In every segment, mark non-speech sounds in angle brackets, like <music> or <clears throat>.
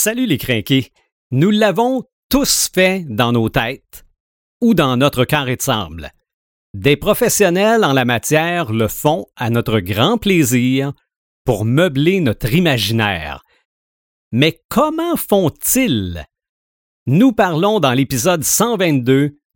Salut les crinqués. Nous l'avons tous fait dans nos têtes ou dans notre carré de sable. Des professionnels en la matière le font à notre grand plaisir pour meubler notre imaginaire. Mais comment font-ils? Nous parlons dans l'épisode 122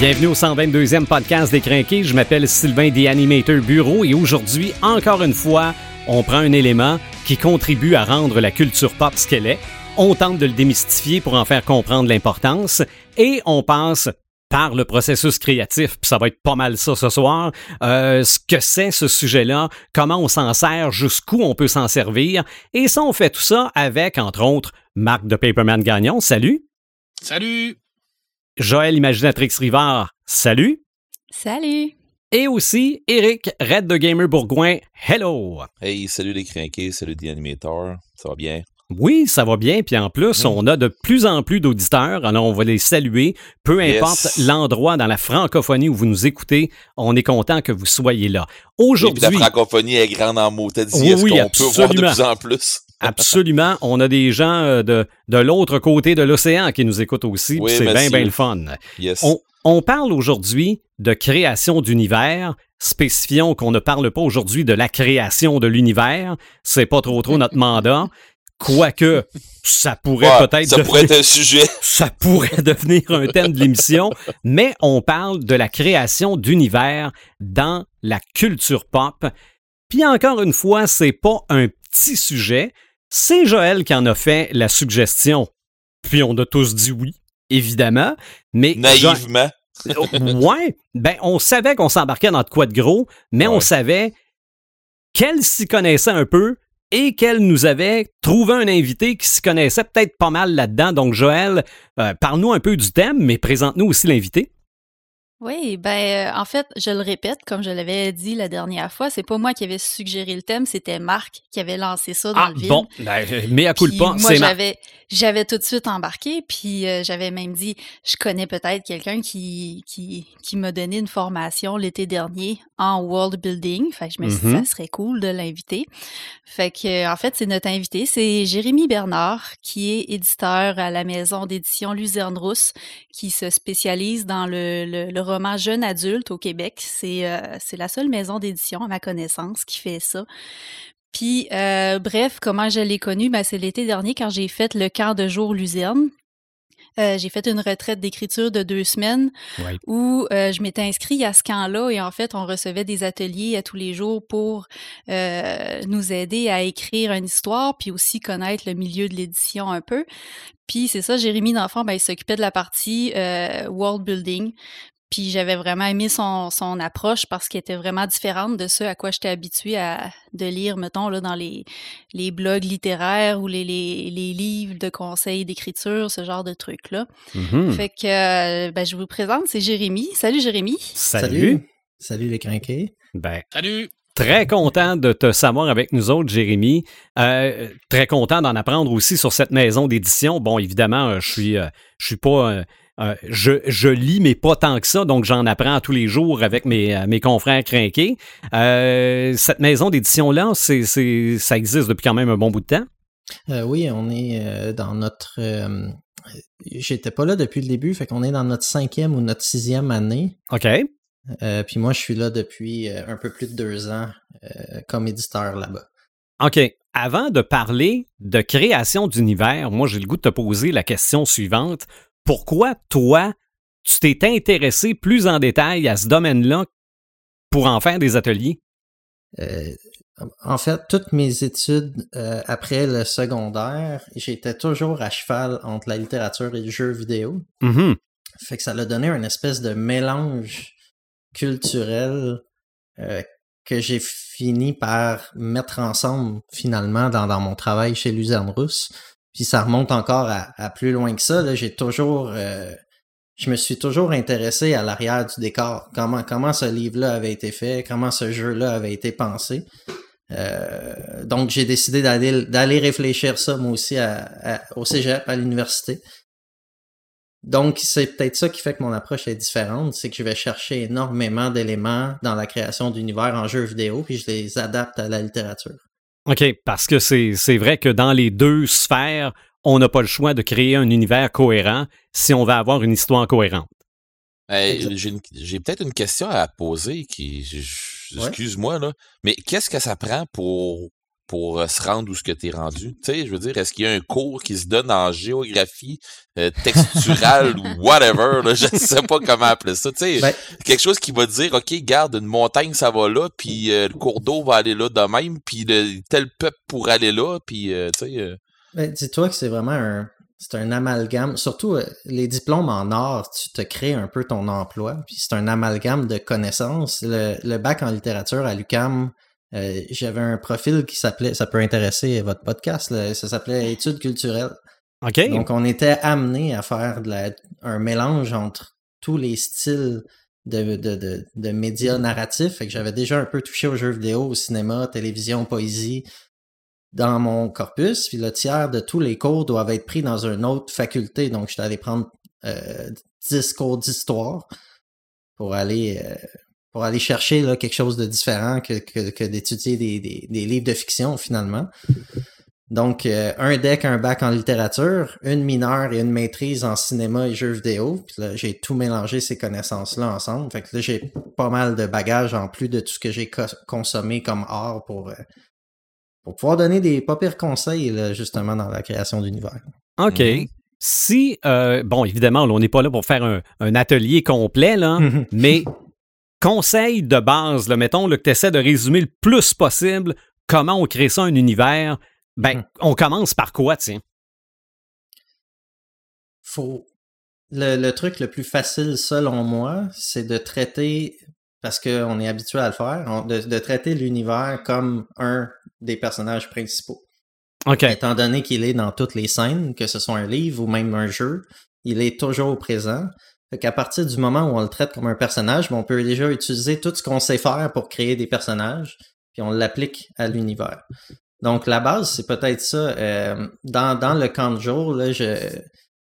Bienvenue au 122e podcast des Crinqués. Je m'appelle Sylvain des Animator Bureau et aujourd'hui, encore une fois, on prend un élément qui contribue à rendre la culture pop ce qu'elle est. On tente de le démystifier pour en faire comprendre l'importance et on passe par le processus créatif, puis ça va être pas mal ça ce soir, euh, ce que c'est ce sujet-là, comment on s'en sert, jusqu'où on peut s'en servir, et ça on fait tout ça avec, entre autres, Marc de Paperman Gagnon, salut! Salut! Joël Imaginatrix Rivard, salut. Salut. Et aussi Eric Red de Gamer Bourgoin, hello. Hey, salut les crinqués, salut les animateurs, ça va bien? Oui, ça va bien. Puis en plus, on a de plus en plus d'auditeurs. Alors, on va les saluer. Peu importe Yes. l'endroit dans la francophonie où vous nous écoutez, on est content que vous soyez là. Et puis la Aujourd'hui, francophonie est grande en mots. T'as dit, Oui, est-ce oui, qu'on peut voir de absolument. plus en plus? Absolument, on a des gens euh, de, de l'autre côté de l'océan qui nous écoutent aussi. Oui, C'est bien, bien le fun. Yes. On, on parle aujourd'hui de création d'univers. Spécifions qu'on ne parle pas aujourd'hui de la création de l'univers. C'est pas trop trop notre <laughs> mandat. Quoique, ça pourrait Ouais, peut-être ça pourrait être un sujet. <laughs> ça pourrait devenir un thème de l'émission, mais on parle de la création d'univers dans la culture pop. Puis encore une fois, c'est pas un petit sujet. C'est Joël qui en a fait la suggestion. Puis on a tous dit oui, évidemment. Mais Naïvement. <laughs> ouais, ben on savait qu'on s'embarquait dans de quoi de gros, mais on savait qu'elle s'y connaissait un peu et qu'elle nous avait trouvé un invité qui s'y connaissait peut-être pas mal là-dedans. Donc Joël, euh, parle-nous un peu du thème, mais présente-nous aussi l'invité. Oui, ben euh, en fait, je le répète, comme je l'avais dit la dernière fois, c'est pas moi qui avais suggéré le thème, c'était Marc qui avait lancé ça dans Ah le vide. bon, ben, mais à coup pas, moi, j'avais, j'avais tout de suite embarqué, puis euh, j'avais même dit, je connais peut-être quelqu'un qui, qui, qui m'a donné une formation l'été dernier en world building. Fait que je me suis dit, Mhm. ça serait cool de l'inviter. Fait que, euh, en fait, c'est notre invité, c'est Jérémy Bernard, qui est éditeur à la maison d'édition Luzerne Rousse, qui se spécialise dans le, le, le roman jeune adulte au Québec. C'est, euh, c'est la seule maison d'édition, à ma connaissance, qui fait ça. Puis, euh, bref, comment je l'ai connu? Ben, c'est l'été dernier quand j'ai fait le camp de jour Luzerne. Euh, j'ai fait une retraite d'écriture de deux semaines Ouais. où euh, je m'étais inscrit à ce camp-là et en fait, on recevait des ateliers à tous les jours pour euh, nous aider à écrire une histoire puis aussi connaître le milieu de l'édition un peu. Puis c'est ça, Jérémy d'enfant, ben, il s'occupait de la partie world building. Puis j'avais vraiment aimé son, son approche parce qu'elle était vraiment différente de ce à quoi j'étais habituée à de lire, mettons, là, dans les, les blogs littéraires ou les, les, les livres de conseils d'écriture, ce genre de trucs-là. Mhm. Fait que euh, ben, je vous présente, c'est Jérémy. Salut Jérémy. Salut. Salut les crinqués. Ben, Salut! Très content de te savoir avec nous autres, Jérémy. Euh, très content d'en apprendre aussi sur cette maison d'édition. Bon, évidemment, euh, je suis, euh, je suis pas, euh, je, je lis, mais pas tant que ça, donc j'en apprends tous les jours avec mes, euh, mes confrères crinqués. Euh, cette maison d'édition-là, c'est, c'est, ça existe depuis quand même un bon bout de temps? Euh, oui, on est dans notre. J'étais pas là depuis le début, fait qu'on est dans notre cinquième ou notre sixième année. OK. Puis moi, je suis là depuis un peu plus de deux ans comme éditeur là-bas. OK. Avant de parler de création d'univers, moi, j'ai le goût de te poser la question suivante. Pourquoi, toi, tu t'es intéressé plus en détail à ce domaine-là pour en faire des ateliers? Euh, en fait, toutes mes études euh, après le secondaire, j'étais toujours à cheval entre la littérature et le jeu vidéo. Mhm. Fait que ça l'a donné un espèce de mélange culturel euh, que j'ai fini par mettre ensemble finalement dans, dans mon travail chez Luzerne Russe. Puis ça remonte encore à, plus loin que ça. J'ai toujours, euh, je me suis toujours intéressé à l'arrière du décor. Comment, comment ce livre-là avait été fait, comment ce jeu-là avait été pensé. Euh, donc j'ai décidé d'aller réfléchir ça moi aussi au cégep à l'université. Donc c'est peut-être ça qui fait que mon approche est différente, c'est que je vais chercher énormément d'éléments dans la création d'univers en jeu vidéo puis je les adapte à la littérature. OK, parce que c'est vrai que dans les deux sphères, on n'a pas le choix de créer un univers cohérent si on veut avoir une histoire cohérente. J'ai peut-être une question à poser qui, excuse-moi là, mais qu'est-ce que ça prend pour pour euh, se rendre où ce que tu es rendu? Tu sais, je veux dire, est-ce qu'il y a un cours qui se donne en géographie euh, texturale ou whatever, là, je ne sais pas comment appeler ça. Tu sais, ben quelque chose qui va dire, OK, garde, une montagne, ça va là, puis euh, le cours d'eau va aller là de même, puis tel peuple pour aller là, puis tu sais... Ben, dis-toi que c'est vraiment un... C'est un amalgame, surtout les diplômes en art, tu te crées un peu ton emploi, puis c'est un amalgame de connaissances. Le, le bac en littérature à l'UCAM, euh, j'avais un profil qui s'appelait, ça peut intéresser votre podcast, ça s'appelait études culturelles. Donc, on était amené à faire de la, un mélange entre tous les styles de, de, de, de médias narratifs. Fait que j'avais déjà un peu touché aux jeux vidéo, au cinéma, télévision, poésie dans mon corpus. Puis le tiers de tous les cours doivent être pris dans une autre faculté. Donc, j'étais allé prendre euh, 10 cours d'histoire pour aller euh, pour aller chercher là, quelque chose de différent que, que, d'étudier des, des, livres de fiction finalement. Donc, euh, un deck, un bac en littérature, une mineure et une maîtrise en cinéma et jeux vidéo. Puis là, j'ai tout mélangé ces connaissances-là ensemble. Fait que là, j'ai pas mal de bagages en plus de tout ce que j'ai consommé comme art pour, euh, pour pouvoir donner des pas pires conseils, justement, dans la création d'univers. OK. Mm-hmm. Si, euh, bon, évidemment, on n'est pas là pour faire un, un atelier complet, là, <laughs> mais conseil de base, là, mettons que tu essaies de résumer le plus possible comment on crée ça un univers, ben, hmm. on commence par quoi, tiens? Faut. Le, truc le plus facile, selon moi, c'est de traiter, parce qu'on est habitué à le faire, de, traiter l'univers comme un des personnages principaux. OK. Étant donné qu'il est dans toutes les scènes, que ce soit un livre ou même un jeu, il est toujours présent. Fait qu'à partir du moment où on le traite comme un personnage, ben, on peut déjà utiliser tout ce qu'on sait faire pour créer des personnages, puis on l'applique à l'univers. Donc la base, c'est peut-être ça. Euh, dans, dans le camp de jour, là, je,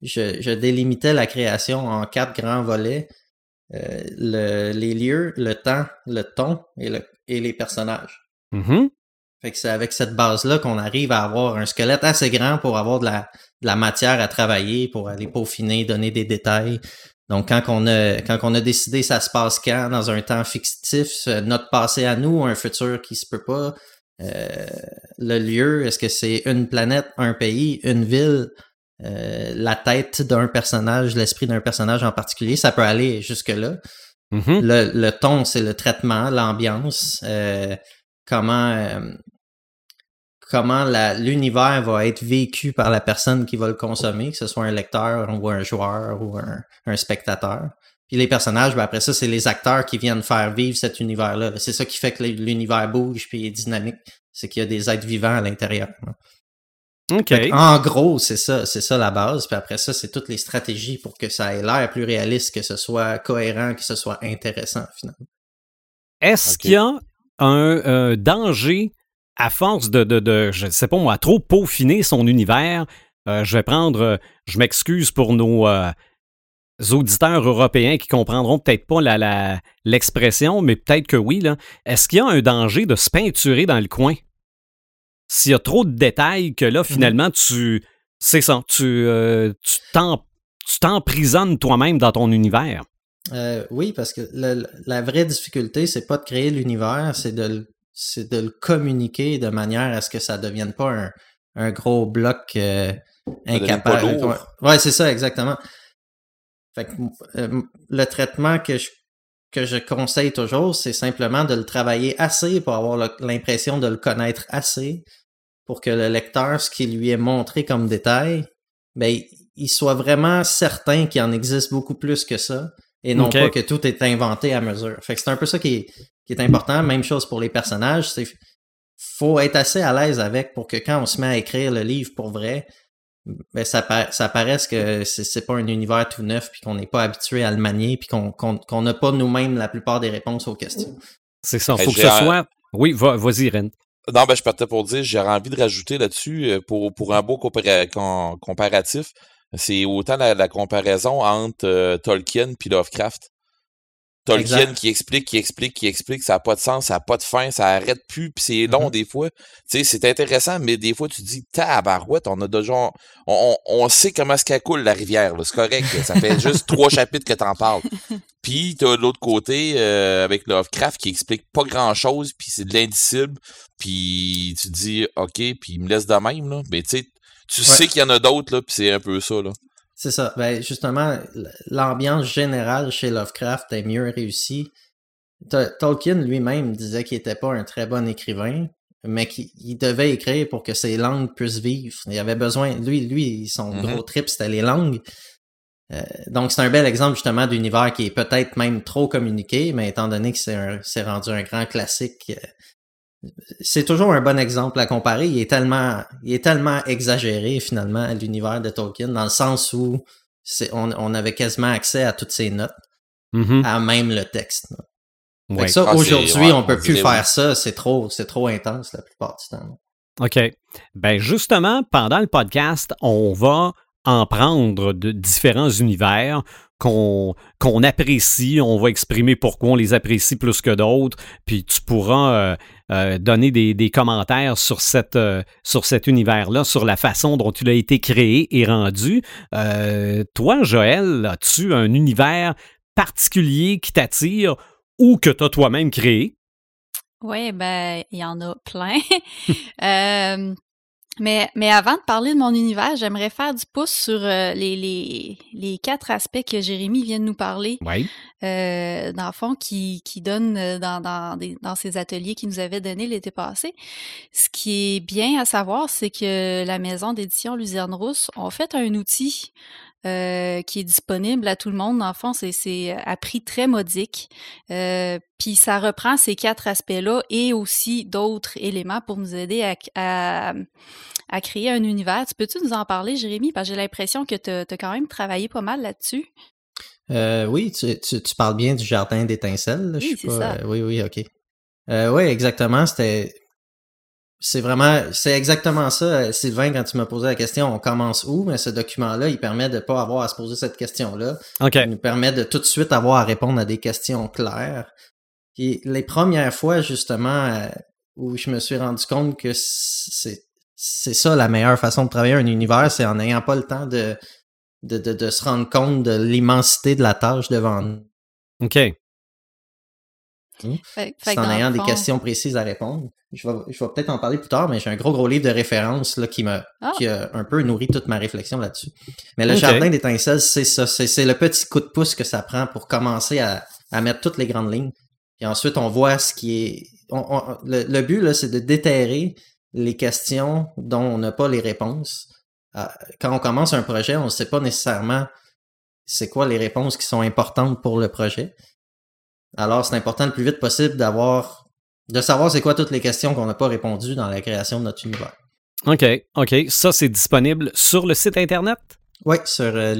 je, délimitais la création en quatre grands volets. Euh, le, les lieux, le temps, le ton et, le, et les personnages. Mm-hmm. Fait que c'est avec cette base-là qu'on arrive à avoir un squelette assez grand pour avoir de la, de la matière à travailler, pour aller peaufiner, donner des détails, donc, quand on a, quand on a décidé ça se passe quand, dans un temps fictif, notre passé à nous, un futur qui se peut pas, euh, le lieu, est-ce que c'est une planète, un pays, une ville, euh, la tête d'un personnage, l'esprit d'un personnage en particulier, ça peut aller jusque-là. Mm-hmm. le, le, ton, c'est le traitement, l'ambiance, euh, comment comment l'univers va être vécu par la personne qui va le consommer, que ce soit un lecteur ou un joueur ou un, spectateur. Puis les personnages, ben après ça, c'est les acteurs qui viennent faire vivre cet univers-là. C'est ça qui fait que l'univers bouge puis est dynamique. C'est qu'il y a des êtres vivants à l'intérieur. OK. En gros, c'est ça, c'est ça la base. Puis après ça, c'est toutes les stratégies pour que ça ait l'air plus réaliste, que ce soit cohérent, que ce soit intéressant finalement. Est-ce qu'il y a un euh, danger à force de, de, de, je sais pas moi, trop peaufiner son univers, euh, je vais prendre, euh, je m'excuse pour nos euh, auditeurs européens qui comprendront peut-être pas la, l'expression, mais peut-être que oui. Là. Est-ce qu'il y a un danger de se peinturer dans le coin? S'il y a trop de détails que là, mhm. finalement, tu. C'est ça, tu, tu, tu t'emprisonnes toi-même dans ton univers. oui, parce que la vraie difficulté, c'est pas de créer l'univers, c'est de le c'est de le communiquer de manière à ce que ça ne devienne pas un, gros bloc euh, incapable. Ouais, c'est ça, exactement. Fait euh, le traitement que je, que je conseille toujours, c'est simplement de le travailler assez pour avoir l'impression de le connaître assez pour que le lecteur, ce qui lui est montré comme détail, ben, il soit vraiment certain qu'il en existe beaucoup plus que ça et non pas que tout est inventé à mesure. Fait que c'est un peu ça qui est, qui est important. Même chose pour les personnages. C'est faut être assez à l'aise avec pour que quand on se met à écrire le livre pour vrai, ben, ça, ça paraît que c'est pas un univers tout neuf, puis qu'on n'est pas habitué à le manier, puis qu'on n'a pas nous-mêmes la plupart des réponses aux questions. C'est ça, il faut que ce soit... Oui, vas-y, Ren. Non, ben, je partais pour dire, j'aurais envie de rajouter là-dessus, euh, pour, pour un beau comparatif, c'est autant la, comparaison entre euh, Tolkien puis Lovecraft. Tolkien qui explique, qui explique, qui explique, ça n'a pas de sens, ça n'a pas de fin, ça arrête plus, puis c'est long mm-hmm. des fois. Tu sais, c'est intéressant, mais des fois tu te dis, tabarouette, on a déjà, on, on sait comment est-ce qu'elle coule la rivière, c'est correct, ça fait <laughs> juste trois chapitres que t'en parles. Puis t'as de l'autre côté euh, avec Lovecraft qui explique pas grand-chose, puis c'est de l'indicible, puis tu te dis, ok, puis il me laisse de même là, mais tu sais, tu sais qu'il y en a d'autres là, puis c'est un peu ça là. C'est ça. Ben, justement, l'ambiance générale chez Lovecraft est mieux réussie. Tolkien lui-même disait qu'il n'était pas un très bon écrivain, mais qu'il devait écrire pour que ses langues puissent vivre. Il avait besoin, lui, lui, son mm-hmm. gros trip, c'était les langues. Euh, donc, c'est un bel exemple justement d'univers qui est peut-être même trop communiqué, mais étant donné que c'est rendu un grand classique, euh, c'est toujours un bon exemple à comparer. Il est tellement, il est tellement exagéré finalement l'univers de Tolkien dans le sens où on, avait quasiment accès à toutes ses notes, mm-hmm. à même le texte. Ça, ah, aujourd'hui, on peut plus faire ça. C'est trop, c'est trop intense la plupart du temps. OK. Ben justement, pendant le podcast, on va en prendre de différents univers qu'on apprécie. On va exprimer pourquoi on les apprécie plus que d'autres. Puis tu pourras euh, euh, donner des, commentaires euh, sur cet univers-là, sur la façon dont il a été créé et rendu. toi, Joël, as-tu un univers particulier qui t'attire ou que tu as toi-même créé? Oui, ben, il y en a plein. <laughs> Mais, mais avant de parler de mon univers, j'aimerais faire du pouce sur euh, les, les, les, quatre aspects que Jérémy vient de nous parler. Oui. Euh, dans le fond, qui, qui donne euh, dans, dans, des, dans ces ateliers qu'il nous avait donnés l'été passé. Ce qui est bien à savoir, c'est que la maison d'édition Luzerne Rousse ont fait un outil euh, qui est disponible à tout le monde. Dans le fond, c'est à prix très modique. Euh, puis ça reprend ces quatre aspects-là et aussi d'autres éléments pour nous aider à, à, créer un univers. Tu peux-tu nous en parler, Jérémy? Parce que j'ai l'impression que tu as, quand même travaillé pas mal là-dessus. Euh, oui, tu, tu, parles bien du jardin d'étincelles. Oui, c'est ça. oui, oui, OK. oui, exactement. C'était c'est vraiment, c'est exactement ça, euh, Sylvain, quand tu m'as posé la question, on commence où? Mais ce document-là, il permet de pas avoir à se poser cette question-là. Il nous permet de tout de suite avoir à répondre à des questions claires. Et les premières fois, justement, euh, où je me suis rendu compte que c'est, c'est ça la meilleure façon de travailler un univers, c'est en n'ayant pas le temps de, de, de, de se rendre compte de l'immensité de la tâche devant nous. OK. C'est en ayant des questions précises à répondre. Je vais, je vais peut-être en parler plus tard, mais j'ai un gros, gros livre de référence là, qui, m'a, ah! qui a un peu nourri toute ma réflexion là-dessus. Mais le jardin d'étincelles, c'est ça. C'est, le petit coup de pouce que ça prend pour commencer à, à mettre toutes les grandes lignes. Et ensuite, on voit ce qui est. le, but, là, c'est de déterrer les questions dont on n'a pas les réponses. Ah, quand on commence un projet, on ne sait pas nécessairement c'est quoi les réponses qui sont importantes pour le projet. Alors, c'est important le plus vite possible d'avoir, de savoir c'est quoi toutes les questions qu'on n'a pas répondues dans la création de notre univers. OK, OK. Ça, c'est disponible sur le site Internet? Oui, sur euh.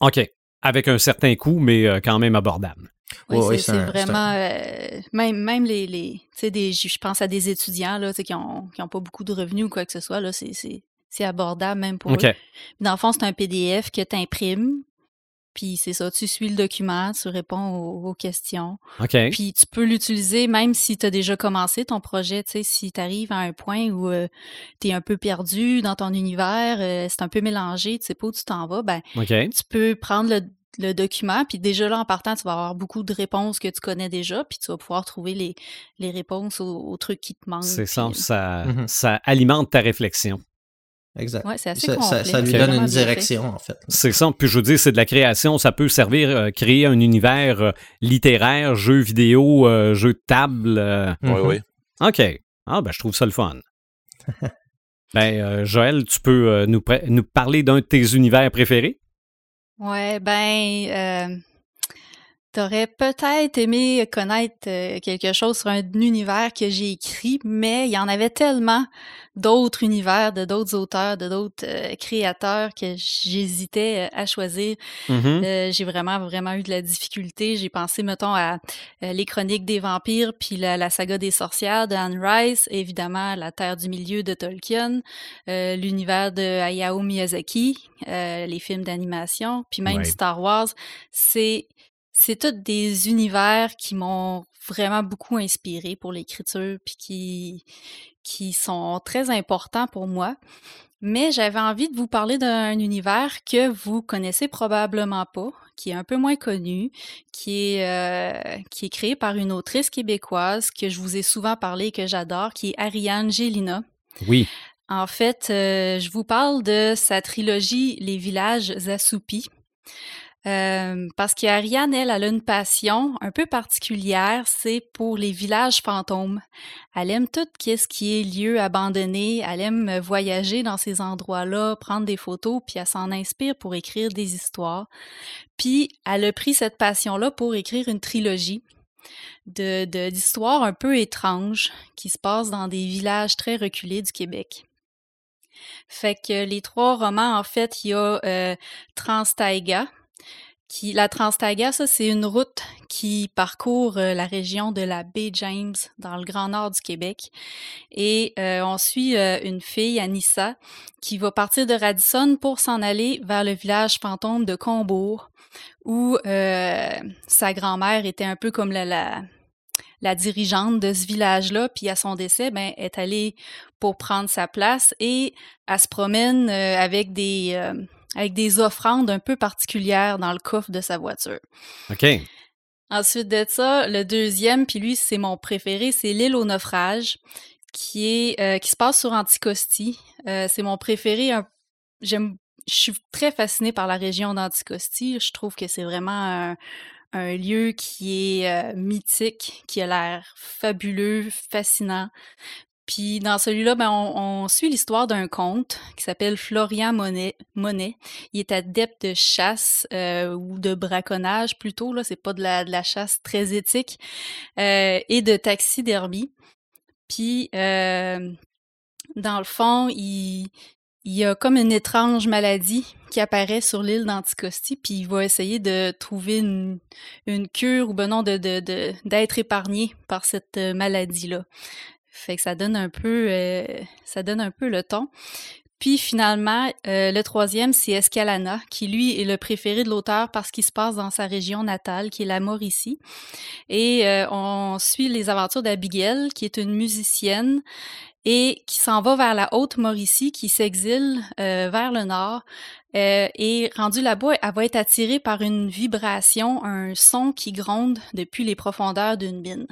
OK. Avec un certain coût, mais euh, quand même abordable. Oui, c'est vraiment. Euh, même, même les. les des, je pense à des étudiants là, qui n'ont qui ont pas beaucoup de revenus ou quoi que ce soit. C'est abordable même pour eux. Dans le fond, c'est un PDF que tu imprimes, puis c'est ça, tu suis le document, tu réponds aux, questions. OK. Puis tu peux l'utiliser même si tu as déjà commencé ton projet. Tu sais, si tu arrives à un point où euh, tu es un peu perdu dans ton univers, euh, c'est un peu mélangé, tu sais pas où tu t'en vas, ben tu peux prendre le, document, puis déjà là, en partant, tu vas avoir beaucoup de réponses que tu connais déjà, puis tu vas pouvoir trouver les, les réponses aux, trucs qui te manquent. C'est ça, ça, mm-hmm. ça alimente ta réflexion. Exact. Ouais, ça, ça, lui donne une direction, en fait. C'est ça. Puis je veux dire, c'est de la création. Ça peut servir à euh, créer un univers euh, littéraire, jeu vidéo, euh, jeu de table. Oui, mhm. oui. OK. Ah, ben, je trouve ça le fun. <laughs> ben, Joël, tu peux nous, nous parler d'un de tes univers préférés? Ouais, ben, T'aurais peut-être aimé connaître euh, quelque chose sur un univers que j'ai écrit, mais il y en avait tellement d'autres univers, de d'autres auteurs, de d'autres euh, créateurs que j'hésitais euh, à choisir. Mm-hmm. j'ai vraiment, vraiment eu de la difficulté. J'ai pensé, mettons, à les chroniques des vampires, puis la, saga des sorcières de Anne Rice, évidemment la Terre du Milieu de Tolkien, l'univers de Hayao Miyazaki, les films d'animation, puis même Star Wars. C'est c'est tous des univers qui m'ont vraiment beaucoup inspiré pour l'écriture, puis qui, qui sont très importants pour moi. Mais j'avais envie de vous parler d'un univers que vous connaissez probablement pas, qui est un peu moins connu, qui est, euh, qui est créé par une autrice québécoise que je vous ai souvent parlé et que j'adore, qui est Ariane Gélina. Oui. En fait, euh, je vous parle de sa trilogie Les villages assoupis. Euh, parce qu'Ariane, elle, elle a une passion un peu particulière, c'est pour les villages fantômes. Elle aime tout ce qui est lieu abandonné, elle aime voyager dans ces endroits-là, prendre des photos, puis elle s'en inspire pour écrire des histoires. Puis elle a pris cette passion-là pour écrire une trilogie de d'histoires un peu étranges qui se passent dans des villages très reculés du Québec. Fait que les trois romans, en fait, il y a euh, Transtaiga, qui, la Transtaiga, ça, c'est une route qui parcourt euh, la région de la baie James dans le grand nord du Québec. Et euh, on suit euh, une fille, Anissa, qui va partir de Radisson pour s'en aller vers le village fantôme de Combourg, où sa grand-mère était un peu comme la, la, la dirigeante de ce village-là, puis à son décès, ben, est allée pour prendre sa place et elle se promène avec des avec des offrandes un peu particulières dans le coffre de sa voiture. OK. Ensuite de ça, le deuxième, puis lui, c'est mon préféré, c'est L'île au naufrage, qui est euh, qui se passe sur Anticosti. Euh, c'est mon préféré. J'aime, je suis très fascinée par la région d'Anticosti. Je trouve que c'est vraiment un, lieu qui est euh, mythique, qui a l'air fabuleux, fascinant. Puis dans celui-là, ben, on, suit l'histoire d'un comte qui s'appelle Florian Monet. Monet. Il est adepte de chasse euh, ou de braconnage plutôt. Là, c'est pas de la, de la chasse très éthique euh, et de taxidermie. Puis euh, dans le fond, il, il y a comme une étrange maladie qui apparaît sur l'île d'Anticosti, puis il va essayer de trouver une, une cure ou ben non de d'être de, épargné par cette maladie-là. Fait que ça donne un peu, euh, ça donne un peu le ton. Puis finalement, euh, le troisième, c'est Escalana, qui lui est le préféré de l'auteur parce qu'il se passe dans sa région natale, qui est la Mauricie. Et euh, on suit les aventures d'Abigail, qui est une musicienne et qui s'en va vers la haute Mauricie, qui s'exile vers le nord. et rendue là-bas, elle va être attirée par une vibration, un son qui gronde depuis les profondeurs d'une mine.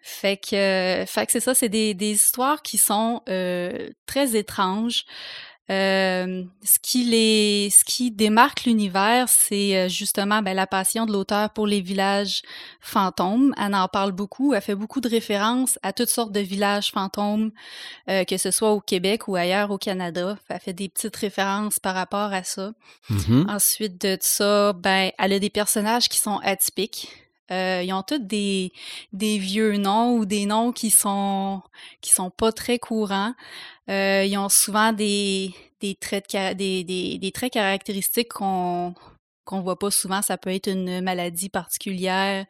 Fait que, fait que c'est ça, c'est des, des, histoires qui sont euh, très étranges. Euh, ce qui les, ce qui démarque l'univers, c'est euh, justement ben, la passion de l'auteur pour les villages fantômes. Elle en parle beaucoup. Elle fait beaucoup de références à toutes sortes de villages fantômes, euh, que ce soit au Québec ou ailleurs au Canada. Elle fait des petites références par rapport à ça. Mm-hmm. Ensuite de ça, ben, elle a des personnages qui sont atypiques. Euh, ils ont tous des, des vieux noms ou des noms qui sont qui sont pas très courants. Euh, ils ont souvent des, des traits des, des, des, traits caractéristiques qu'on qu'on voit pas souvent. Ça peut être une maladie particulière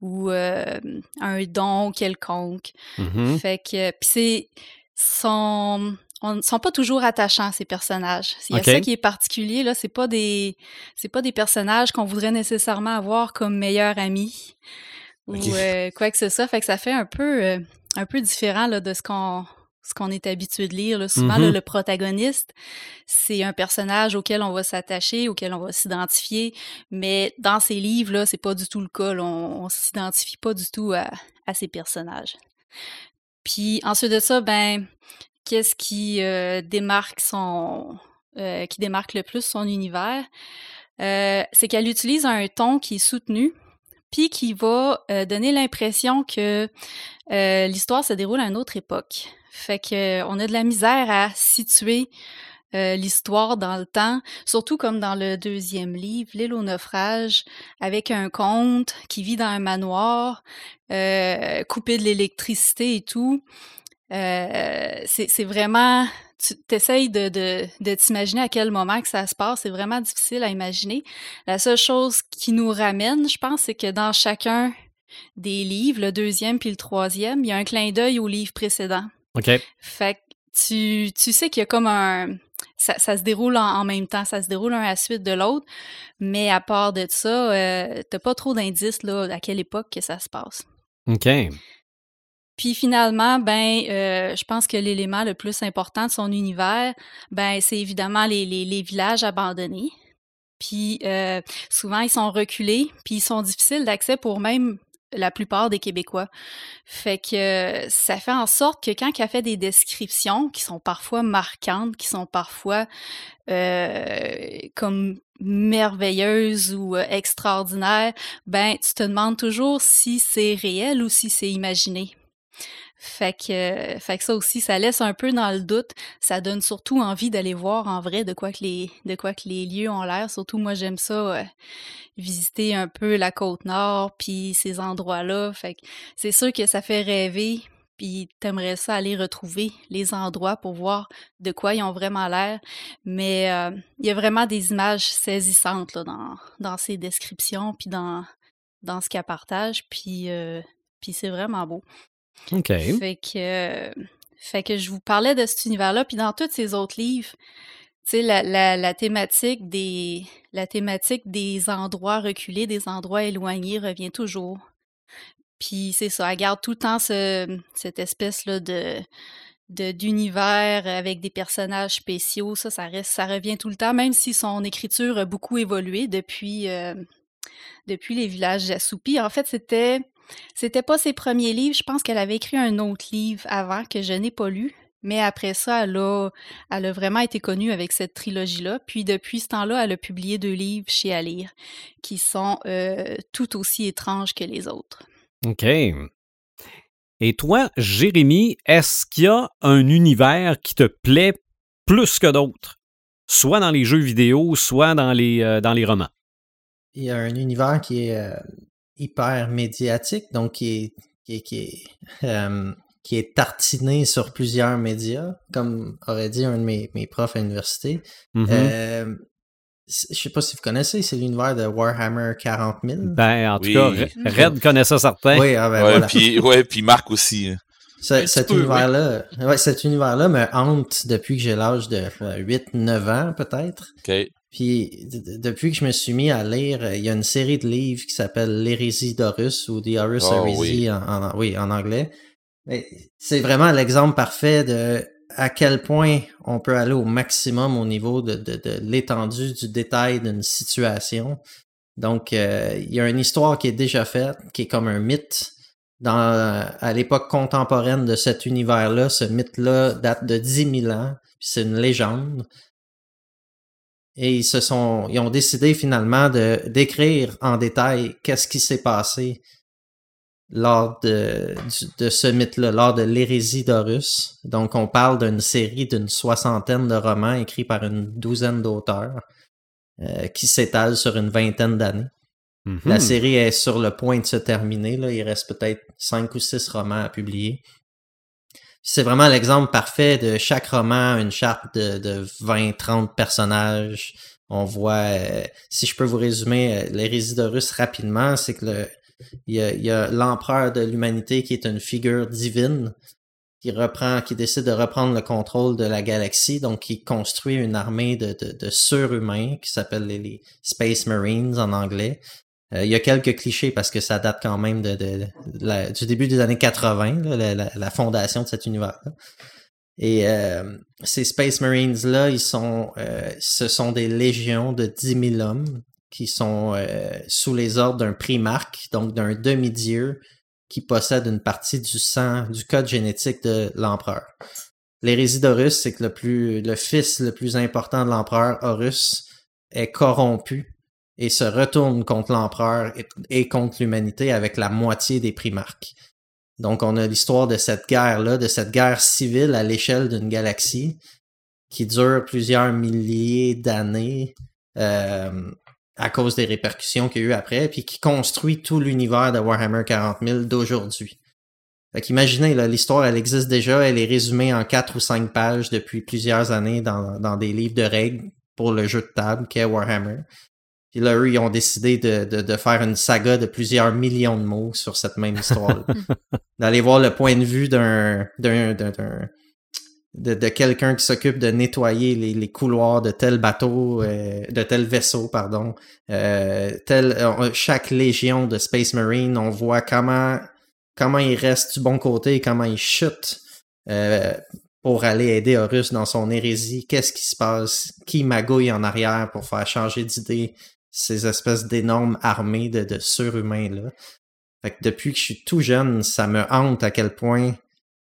ou euh, un don quelconque. Mm-hmm. Fait que puis c'est son on ne sont pas toujours attachants ces personnages. Il y a ça qui est particulier là, c'est pas des c'est pas des personnages qu'on voudrait nécessairement avoir comme meilleurs amis ou euh, quoi que ce soit. Fait que ça fait un peu euh, un peu différent là, de ce qu'on ce qu'on est habitué de lire. Souvent, mm-hmm. le protagoniste, c'est un personnage auquel on va s'attacher, auquel on va s'identifier. Mais dans ces livres, là, c'est pas du tout le cas. On, on s'identifie pas du tout à, à ces personnages. Puis ensuite de ça, ben, qu'est-ce qui euh, démarque son euh, qui démarque le plus son univers, euh, c'est qu'elle utilise un ton qui est soutenu, puis qui va donner l'impression que l'histoire se déroule à une autre époque. Fait que on a de la misère à situer l'histoire dans le temps, surtout comme dans le deuxième livre, L'île au naufrage, avec un comte qui vit dans un manoir, coupé de l'électricité et tout. Euh, c'est vraiment tu t'essayes de, de, de t'imaginer à quel moment que ça se passe. C'est vraiment difficile à imaginer. La seule chose qui nous ramène, je pense, c'est que dans chacun des livres, le deuxième puis le troisième, il y a un clin d'œil au livre précédent. OK. Fait que tu, tu sais qu'il y a comme un... Ça, ça se déroule en, même temps, ça se déroule un à la suite de l'autre, mais à part de ça, euh, t'as pas trop d'indices là, à quelle époque que ça se passe. OK. Puis finalement, ben, euh, je pense que l'élément le plus important de son univers, ben, c'est évidemment les, les, les, villages abandonnés. Puis euh, souvent, ils sont reculés, puis ils sont difficiles d'accès pour même la plupart des Québécois. Fait que ça fait en sorte que quand a fait des descriptions qui sont parfois marquantes, qui sont parfois euh, comme merveilleuses ou euh, extraordinaires, ben tu te demandes toujours si c'est réel ou si c'est imaginé. Fait que, fait que ça aussi, ça laisse un peu dans le doute. Ça donne surtout envie d'aller voir en vrai de quoi que les, lieux ont l'air. Surtout, moi, j'aime ça, euh, visiter un peu la côte nord, puis ces endroits-là. Fait que c'est sûr que ça fait rêver. Puis t'aimerais ça aller retrouver les endroits pour voir de quoi ils ont vraiment l'air. Mais euh, il y a vraiment des images saisissantes dans, ces descriptions, puis dans, ce qu'elle partage. Puis, euh, puis c'est vraiment beau. OK. Fait que, fait que je vous parlais de cet univers-là, puis dans tous ces autres livres, tu sais, la, la, la, thématique des la thématique des endroits reculés, des endroits éloignés revient toujours. Puis c'est ça, elle garde tout le temps ce, cette espèce-là de d'univers avec des personnages spéciaux, ça, ça reste, ça revient tout le temps, même si son écriture a beaucoup évolué depuis, euh, depuis les villages assoupis. En fait, c'était c'était pas ses premiers livres. Je pense qu'elle avait écrit un autre livre avant que je n'ai pas lu. Mais après ça, elle a, elle a vraiment été connue avec cette trilogie-là. Puis depuis ce temps-là, elle a publié deux livres chez Alire qui sont euh, tout aussi étranges que les autres. OK. Et toi, Jérémy, est-ce qu'il y a un univers qui te plaît plus que d'autres? Soit dans les jeux vidéo, soit dans les, euh, dans les romans? Il y a un univers qui est, euh, hyper médiatique, donc qui est, qui est, euh, qui est, tartiné sur plusieurs médias, comme aurait dit un de mes, mes profs à l'université. Mm-hmm. euh, je sais pas si vous connaissez, c'est l'univers de Warhammer 40 000. Ben, en tout cas, Red connaît ça certain. Oui, ah ben ouais, voilà. Puis, ouais, puis Marc aussi. hein. Ce, cet univers-là, ouais, cet univers-là me hante depuis que j'ai l'âge de 8-9 ans, peut-être. OK. Puis depuis que je me suis mis à lire, il y a une série de livres qui s'appelle L'hérésie d'Horus ou The Horus Oh, oui. en, en- oui, en anglais. Mais C'est vraiment l'exemple parfait de à quel point on peut aller au maximum au niveau de, de, de l'étendue du détail d'une situation. Donc, euh, il y a une histoire qui est déjà faite, qui est comme un mythe. Dans, à l'époque contemporaine de cet univers-là, ce mythe-là date de 10 000 ans. puis C'est une légende. Et ils se sont, ils ont décidé finalement de d'écrire en détail qu'est-ce qui s'est passé lors de, de ce mythe-là, lors de l'hérésie d'Horus. Donc, on parle d'une série d'une soixantaine de romans écrits par une douzaine d'auteurs euh, qui s'étalent sur une vingtaine d'années. Mhm. La série est sur le point de se terminer. Là. Il reste peut-être cinq ou six romans à publier. C'est vraiment l'exemple parfait de chaque roman, une charte de, de 20-30 personnages. On voit, euh, si je peux vous résumer euh, l'hérésie de Russe rapidement, c'est que le, il y a, l'empereur de l'humanité qui est une figure divine qui reprend, qui décide de reprendre le contrôle de la galaxie, donc qui construit une armée de, de, de surhumains qui s'appelle les Space Marines en anglais. Euh, il y a quelques clichés parce que ça date quand même de, du début des années 80, là, la, fondation de cet univers-là. Et euh, ces Space Marines-là, ils sont, euh, ce sont des légions de 10 000 hommes qui sont sous les ordres d'un primarque, donc d'un demi-dieu qui possède une partie du sang, du code génétique de l'empereur. L'hérésie d'Horus, c'est que le plus, le fils le plus important de l'empereur, Horus, est corrompu et se retourne contre l'empereur et, contre l'humanité avec la moitié des primarques. Donc, on a l'histoire de cette guerre-là, de cette guerre civile à l'échelle d'une galaxie. qui dure plusieurs milliers d'années euh, à cause des répercussions qu'il y a eu après, puis qui construit tout l'univers de Warhammer 40 000 d'aujourd'hui. Fait qu'imaginez, l'histoire, elle existe déjà, elle est résumée en quatre ou cinq pages depuis plusieurs années dans, dans des livres de règles pour le jeu de table qu'est Warhammer. Puis là, eux, ils ont décidé de, de, de, faire une saga de plusieurs millions de mots sur cette même histoire. <laughs> D'aller voir le point de vue d'un, d'un, d'un, de, de quelqu'un qui s'occupe de nettoyer les, les, couloirs de tel bateau, euh, de tel vaisseau, pardon. Euh, tel, euh, chaque légion de Space Marine, on voit comment comment il reste du bon côté, comment il chute pour aller aider Horus dans son hérésie. Qu'est-ce qui se passe? Qui magouille en arrière pour faire changer d'idée? Ces espèces d'énormes armées de, de surhumains-là? Fait que depuis que je suis tout jeune, ça me hante à quel point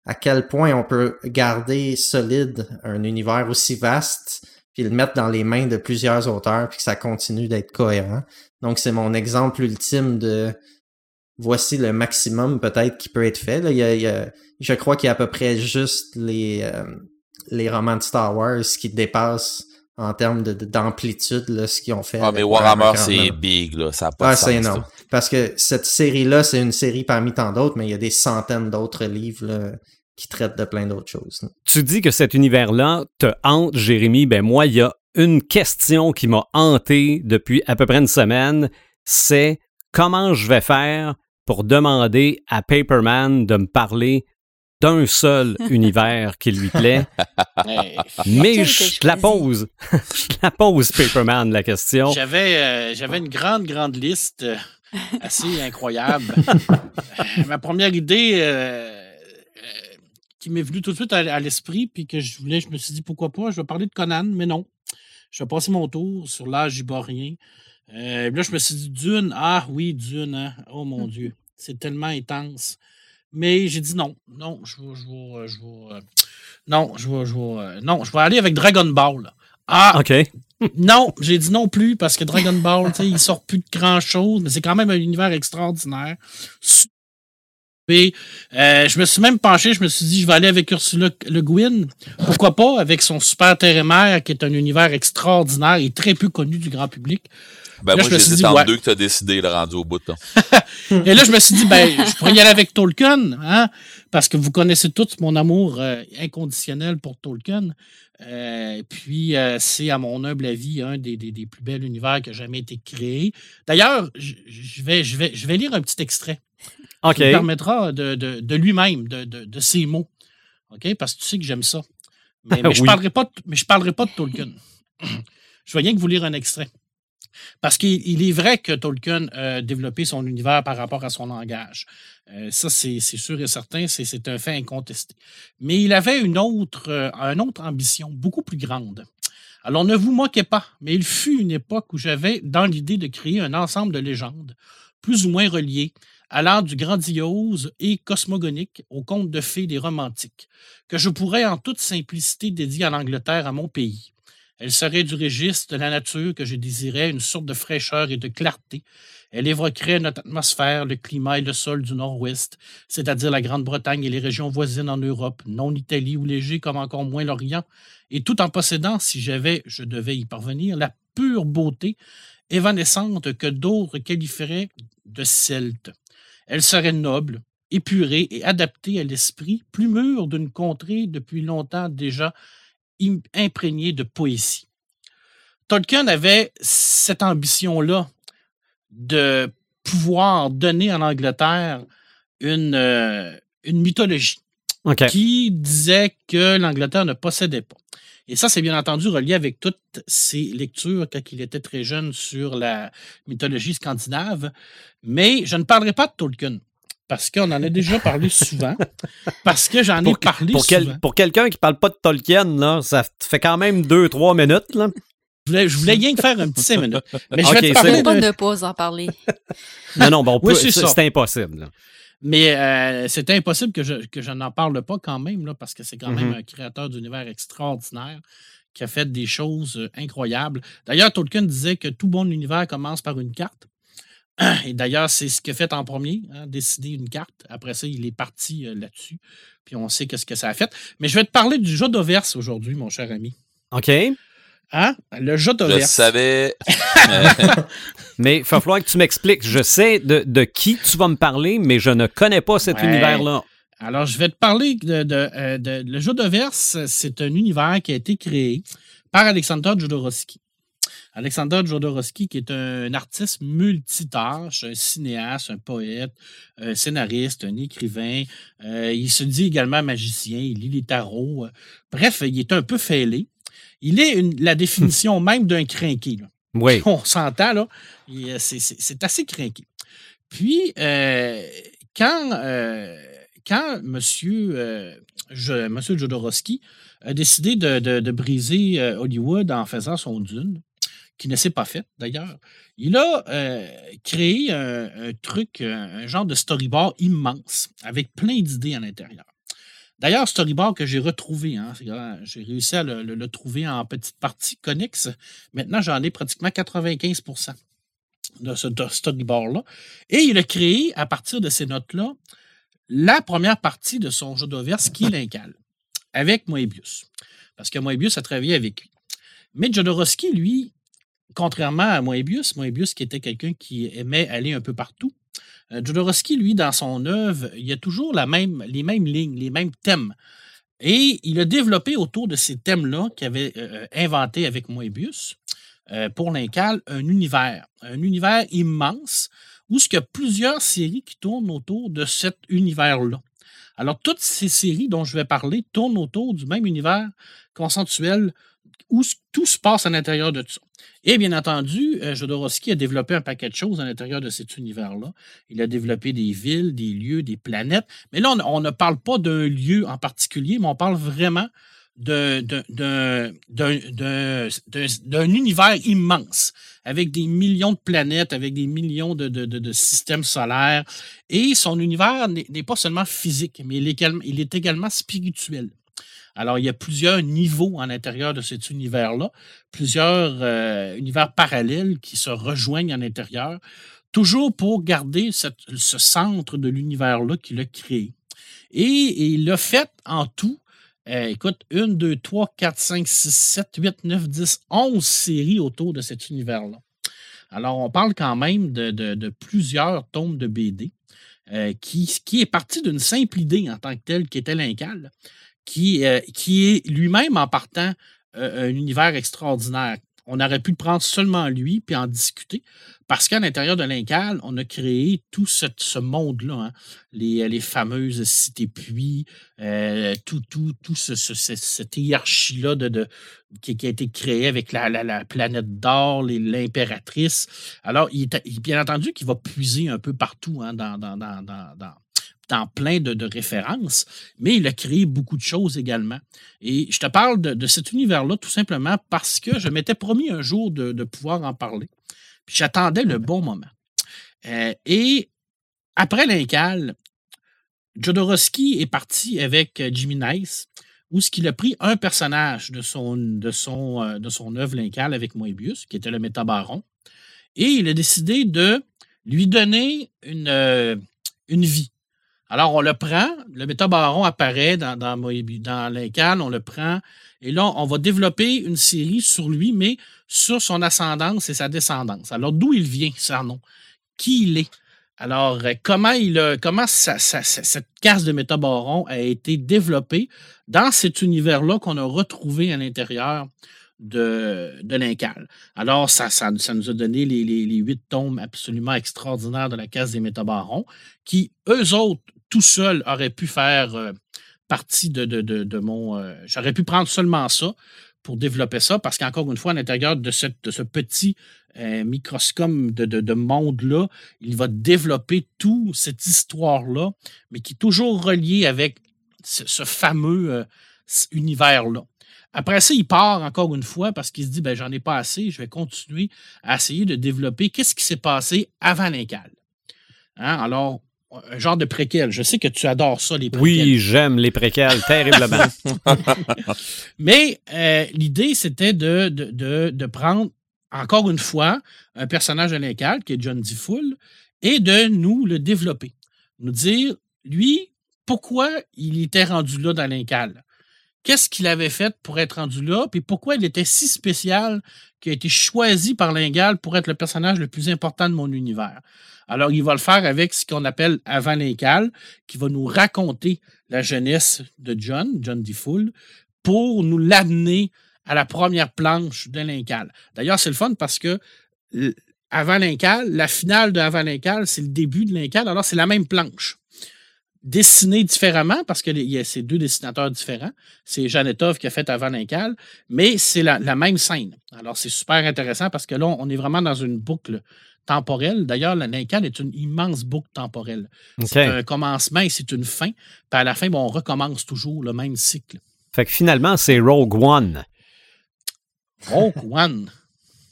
à quel point on peut garder solide un univers aussi vaste puis le mettre dans les mains de plusieurs auteurs puis que ça continue d'être cohérent. Donc c'est mon exemple ultime de voici le maximum peut-être qui peut être fait. Là. Il, y a, je crois qu'il y a à peu près juste les, euh, les romans de Star Wars qui dépassent en termes d'amplitude de, ce qu'ils ont fait. Ah, mais Warhammer, c'est big, là. Ça ah, sens. énorme. Parce que cette série-là, c'est une série parmi tant d'autres, mais il y a des centaines d'autres livres là, qui traitent de plein d'autres choses. Là. Tu dis que cet univers-là te hante, Jérémy. Ben moi, il y a une question qui m'a hanté depuis à peu près une semaine. C'est comment je vais faire pour demander à Paperman de me parler d'un seul <laughs> univers qui lui plaît. Mais je te la pose. <laughs> je te la pose, Paperman, la question. J'avais, euh, j'avais une grande, grande liste euh, assez incroyable. <laughs> Ma première idée euh, qui m'est venue tout de suite à, l'esprit, puis que je voulais, je me suis dit pourquoi pas, je vais parler de Conan, mais non. Je vais passer mon tour sur l'âge iborien. Euh, là, je me suis dit, Dune, ah oui, Dune, hein. oh mon Dieu, c'est tellement intense. Mais j'ai dit non, non, je vais, je vais, je vais, non, je vais, je vais, non, je vais aller avec Dragon Ball. Ah, OK. <laughs> non, j'ai dit non plus parce que Dragon Ball, tu sais, il sort plus de grand chose, mais c'est quand même un univers extraordinaire. Et, euh, je me suis même penché, je me suis dit, je vais aller avec Ursula Le Guin. Pourquoi pas, avec son super terre qui est un univers extraordinaire et très peu connu du grand public. Ben, moi, j'hésite en deux que tu as décidé, le rendu au bout. <laughs> et là, je me suis dit, ben, je pourrais y aller avec Tolkien, hein, parce que vous connaissez tous mon amour euh, inconditionnel pour Tolkien. Euh, puis, euh, c'est, à mon humble avis, un des, des, des, plus bels univers qui a jamais été créé. D'ailleurs, je vais, je, vais, je vais lire un petit extrait. Qui permettra de, de, de lui-même, de, de, de, ses mots. OK? Parce que tu sais que j'aime ça. Mais, mais je ne parlerai, pas de, mais je parlerai pas de Tolkien. <clears throat> je vais rien que vous lire un extrait. Parce qu'il est vrai que Tolkien a développé son univers par rapport à son langage. Euh, ça, c'est sûr et certain, c'est un fait incontesté. Mais il avait une autre, euh, une autre ambition, beaucoup plus grande. Alors, ne vous moquez pas, mais il fut une époque où j'avais dans l'idée de créer un ensemble de légendes, plus ou moins reliées, allant du grandiose et cosmogonique au conte de fées des romantiques, que je pourrais en toute simplicité dédier à l'Angleterre, à mon pays. Elle serait du registre de la nature que je désirais, une sorte de fraîcheur et de clarté. Elle évoquerait notre atmosphère, le climat et le sol du Nord-Ouest, c'est-à-dire la Grande-Bretagne et les régions voisines en Europe, non l'Italie ou léger comme encore moins l'Orient, et tout en possédant, si j'avais, je devais y parvenir, la pure beauté évanescente que d'autres qualifieraient de celte. Elle serait noble, épurée et adaptée à l'esprit, plus mûre d'une contrée depuis longtemps déjà imprégné de poésie. Tolkien avait cette ambition-là de pouvoir donner en Angleterre une, euh, une mythologie qui disait que l'Angleterre ne possédait pas. Et ça, c'est bien entendu relié avec toutes ses lectures quand il était très jeune sur la mythologie scandinave. Mais je ne parlerai pas de Tolkien parce qu'on en a déjà parlé souvent. Parce que j'en ai parlé pour souvent. pour quelqu'un qui parle pas de Tolkien, là, ça fait quand même deux, trois minutes. Là. Je voulais, je voulais rien faire un petit cinq minutes. Mais je vais te parler de... ne pas en parler. <laughs> non, non, bon, oui, c'est impossible. Mais euh, c'est impossible que je, que je n'en parle pas quand même, là, parce que c'est quand même mm-hmm. un créateur d'univers extraordinaire qui a fait des choses euh, incroyables. D'ailleurs, Tolkien disait que tout bon univers commence par une carte. Et d'ailleurs, c'est ce qu'il a fait en premier, hein, décider une carte. Après ça, il est parti euh, là-dessus. Puis on sait qu'est-ce que ça a fait. Mais je vais te parler du jeu d'Overse aujourd'hui, mon cher ami. OK. Hein? Le jeu Je savais. <laughs> mais il va falloir que tu m'expliques. Je sais de, de, qui tu vas me parler, mais je ne connais pas cet univers-là. Alors, je vais te parler de, de, de le jeu de verse. C'est un univers qui a été créé par Alexander Jodorowsky. Alexander Jodorowsky, qui est un artiste multitâche, un cinéaste, un poète, un scénariste, un écrivain. Euh, il se dit également magicien, il lit les tarots. Bref, il est un peu fêlé. Il est la définition même d'un crinqué. Oui. <laughs> On s'entend, là. Euh, c'est assez crinqué. Puis, euh, quand, quand M. monsieur Jodorowsky a décidé de, de briser Hollywood en faisant son dune, qui ne s'est pas fait d'ailleurs. Il a euh, créé un, truc, un, genre de storyboard immense avec plein d'idées à l'intérieur. D'ailleurs, storyboard que j'ai retrouvé, hein, j'ai réussi à le, trouver en petite partie connexe. Maintenant, j'en ai pratiquement 95% de ce storyboard-là. Et il a créé, à partir de ces notes-là, la première partie de son jeu d'overse qui est avec Moebius. Parce que Moebius a travaillé avec lui. Mais Jodorowsky, lui, contrairement à Moebius, Moebius qui était quelqu'un qui aimait aller un peu partout, euh, Jodorowsky, lui, dans son œuvre, il y a toujours les mêmes lignes, les mêmes thèmes. Et il a développé autour de ces thèmes-là qu'il avait euh, inventé avec Moebius, euh, pour l'Incal, un univers, un univers immense où il y a plusieurs séries qui tournent autour de cet univers-là. Alors, toutes ces séries dont je vais parler tournent autour du même univers consensuel où tout se passe à l'intérieur de ça. Et bien entendu, euh, Jodorowsky a développé un paquet de choses à l'intérieur de cet univers-là. Il a développé des villes, des lieux, des planètes. Mais là, on, ne parle pas d'un lieu en particulier, mais on parle vraiment d'un univers immense, avec des millions de planètes, avec des millions de, systèmes solaires. Et son univers n'est pas seulement physique, mais il est également spirituel. Alors, il y a plusieurs niveaux à l'intérieur de cet univers-là, plusieurs euh, univers parallèles qui se rejoignent à l'intérieur, toujours pour garder ce centre de l'univers-là qu'il a créé. Et, il l'a fait en tout, euh, écoute, une, deux, trois, quatre, cinq, six, sept, huit, neuf, dix, onze séries autour de cet univers-là. Alors, on parle quand même de, plusieurs tomes de BD. Euh, qui, qui, est parti d'une simple idée en tant que telle, qui était l'incal, qui, euh, qui est lui-même en partant euh, un univers extraordinaire. On aurait pu prendre seulement lui puis en discuter parce qu'à l'intérieur de l'Incal, on a créé tout ce, monde-là, hein. les, les, fameuses cités-puits, euh, tout, tout, tout ce, cette hiérarchie-là qui, a été créée avec la, la, planète d'or, l'impératrice. Alors, il, bien entendu qu'il va puiser un peu partout hein, dans dans plein de, références, mais il a créé beaucoup de choses également. Et je te parle de, cet univers-là tout simplement parce que je m'étais promis un jour de, pouvoir en parler. J'attendais le bon moment. Euh, et après l'Incal, Jodorowsky est parti avec Jimmy Nice, où ce qu'il a pris un personnage de son, de son, euh, de son œuvre L'Incal avec Moebius, qui était le métabaron, et il a décidé de lui donner une, euh, une vie. Alors, on le prend, le métabaron apparaît dans, dans, on le prend, et là, on va développer une série sur lui, mais sur son ascendance et sa descendance. Alors, d'où il vient, son nom? Qui il est? Alors, euh, comment, il comment cette case de métabaron a été développée dans cet univers-là qu'on a retrouvé à l'intérieur de, de. Alors, ça, ça, nous a donné les, les, huit tomes absolument extraordinaires de la case des métabarons, qui, eux autres, tout seul aurait pu faire euh, partie de, de, mon. Euh, j'aurais pu prendre seulement ça pour développer ça, parce qu'encore une fois, à l'intérieur de, ce petit euh, microscope de, monde-là, il va développer toute cette histoire-là, mais qui est toujours reliée avec ce, fameux univers-là. Après ça, il part encore une fois parce qu'il se dit ben, j'en ai pas assez, je vais continuer à essayer de développer qu'est-ce qui s'est passé avant l'incal. Hein? Alors, un genre de préquel. Je sais que tu adores ça, les préquels. Oui, j'aime les préquels terriblement. <laughs> Mais euh, l'idée, c'était de, de, prendre, encore une fois, un personnage de l'incal, qui est John D. et de nous le développer. Nous dire, lui, pourquoi il était rendu là dans l'incal? Qu'est-ce qu'il avait fait pour être rendu là, puis pourquoi il était si spécial qu'il a été choisi par Lingal pour être le personnage le plus important de mon univers. Alors, il va le faire avec ce qu'on appelle Avant Lincal, qui va nous raconter la jeunesse de John, John DeFool, pour nous l'amener à la première planche de Lincal. D'ailleurs, c'est le fun parce que avant Lincal, la finale de Avant Lincal, c'est le début de Lincal, alors c'est la même planche dessiné différemment parce que c'est deux dessinateurs différents. C'est Janetov qui a fait avant l'Incal, mais c'est la, même scène. Alors, c'est super intéressant parce que là, on est vraiment dans une boucle temporelle. D'ailleurs, l'Incal est une immense boucle temporelle. C'est un commencement et c'est une fin. Puis à la fin, on recommence toujours le même cycle. Fait que finalement, c'est Rogue One. Rogue One.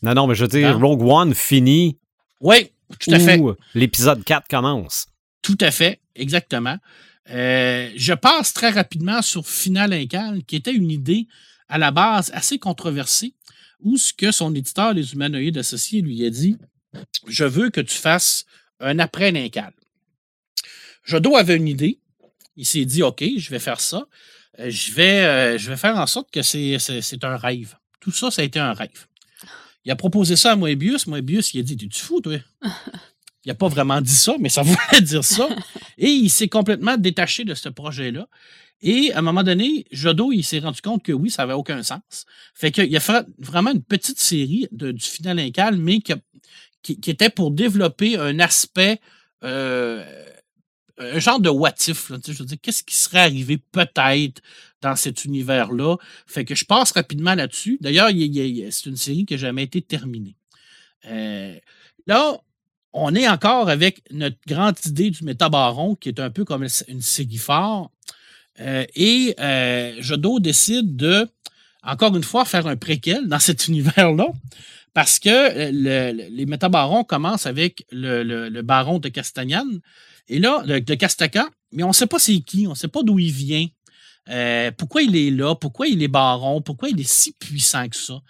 non, non, mais je veux dire, Rogue One finit. Oui, tout à fait. L'épisode 4 commence. Tout à fait, exactement. Euh, je passe très rapidement sur Final Incal, qui était une idée à la base assez controversée, où ce que son éditeur, les humanoïdes associés, lui a dit Je veux que tu fasses un après Incal. Jodo avait une idée. Il s'est dit OK, je vais faire ça. Je, vais, euh, je vais faire en sorte que c'est un rêve. Tout ça, ça a été un rêve. Il a proposé ça à Moebius. Moebius, il a dit Tu fous, toi il n'a pas vraiment dit ça, mais ça <laughs> voulait dire ça. Et il s'est complètement détaché de ce projet-là. Et à un moment donné, Jodo, il s'est rendu compte que oui, ça n'avait aucun sens. Fait qu'il a fait vraiment une petite série du final incal, mais qui, qui, était pour développer un aspect, euh, un genre de what if. je veux dire, qu'est-ce qui serait arrivé peut-être dans cet univers-là? Fait que je passe rapidement là-dessus. D'ailleurs, c'est une série qui n'a jamais été terminée. Euh, là, on est encore avec notre grande idée du métabaron, qui est un peu comme une série Euh, et euh, Jodo décide de, encore une fois, faire un préquel dans cet <laughs> univers-là, parce que euh, les métabarons commencent avec le, baron de Castagnane, et là, de Castaca, mais on ne sait pas c'est qui, on ne sait pas d'où il vient. Euh, pourquoi il est là? Pourquoi il est baron? Pourquoi il est si puissant que ça?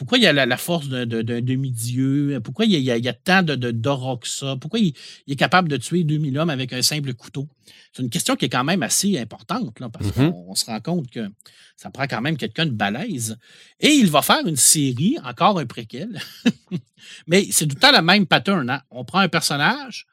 Pourquoi il y a la, force d'un demi-dieu? Pourquoi il y, a, tant de, de que ça? Pourquoi il, est capable de tuer 2000 hommes avec un simple couteau? C'est une question qui est quand même assez importante, là, parce mm-hmm. qu'on se rend compte que ça prend quand même quelqu'un de balèze. Et il va faire une série, encore un préquel. <laughs> Mais c'est tout le temps le même pattern. Hein? On prend un personnage,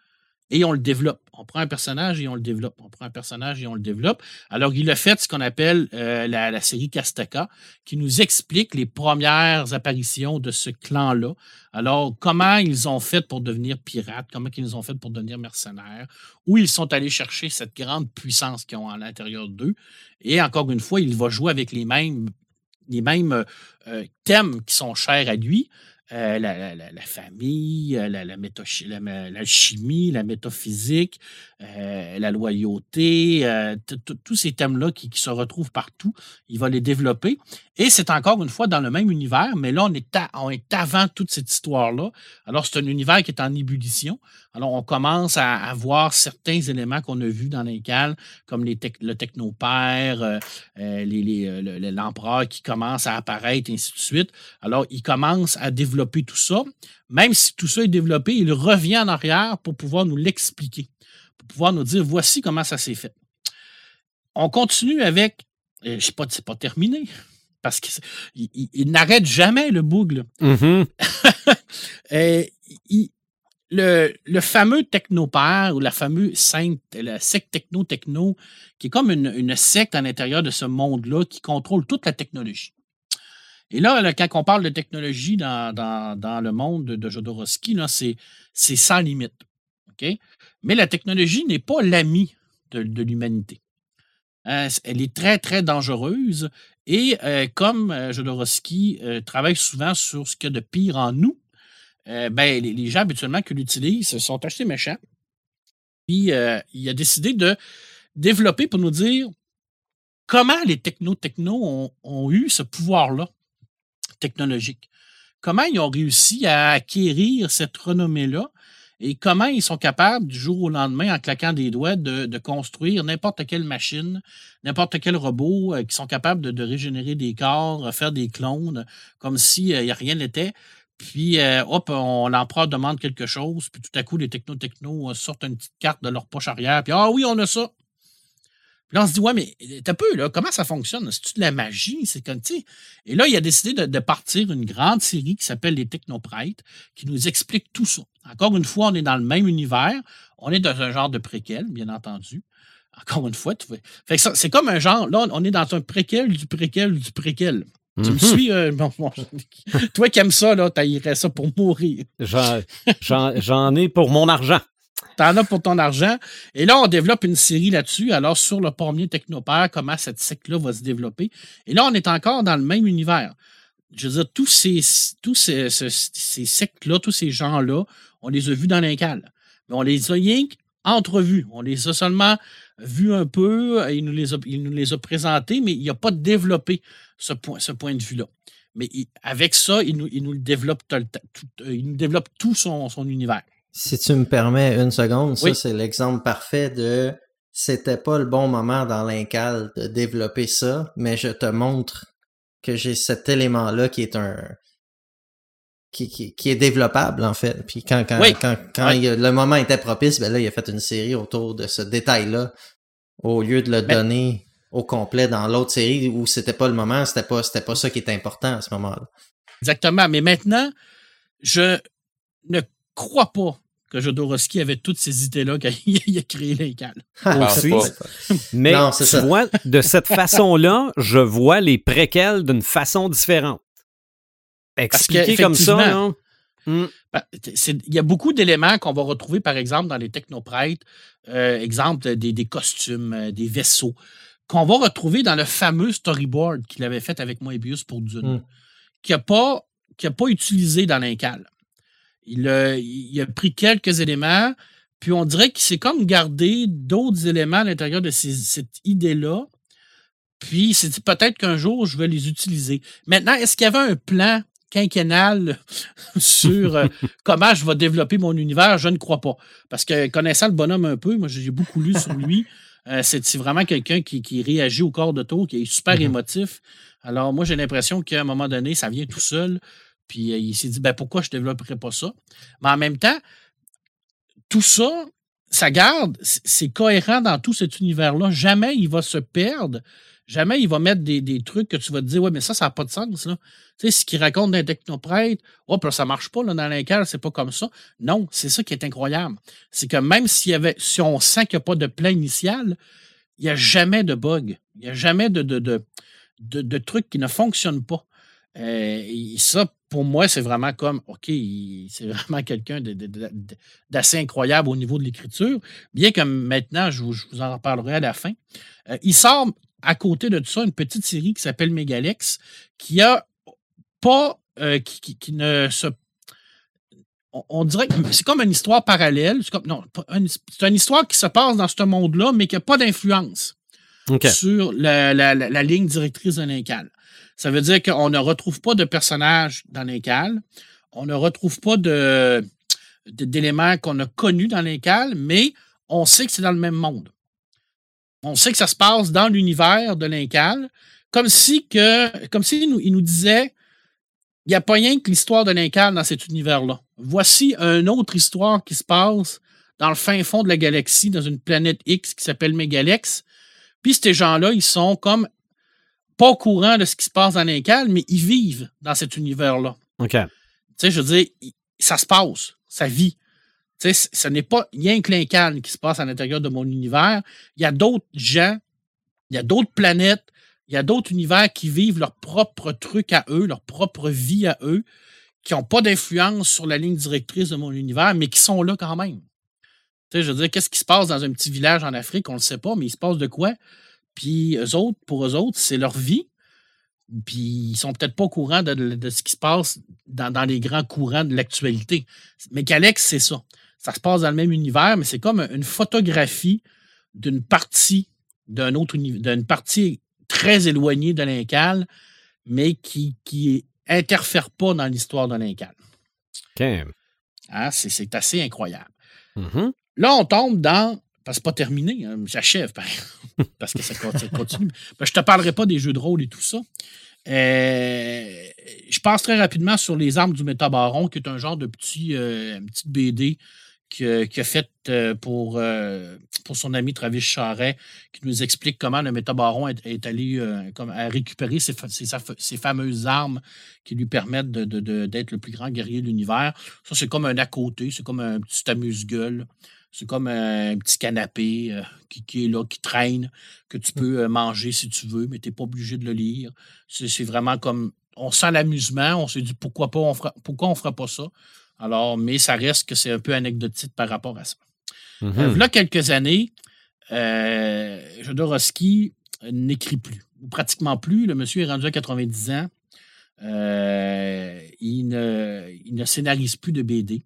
et on le développe. On prend un personnage et on le développe. On prend un personnage et on le développe. Alors, il a fait ce qu'on appelle euh, la, série Castaka, qui nous explique les premières apparitions de ce clan-là. Alors, comment ils ont fait pour devenir pirates, comment ils ont fait pour devenir mercenaires, où ils sont allés chercher cette grande puissance qu'ils ont à l'intérieur d'eux. Et encore une fois, il va jouer avec les mêmes, les mêmes euh, thèmes qui sont chers à lui. Euh, la, famille, euh, la, la, chimie, la métaphysique, euh, la loyauté, tous ces thèmes-là qui, se retrouvent partout, il va les développer. Et c'est encore une fois dans le même univers, mais là, on est, on est avant toute cette histoire-là. Alors, c'est un univers qui est en ébullition. Alors, on commence à, voir certains éléments qu'on a vus dans l'incal, comme les le technopère, l'empereur qui commence à apparaître, et ainsi de suite. Alors, il commence à développer développer tout ça. Même si tout ça est développé, il revient en arrière pour pouvoir nous l'expliquer, pour pouvoir nous dire voici comment ça s'est fait. On continue avec, je ne sais pas, c'est pas terminé, parce qu'il il, n'arrête jamais le bougle. Mm-hmm. <laughs> le, le, fameux technopère ou la fameuse sainte, la secte techno-techno, qui est comme une, une secte à l'intérieur de ce monde-là qui contrôle toute la technologie. Et là, quand on parle de technologie dans, le monde de, Jodorowsky, c'est sans limite. Mais la technologie n'est pas l'ami de, l'humanité. Hein, elle est très, très dangereuse. Et euh, comme euh, Jodorowsky euh, travaille souvent sur ce qu'il y a de pire en nous, ben, les, gens habituellement qui l'utilisent sont achetés méchants. Puis il a décidé de développer pour nous dire comment les techno-techno ont eu ce pouvoir-là technologique. Comment ils ont réussi à acquérir cette renommée-là et comment ils sont capables, du jour au lendemain, en claquant des doigts, de, construire n'importe quelle machine, n'importe quel robot, euh, qui sont capables de, régénérer des corps, faire des clones, comme n'y a rien n'était. Puis, euh, hop, on, l'empereur demande quelque chose, puis tout à coup, les techno-techno euh, sortent une petite carte de leur poche arrière, puis ah oui, on a ça. Puis là, on se dit, ouais, mais t'as peu, là, comment ça fonctionne? C'est-tu de la magie? C'est comme, tu Et là, il a décidé de, partir une grande série qui s'appelle Les Technoprêtres, qui nous explique tout ça. Encore une fois, on est dans le même univers. On est dans un genre de préquel, bien entendu. Encore une fois, tu Fait c'est comme un genre, là, on est dans un préquel du préquel du préquel. Tu me mhm. suis? Euh, <laughs> toi qui aimes ça, là, t'aillerais ça pour mourir. J'en ai pour mon argent. T'en as pour ton argent. Et là, on développe une série là-dessus. Alors, sur le premier Technopère, comment cette secte-là va se développer. Et là, on est encore dans le même univers. Je veux dire, tous ces, tous ces, sectes-là, tous ces gens-là, on les a vus dans l'incal. Mais on les a rien entrevus. On les a seulement vus un peu. Il nous les a, il nous les a présentés, mais il n'a pas développé ce point, ce point de vue-là. Mais avec ça, il nous, il nous développe, tout, il nous développe tout son, son univers. Si tu me permets une seconde, ça c'est l'exemple parfait de c'était pas le bon moment dans l'incal de développer ça, mais je te montre que j'ai cet élément-là qui est un qui, qui, est développable en fait. Puis quand, quand, quand, quand le moment était propice, ben là, il a fait une série autour de ce détail-là au lieu de le ben donner au complet dans l'autre série où c'était pas le moment, c'était pas, c'était pas ça qui était important à ce moment-là. Exactement. Mais maintenant, je ne crois pas que Jodorowsky avait toutes ces idées-là quand <laughs> il a créé l'incal. <laughs> Aussi. Mais tu vois, de cette façon-là, je vois les préquels d'une façon différente. Expliquer comme ça, non? Hmm. Ben, il y a beaucoup d'éléments qu'on va retrouver, par exemple, dans les technoprêtres, euh, exemple des, costumes, euh, des vaisseaux, qu'on va retrouver dans le fameux storyboard qu'il avait fait avec Moebius pour Dune, hmm. qui n'a pas, pas utilisé dans l'incal. Il a, pris quelques éléments, puis on dirait qu'il s'est comme gardé d'autres éléments à l'intérieur de cette idée-là. Puis c'est dit peut-être qu'un jour, je vais les utiliser. Maintenant, est-ce qu'il y avait un plan quinquennal <laughs> sur euh, <laughs> comment je vais développer mon univers? Je ne crois pas. Parce que connaissant le bonhomme un peu, moi j'ai beaucoup lu sur lui. Euh, c'est vraiment quelqu'un qui, réagit au corps de tour, qui est super mm-hmm. émotif. Alors, moi, j'ai l'impression qu'à un moment donné, ça vient tout seul. Puis euh, il s'est dit, ben, pourquoi je ne développerais pas ça? Mais en même temps, tout ça, ça garde, c'est cohérent dans tout cet univers-là. Jamais il va se perdre. Jamais il va mettre des, trucs que tu vas te dire, ouais, mais ça, ça n'a pas de sens. Là. Tu sais, ce qu'il raconte d'un technoprêtre, oh, ça ne marche pas là, dans l'incal, c'est pas comme ça. Non, c'est ça qui est incroyable. C'est que même s'il y avait, si on sent qu'il n'y a pas de plan initial, il n'y a jamais de bug. Il n'y a jamais de, de, de, de, trucs qui ne fonctionnent pas. Euh, et ça, pour moi, c'est vraiment comme, OK, c'est vraiment quelqu'un d'assez incroyable au niveau de l'écriture, bien que maintenant, je vous, en reparlerai à la fin. Euh, il sort à côté de tout ça une petite série qui s'appelle Megalex, qui a pas, euh, qui, ne se on, dirait que c'est comme une histoire parallèle. C'est comme, non, c'est une histoire qui se passe dans ce monde-là, mais qui n'a pas d'influence sur la, la, ligne directrice de l'incal. Ça veut dire qu'on ne retrouve pas de personnages dans l'incal. On ne retrouve pas de, d'éléments qu'on a connus dans l'incal, mais on sait que c'est dans le même monde. On sait que ça se passe dans l'univers de l'incal, comme si que, comme si nous, il nous disait, il n'y a pas rien que l'histoire de l'incal dans cet univers-là. Voici une autre histoire qui se passe dans le fin fond de la galaxie, dans une planète X qui s'appelle Megalex. Puis ces gens-là, ils sont comme pas au courant de ce qui se passe dans l'incal, mais ils vivent dans cet univers-là. OK. Tu sais, je veux dire, ça se passe, ça vit. Tu sais, ce n'est pas rien que l'incal qui se passe à l'intérieur de mon univers. Il y a d'autres gens, il y a d'autres planètes, il y a d'autres univers qui vivent leur propre truc à eux, leur propre vie à eux, qui n'ont pas d'influence sur la ligne directrice de mon univers, mais qui sont là quand même. Tu sais, je veux dire, qu'est-ce qui se passe dans un petit village en Afrique? On ne le sait pas, mais il se passe de quoi? Puis eux autres, pour eux autres, c'est leur vie. Puis ils sont peut-être pas au courant de, ce qui se passe dans, les grands courants de l'actualité. Mais qu'Alex, c'est ça. Ça se passe dans le même univers, mais c'est comme une photographie d'une partie d'un autre d'une partie très éloignée de l'Incal, mais qui, qui interfère pas dans l'histoire de l'Incal. Ah, c'est assez incroyable. Mm-hmm. Là, on tombe dans c'est pas terminé, hein, j'achève, parce que ça continue. Ben, je te parlerai pas des jeux de rôle et tout ça. Euh, je passe très rapidement sur Les Armes du Métabaron, qui est un genre de petit, euh, petite BD qu'il a fait euh, pour, euh, pour son ami Travis Charret, qui nous explique comment le métabaron est, allé euh, comme à récupérer ses, fameuses armes qui lui permettent d'être le plus grand guerrier de l'univers. Ça, c'est comme un à côté, c'est comme un petit amuse-gueule. C'est comme un petit canapé qui, est là, qui traîne, que tu peux manger si tu veux, mais tu n'es pas obligé de le lire. C'est vraiment comme. On sent l'amusement, on s'est dit pourquoi pas, on fera, pourquoi on ne fera pas ça? Alors, mais ça reste que c'est un peu anecdotique par rapport à ça. Mm là, quelques années, euh, Jodorowsky n'écrit plus, ou pratiquement plus. Le monsieur est rendu à 90 ans. Euh, il, ne, scénarise plus de BD.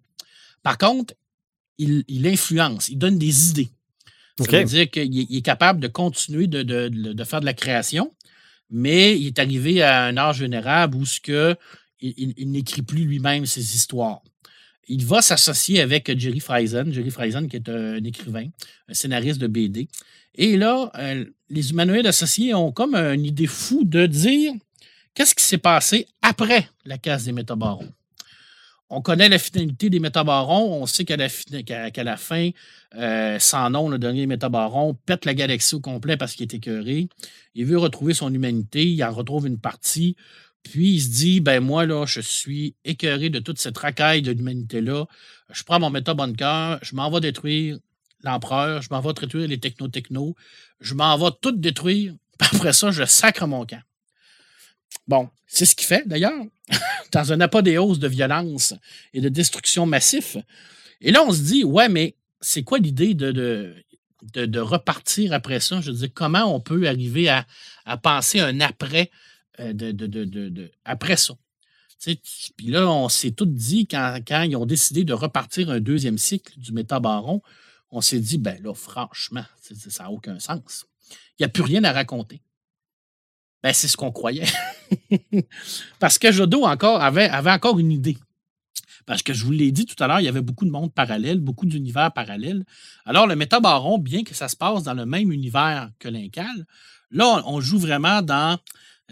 Par contre, il, influence, il donne des idées. Ça veut dire qu'il est capable de continuer de, faire de la création, mais il est arrivé à un âge vénérable où ce que il n'écrit plus lui-même ses histoires il va s'associer avec Jerry Friesen, Jerry Friesen qui est un écrivain, un scénariste de BD. Et là, euh, les humanoïdes associés ont comme une idée fou de dire qu'est-ce qui s'est passé après la case des métabarons. On connaît la finalité des métabarons. On sait qu'à la, fin, euh, sans nom, le dernier métabaron pète la galaxie au complet parce qu'il est écœuré. Il veut retrouver son humanité. Il en retrouve une partie. Puis il se dit, ben moi, là, je suis écœuré de toute cette racaille de l'humanité-là. Je prends mon méta-bunker, je m'en vais détruire l'empereur, je m'en vais détruire les techno-techno, je m'en vais tout détruire. <laughs> Après ça, je sacre mon camp. Bon, c'est ce qu'il fait d'ailleurs, <laughs> dans un apodéose de violence et de destruction massif. Et là, on se dit, ouais, mais c'est quoi l'idée de, de, repartir après ça? Je veux dire, comment on peut arriver à, à penser un après euh, après ça? Puis là, on s'est tout dit, quand, quand, ils ont décidé de repartir un deuxième cycle du métabaron, on s'est dit, ben là, franchement, ça n'a aucun sens. Il n'y a plus rien à raconter. Ben, c'est ce qu'on croyait. <laughs> Parce que Jodo encore avait, avait encore une idée. Parce que je vous l'ai dit tout à l'heure, il y avait beaucoup de mondes parallèles, beaucoup d'univers parallèles. Alors, le métabaron, bien que ça se passe dans le même univers que l'Incal, là, on joue vraiment dans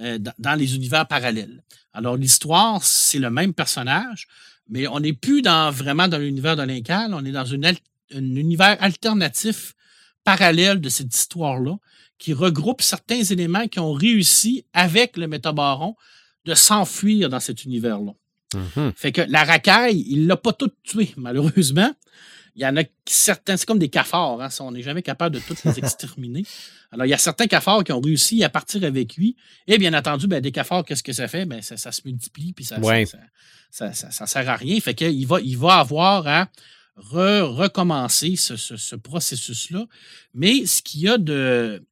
euh, dans les univers parallèles. Alors, l'histoire, c'est le même personnage, mais on n'est plus dans, vraiment dans l'univers de l'Incal, on est dans un univers alternatif parallèle de cette histoire-là, qui regroupe certains éléments qui ont réussi, avec le métabaron, de s'enfuir dans cet univers-là. Mm-hmm. Fait que la racaille, il ne l'a pas tout tué, malheureusement. Il y en a certains, c'est comme des cafards, hein, on n'est jamais capable de tous les <laughs> exterminer. Alors, il y a certains cafards qui ont réussi à partir avec lui. Et bien entendu, ben, des cafards, qu'est-ce que ça fait? Ben, ça, se multiplie, puis ça ne ça, sert à rien. Fait qu'il va, il va avoir à recommencer ce, processus-là. Mais ce qu'il y a de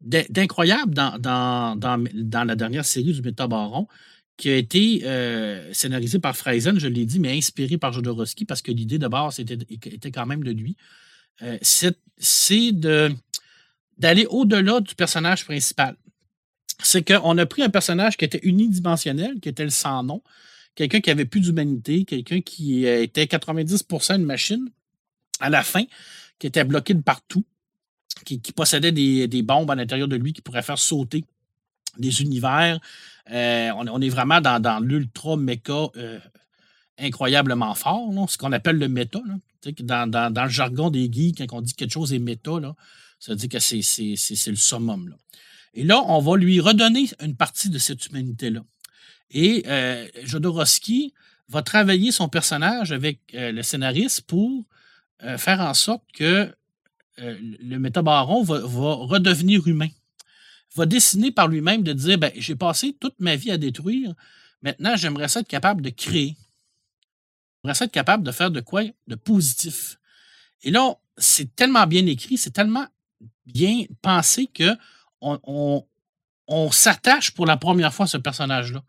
d'incroyable dans, la dernière série du Métabaron, qui a été euh, scénarisé par Freisen, je l'ai dit, mais inspiré par Jodorowsky, parce que l'idée de base était, quand même de lui. Euh, c'est d'aller au-delà du personnage principal. C'est qu'on a pris un personnage qui était unidimensionnel, qui était le sans-nom, quelqu'un qui avait plus d'humanité, quelqu'un qui euh, était 90% une machine à la fin, qui était bloqué de partout, qui, possédait des, bombes à l'intérieur de lui qui pourraient faire sauter des univers. Euh, on, est vraiment dans, l'ultra méca euh, incroyablement fort, ce qu'on appelle le méta. Dans, le jargon des geeks, quand on dit que quelque chose est méta, ça veut dire que c'est le summum. Et là, on va lui redonner une partie de cette humanité-là. Et euh, Jodorowsky va travailler son personnage avec euh, le scénariste pour faire en sorte que euh, le métabaron va, redevenir humain. Va dessiner par lui-même de dire ben, j'ai passé toute ma vie à détruire, maintenant j'aimerais être capable de créer. J'aimerais être capable de faire de quoi de positif. Et là, c'est tellement bien écrit, c'est tellement bien pensé que on, s'attache pour la première fois à ce personnage-là.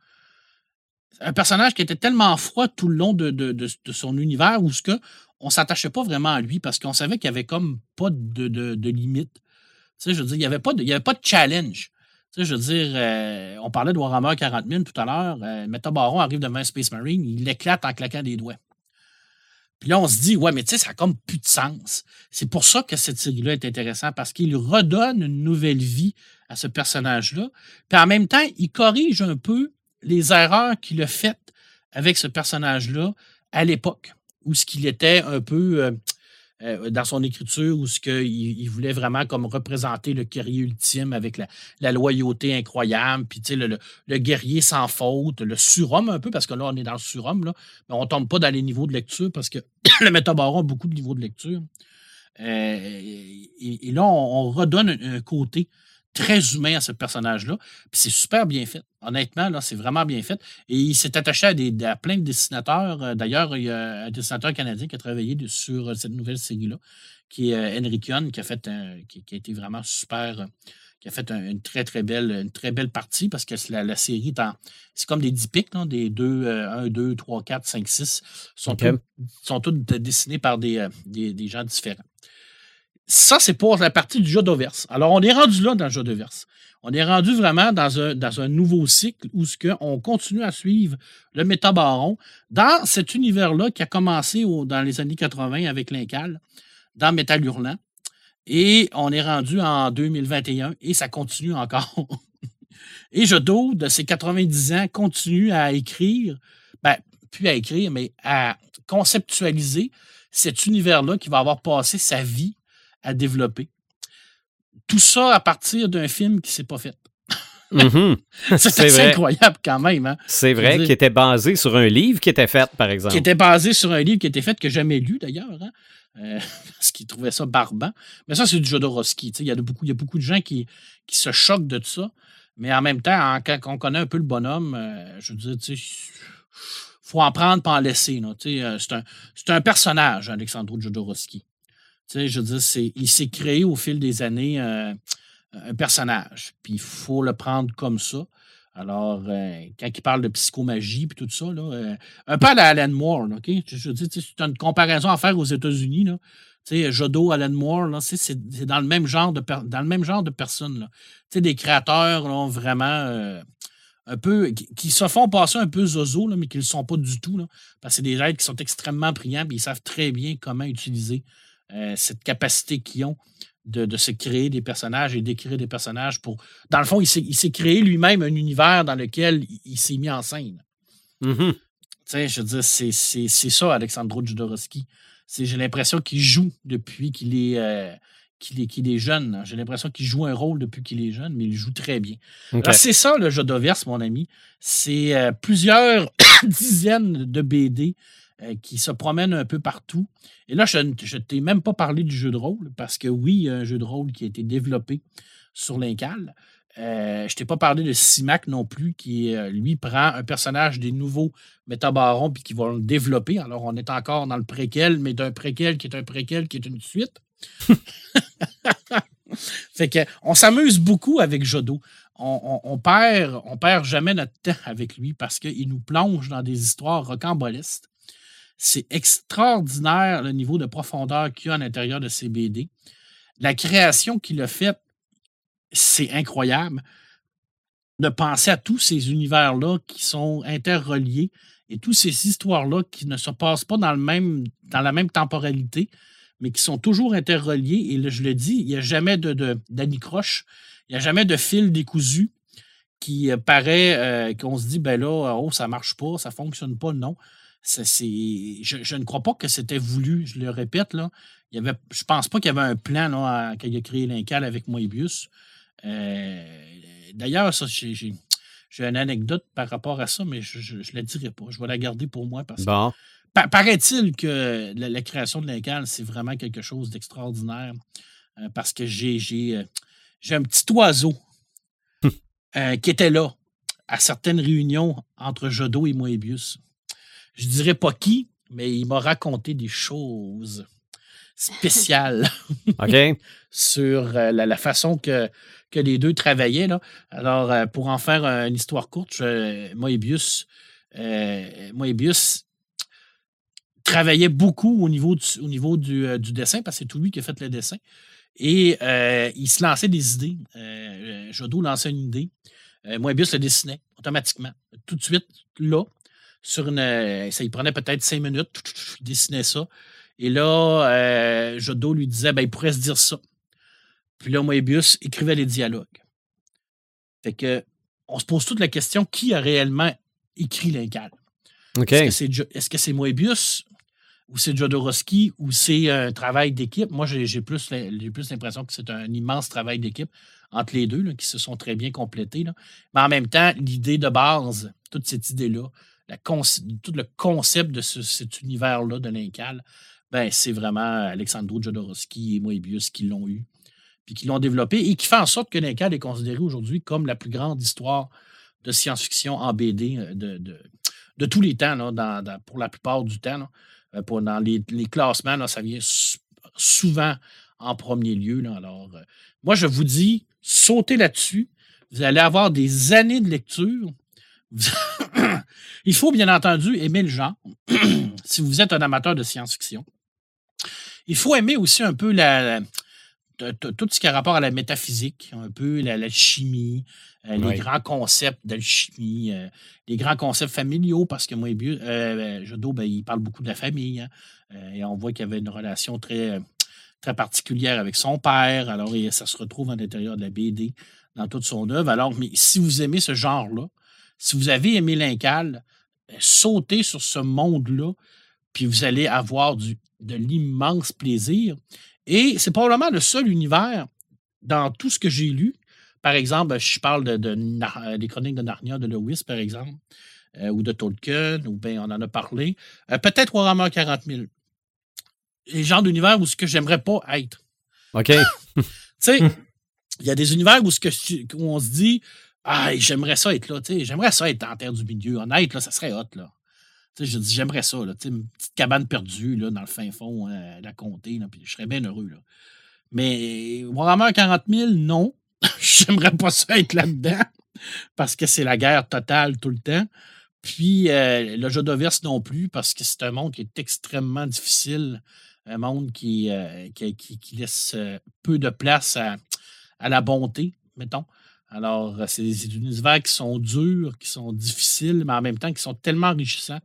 Un personnage qui était tellement froid tout le long de, son univers où ce que on s'attachait pas vraiment à lui parce qu'on savait qu'il n'y avait comme pas de, limite. Tu sais, je veux dire, il n'y avait, pas de, avait pas de challenge. Tu sais, je veux dire, euh, on parlait de Warhammer 40 000 tout à l'heure. Euh, Metabaron arrive devant Space Marine, il l'éclate en claquant des doigts. Puis là, on se dit, ouais, mais tu sais, ça n'a comme plus de sens. C'est pour ça que cette série-là est intéressante, parce qu'il redonne une nouvelle vie à ce personnage-là. Puis en même temps, il corrige un peu les erreurs qu'il a faites avec ce personnage-là à l'époque, où ce qu'il était un peu euh, dans son écriture, où ce qu'il il voulait vraiment comme représenter le guerrier ultime avec la, loyauté incroyable, puis le, guerrier sans faute, le surhomme un peu, parce que là, on est dans le surhomme, mais on ne tombe pas dans les niveaux de lecture parce que <coughs> le métabaron a beaucoup de niveaux de lecture. et, là, on, redonne un côté très humain à ce personnage-là. Puis c'est super bien fait. Honnêtement, là, c'est vraiment bien fait. Et il s'est attaché à, des, plein de dessinateurs. Euh, d'ailleurs, il y a un dessinateur canadien qui a travaillé sur cette nouvelle série-là, qui est euh, Henrik qui a fait qui, a été vraiment super. qui a fait une très, très belle, une très belle partie parce que la, la série c'est comme des dipics, des 2, 1, 2, 3, 4, 5, 6. Sont, sont tous dessinés par des, euh, des, des gens différents. Ça, c'est pour la partie du jeu de verse. Alors, on est rendu là dans le jeu de verse. On est rendu vraiment dans un, dans un nouveau cycle où ce que on continue à suivre le métabaron dans cet univers-là qui a commencé dans les années 80 avec l'Incal, dans Métal Hurlant. Et on est rendu en 2021 et ça continue encore. <laughs> et Jodo, de ses 90 ans, continue à écrire, ben, plus à écrire, mais à conceptualiser cet univers-là qui va avoir passé sa vie à développer. Tout ça à partir d'un film qui ne s'est pas fait. Mm-hmm. <laughs> c'est incroyable quand même. Hein. C'est vrai, qui était basé sur un livre qui était fait, par exemple. Qui était basé sur un livre qui était fait, que j'ai jamais lu d'ailleurs, hein. euh, <laughs> parce qu'il trouvait ça barbant. Mais ça, c'est du Jodorowsky. Il y, a beaucoup, il y a beaucoup de gens qui, qui se choquent de ça. Mais en même temps, quand on connaît un peu le bonhomme, euh, je veux dire, il faut en prendre pas en laisser. Euh, c'est un, un, personnage, Alexandre Jodorowsky je veux dire, il s'est créé au fil des années euh, un personnage. Puis il faut le prendre comme ça. Alors, euh, quand il parle de psychomagie et tout ça, là, euh, un peu à la Alan Moore, OK? Je, veux dire, c'est une comparaison à faire aux États-Unis. Là. Jodo, Alan Moore, c'est dans le même genre de dans le même genre de personnes. Là. Des créateurs vraiment un peu qui, se font passer un peu zozo, là, mais qui ne le sont pas du tout. Là, parce que c'est des êtres qui sont extrêmement brillants et ils savent très bien comment utiliser euh, cette capacité qu'ils ont de, se créer des personnages et d'écrire des personnages pour. Dans le fond, il s'est créé lui-même un univers dans lequel il, s'est mis en scène. Tu sais, je veux dire, c'est ça, Alexandro Jodorowsky. J'ai l'impression qu'il joue depuis qu'il est, euh, qu'il est, jeune. J'ai l'impression qu'il joue un rôle depuis qu'il est jeune, mais il joue très bien. C'est ça, le Jodoverse, mon ami. C'est euh, plusieurs <coughs> dizaines de BD euh, qui se promène un peu partout. Et là, je ne t'ai même pas parlé du jeu de rôle, parce que oui, il y a un jeu de rôle qui a été développé sur l'Incal. Euh, je t'ai pas parlé de Simac non plus, qui, euh, lui, prend un personnage des nouveaux Métabarons puis qui va le développer. Alors, on est encore dans le préquel, mais d'un préquel qui est un préquel qui est une suite. <laughs> fait que on s'amuse beaucoup avec Jodo. On, on, perd, on perd jamais notre temps avec lui parce qu'il nous plonge dans des histoires rocambolesques. C'est extraordinaire le niveau de profondeur qu'il y a à l'intérieur de ces BD. La création qu'il a faite, c'est incroyable. De penser à tous ces univers-là qui sont interreliés et toutes ces histoires-là qui ne se passent pas dans, le même, dans la même temporalité, mais qui sont toujours interreliées. Et je le dis, il n'y a jamais d'anicroche, de, il n'y a jamais de fil décousu qui euh, paraît euh, qu'on se dit, ben là, oh, ça ne marche pas, ça ne fonctionne pas. Non je, ne crois pas que c'était voulu, je le répète. Là. Il y avait, je pense pas qu'il y avait un plan là, quand il a créé l'Incal avec Moebius. Euh, d'ailleurs, ça, j'ai, une anecdote par rapport à ça, mais je ne la dirai pas. Je vais la garder pour moi parce que paraît-il que la, création de l'Incal, c'est vraiment quelque chose d'extraordinaire euh, parce que j'ai, j'ai, euh, j'ai un petit oiseau qui était là à certaines réunions entre Jodo et Moebius je dirais pas qui, mais il m'a raconté des choses spéciales <laughs> sur euh, la, façon que, que les deux travaillaient. Là. Alors, euh, pour en faire une histoire courte, Moebius, euh, Moebius travaillait beaucoup au niveau du, au niveau du, dessin, parce que c'est tout lui qui a fait le dessin. Et il se lançait des idées. Jodo lançait une idée. Moebius le dessinait automatiquement. Tout de suite, là, sur une. Euh, ça il prenait peut-être cinq minutes, il dessinait ça. Et là, euh, Jodo lui disait ben, il pourrait se dire ça. Puis là, Moebius écrivait les dialogues. Fait que on se pose toute la question qui a réellement écrit l'incal? Est-ce que c'est Moebius ou c'est Jodorowsky, ou c'est un travail d'équipe? Moi, j'ai plus l'impression que c'est un immense travail d'équipe entre les deux, qui se sont très bien complétés. Mais en même temps, l'idée de base, toute cette idée-là, tout le concept de cet univers-là de l'Incal, ben, c'est vraiment Alexandro Jodorowsky et Moebius qui l'ont eu, puis qui l'ont développé, et qui fait en sorte que l'Incal est considéré aujourd'hui comme la plus grande histoire de science-fiction en BD euh, de, tous les temps, pour la plupart du temps. Euh, pour, dans les, classements, ça vient souvent en premier lieu. Alors, euh, moi, je vous dis, sautez là-dessus. Vous allez avoir des années de lecture. <coughs> Il faut bien entendu aimer le genre, <coughs> si vous êtes un amateur de science-fiction. Il faut aimer aussi un peu la, tout ce qui a rapport à la métaphysique, un peu la, chimie, euh, les grands concepts d'alchimie, euh, les grands concepts familiaux, parce que moi, euh, Jodo, ben, il parle beaucoup de la famille. Hein, et on voit qu'il y avait une relation très, très particulière avec son père. Alors, ça se retrouve à l'intérieur de la BD dans toute son œuvre. Alors, mais si vous aimez ce genre-là, si vous avez aimé l'Incal, ben, sautez sur ce monde-là, puis vous allez avoir du, de l'immense plaisir. Et c'est probablement le seul univers dans tout ce que j'ai lu. Par exemple, je parle de, des chroniques de Narnia de Lewis, par exemple, euh, ou de Tolkien, ou bien on en a parlé. Euh, peut-être Warhammer 40 000. Les genres d'univers où ce que j'aimerais pas être. OK. <laughs> tu sais, <laughs> il y a des univers où, ce que, où on se dit Ah, j'aimerais ça être là. J'aimerais ça être en terre du milieu. Honnête, là, ça serait hot. Là. Je dis, j'aimerais ça, là, une petite cabane perdue là, dans le fin fond de la comté, là, puis je serais bien heureux. Là. Mais Warhammer 40 000, non. <laughs> j'aimerais pas ça être là-dedans parce que c'est la guerre totale tout le temps. Puis euh, le jeu de verse non plus, parce que c'est un monde qui est extrêmement difficile, un monde qui, euh, qui, laisse euh, peu de place à la bonté, mettons. Alors, c'est des univers qui sont durs, qui sont difficiles, mais en même temps qui sont tellement enrichissants.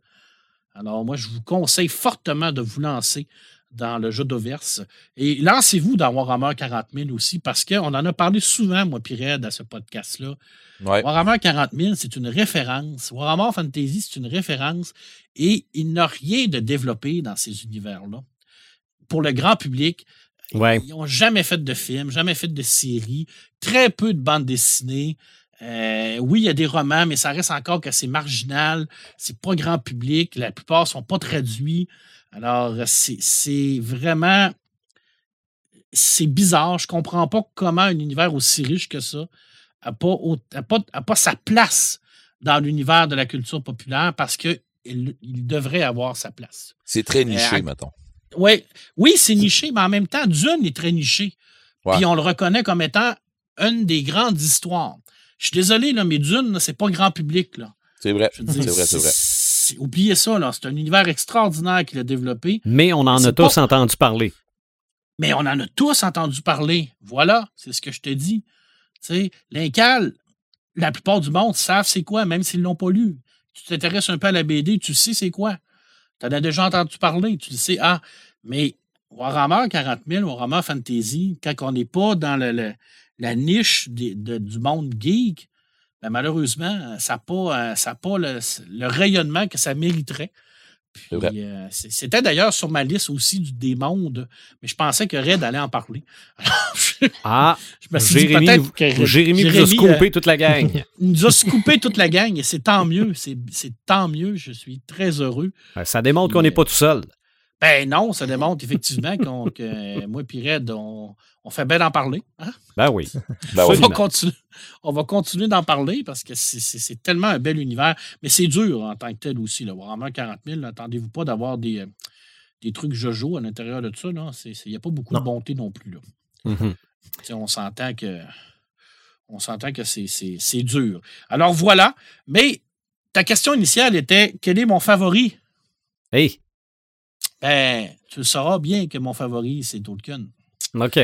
Alors, moi, je vous conseille fortement de vous lancer dans le jeu d'Overse. Et lancez-vous dans Warhammer 40 000 aussi, parce qu'on en a parlé souvent, moi, Pired, à ce podcast-là. Warhammer 40 000, c'est une référence. Warhammer Fantasy, c'est une référence. Et il n'a rien de développé dans ces univers-là. Pour le grand public, ils n'ont jamais fait de film, jamais fait de série, très peu de bandes dessinées. Euh, oui, il y a des romans, mais ça reste encore que c'est marginal, c'est pas grand public, la plupart ne sont pas traduits. Alors, c'est vraiment. C'est bizarre. Je ne comprends pas comment un univers aussi riche que ça n'a pas, pas, sa place dans l'univers de la culture populaire parce qu'il il devrait avoir sa place. C'est très niché, mettons. Ouais, oui, c'est niché, mais en même temps, Dune est très niché. Puis on le reconnaît comme étant une des grandes histoires. Je suis désolé, là, mais Dune, c'est pas grand public. C'est vrai. C'est vrai, c'est vrai. Oubliez ça, là. C'est un univers extraordinaire qu'il a développé. Mais on en a tous entendu parler. Mais on en a tous entendu parler. Voilà, c'est ce que je te dis. Tu sais, l'incal, la plupart du monde savent c'est quoi, même s'ils ne l'ont pas lu. Tu t'intéresses un peu à la BD, tu sais c'est quoi. Tu en as déjà entendu parler, tu le sais. Ah, mais Warhammer 40 000, Warhammer Fantasy, quand on n'est pas dans la niche du monde geek, ben, malheureusement, ça n'a pas, pas le, rayonnement que ça mériterait. Euh, c'était d'ailleurs sur ma liste aussi du, des mondes, mais je pensais que Red allait en parler. <laughs> ah, je me suis Jérémy, dit que Jérémy, nous a scoopé euh, toute la gang. <laughs> il nous a scoopé toute la gang et c'est tant mieux. C'est tant mieux. Je suis très heureux. Ça démontre qu'on n'est pas tout seul. Ben non, ça <laughs> démontre effectivement que moi et Red, on, fait bien d'en parler. Hein? Ben oui. <laughs> Ben on, va continuer, on va continuer d'en parler parce que c'est tellement un bel univers. Mais c'est dur en tant que tel aussi. Là. Warhammer 40 000, n'attendez-vous pas d'avoir des, euh, des trucs jojo à l'intérieur de ça. Il n'y a pas beaucoup de bonté non plus. Là. Mm-hmm. On s'entend que on s'entend que c'est dur. Alors voilà. Mais ta question initiale était quel est mon favori? Hey! Ben, tu le sauras bien que mon favori, c'est Tolkien. OK.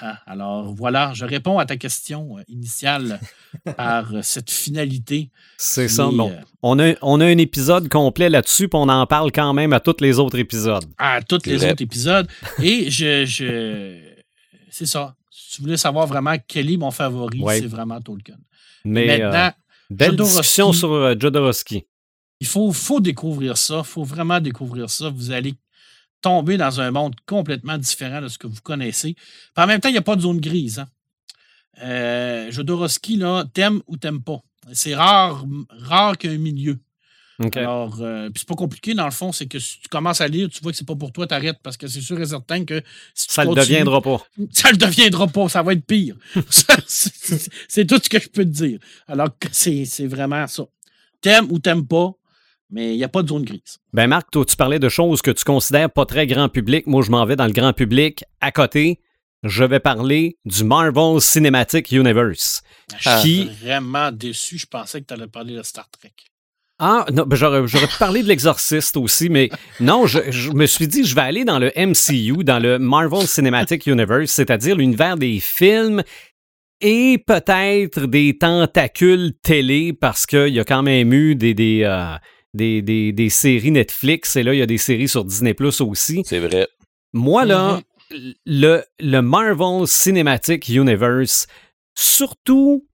Ah, alors voilà, je réponds à ta question euh, initiale <laughs> par euh, cette finalité. C'est ça. Bon. Euh, on, a, on a un épisode complet là-dessus, puis on en parle quand même à tous les autres épisodes. À tous les autres épisodes. Et je, je c'est ça. Si tu voulais savoir vraiment quel est mon favori, c'est vraiment Tolkien. Mais maintenant, belle discussion sur Jodorowsky. Il faut, faut découvrir ça. Il faut vraiment découvrir ça. Vous allez, tomber dans un monde complètement différent de ce que vous connaissez. Puis en même temps, il n'y a pas de zone grise. Hein. Euh, Jodorowsky, là, t'aimes ou t'aimes pas? C'est rare, rare qu'il y ait un milieu. Alors, euh, c'est pas compliqué dans le fond, c'est que si tu commences à lire, tu vois que c'est pas pour toi, t'arrêtes parce que c'est sûr et certain que ça ne le deviendra pas. <laughs> Ça le deviendra pas, ça va être pire. <laughs> c'est tout ce que je peux te dire. Alors c'est vraiment ça. T'aimes ou t'aimes pas, mais il n'y a pas de zone grise. Ben Marc, toi, tu parlais de choses que tu considères pas très grand public. Moi, je m'en vais dans le grand public. À côté, je vais parler du Marvel Cinematic Universe. Je suis vraiment déçu. Je pensais que tu allais parler de Star Trek. Ah, non, ben j'aurais, pu parler de l'exorciste aussi, mais non, je, je, me suis dit, je vais aller dans le MCU, dans le Marvel Cinematic Universe, c'est-à-dire l'univers des films et peut-être des tentacules télé, parce qu'il y a quand même eu des, des, euh, des, des, séries Netflix et là, il y a des séries sur Disney Plus aussi. C'est vrai. Moi, là, mm-hmm. le, le Marvel Cinematic Universe, surtout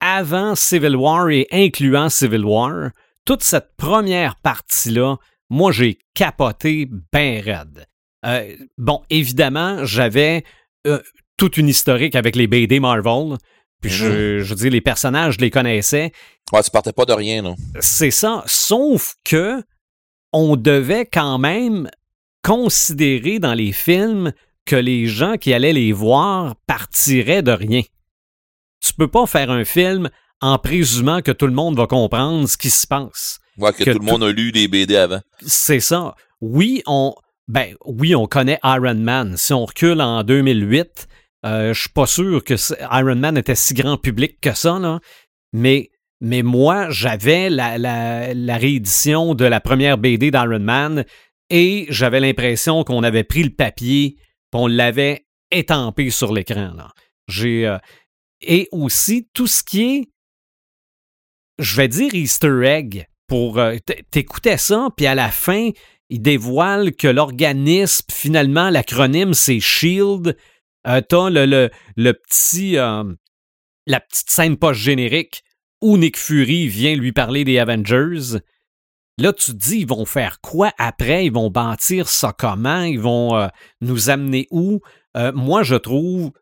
avant Civil War et incluant Civil War, toute cette première partie-là, moi, j'ai capoté bien raide. Euh, bon, évidemment, j'avais euh, toute une historique avec les BD Marvel. Puis je, mm-hmm. je veux dire, les personnages, je les connaissais. Ouais, tu partais pas de rien, non? C'est ça. Sauf que on devait quand même considérer dans les films que les gens qui allaient les voir partiraient de rien. Tu peux pas faire un film en présumant que tout le monde va comprendre ce qui se passe. Ouais, que, tout le monde a lu les BD avant. C'est ça. Oui, on ben oui, on connaît Iron Man. Si on recule en 2008, euh, je suis pas sûr que Iron Man était si grand public que ça, là. Mais, moi, j'avais la, la, réédition de la première BD d'Iron Man et j'avais l'impression qu'on avait pris le papier on l'avait étampé sur l'écran. J'ai euh, et aussi tout ce qui est, je vais dire Easter egg pour euh, t'écoutais ça puis à la fin il dévoile que l'organisme finalement l'acronyme c'est Shield euh, t'as le, le, petit, euh, la petite scène post-générique où Nick Fury vient lui parler des Avengers. Là, tu te dis, ils vont faire quoi après? Ils vont bâtir ça comment? Ils vont euh, nous amener où? moi, je trouve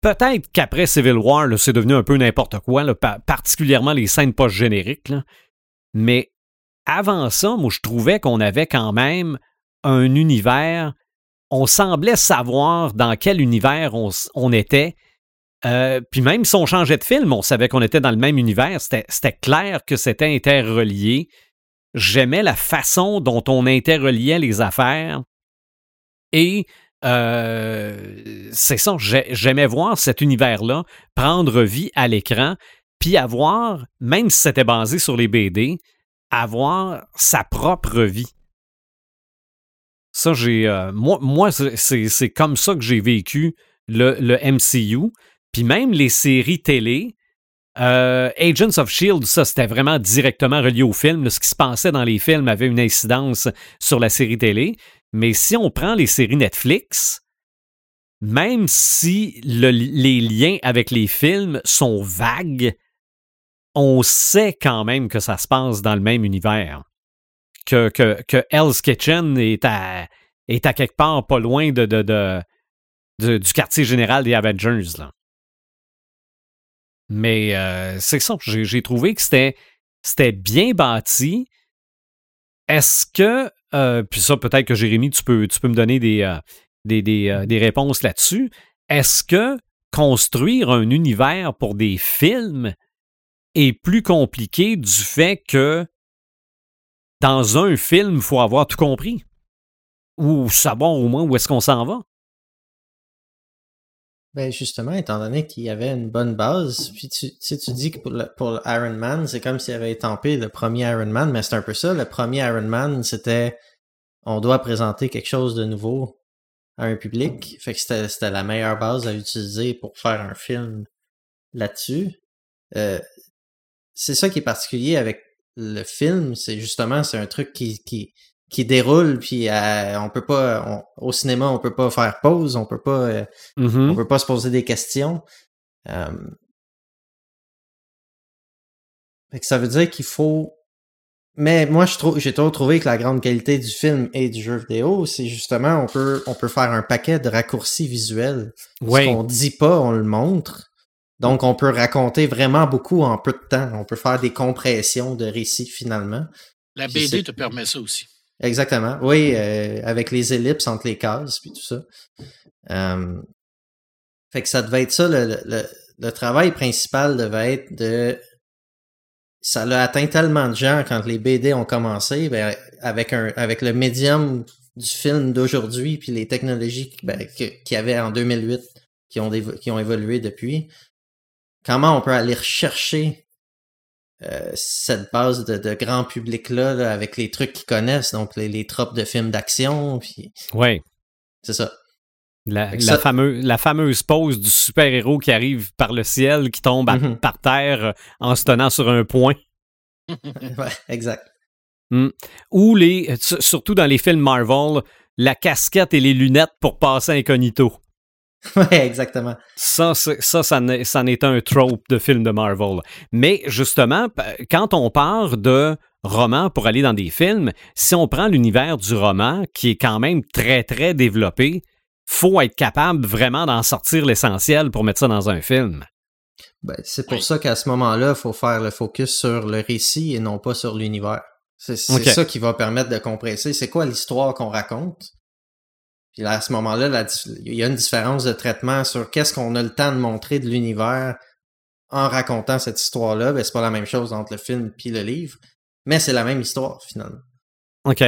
peut-être qu'après Civil War, c'est devenu un peu n'importe quoi, particulièrement les scènes post-génériques. Mais avant ça, moi, je trouvais qu'on avait quand même un univers on semblait savoir dans quel univers on, était. Euh, puis même si on changeait de film, on savait qu'on était dans le même univers. C'était clair que c'était interrelié. J'aimais la façon dont on interreliait les affaires. Et euh, c'est ça, j'aimais voir cet univers-là prendre vie à l'écran, puis avoir, même si c'était basé sur les BD, avoir sa propre vie. Ça, j'ai. Euh, moi, moi c'est comme ça que j'ai vécu le, le, MCU. Puis même les séries télé, euh, Agents of Shield, ça, c'était vraiment directement relié au film. ce qui se passait dans les films avait une incidence sur la série télé. Mais si on prend les séries Netflix, même si les liens avec les films sont vagues, on sait quand même que ça se passe dans le même univers que, que, que Hell's Kitchen est à, est à quelque part pas loin de, de, du quartier général des Avengers. Là. Mais euh, c'est ça, j'ai trouvé que c'était, c'était bien bâti. Est-ce que, euh, puis ça peut-être que Jérémy, tu peux, tu peux me donner des, euh, des, des, des réponses là-dessus. Est-ce que construire un univers pour des films est plus compliqué du fait que dans un film, il faut avoir tout compris. Ou savoir au moins où est-ce qu'on s'en va. Ben justement, étant donné qu'il y avait une bonne base, puis tu, tu dis que pour, Iron Man, c'est comme s'il avait étampé le premier Iron Man, mais c'est un peu ça. Le premier Iron Man, c'était on doit présenter quelque chose de nouveau à un public. Fait que c'était la meilleure base à utiliser pour faire un film là-dessus. Euh, c'est ça qui est particulier avec le film, c'est justement c'est un truc qui, qui, qui déroule puis euh, on peut pas au cinéma on peut pas faire pause on peut pas euh, mm-hmm. on peut pas se poser des questions ça veut dire qu'il faut mais moi, j'ai toujours trouvé que la grande qualité du film et du jeu vidéo, c'est justement, on peut, on peut faire un paquet de raccourcis visuels. Ce qu'on dit pas, on le montre. Donc, on peut raconter vraiment beaucoup en peu de temps. On peut faire des compressions de récits finalement. La BD te permet ça aussi. Exactement. Oui, euh, avec les ellipses entre les cases puis tout ça. Euh, fait que ça devait être ça, le, le, le travail principal devait être de ça l'a atteint tellement de gens quand les BD ont commencé, ben, avec un avec le médium du film d'aujourd'hui puis les technologies ben, qu'il y avait en 2008 qui ont qui ont évolué depuis. Comment on peut aller rechercher euh, cette base de, de grand public là, avec les trucs qu'ils connaissent, donc les, les tropes de films d'action. Puis... Ouais. C'est ça. La, fameuse, la fameuse pose du super-héros qui arrive par le ciel, qui tombe mm-hmm. par terre euh, en se tenant sur un point. <laughs> ouais, exact. Mm. Ou les, euh, surtout dans les films Marvel, la casquette et les lunettes pour passer incognito. <laughs> Ouais, exactement. Ça, ça, ça, ça n'est un trope de film de Marvel. Mais justement, quand on part de romans pour aller dans des films, si on prend l'univers du roman, qui est quand même très, très développé, faut être capable vraiment d'en sortir l'essentiel pour mettre ça dans un film. Ben, c'est pour ça qu'à ce moment-là, il faut faire le focus sur le récit et non pas sur l'univers. C'est ça qui va permettre de compresser. C'est quoi l'histoire qu'on raconte? Puis là, à ce moment-là, il y a une différence de traitement sur qu'est-ce qu'on a le temps de montrer de l'univers en racontant cette histoire-là. Ben, c'est pas la même chose entre le film et le livre, mais c'est la même histoire, finalement. OK.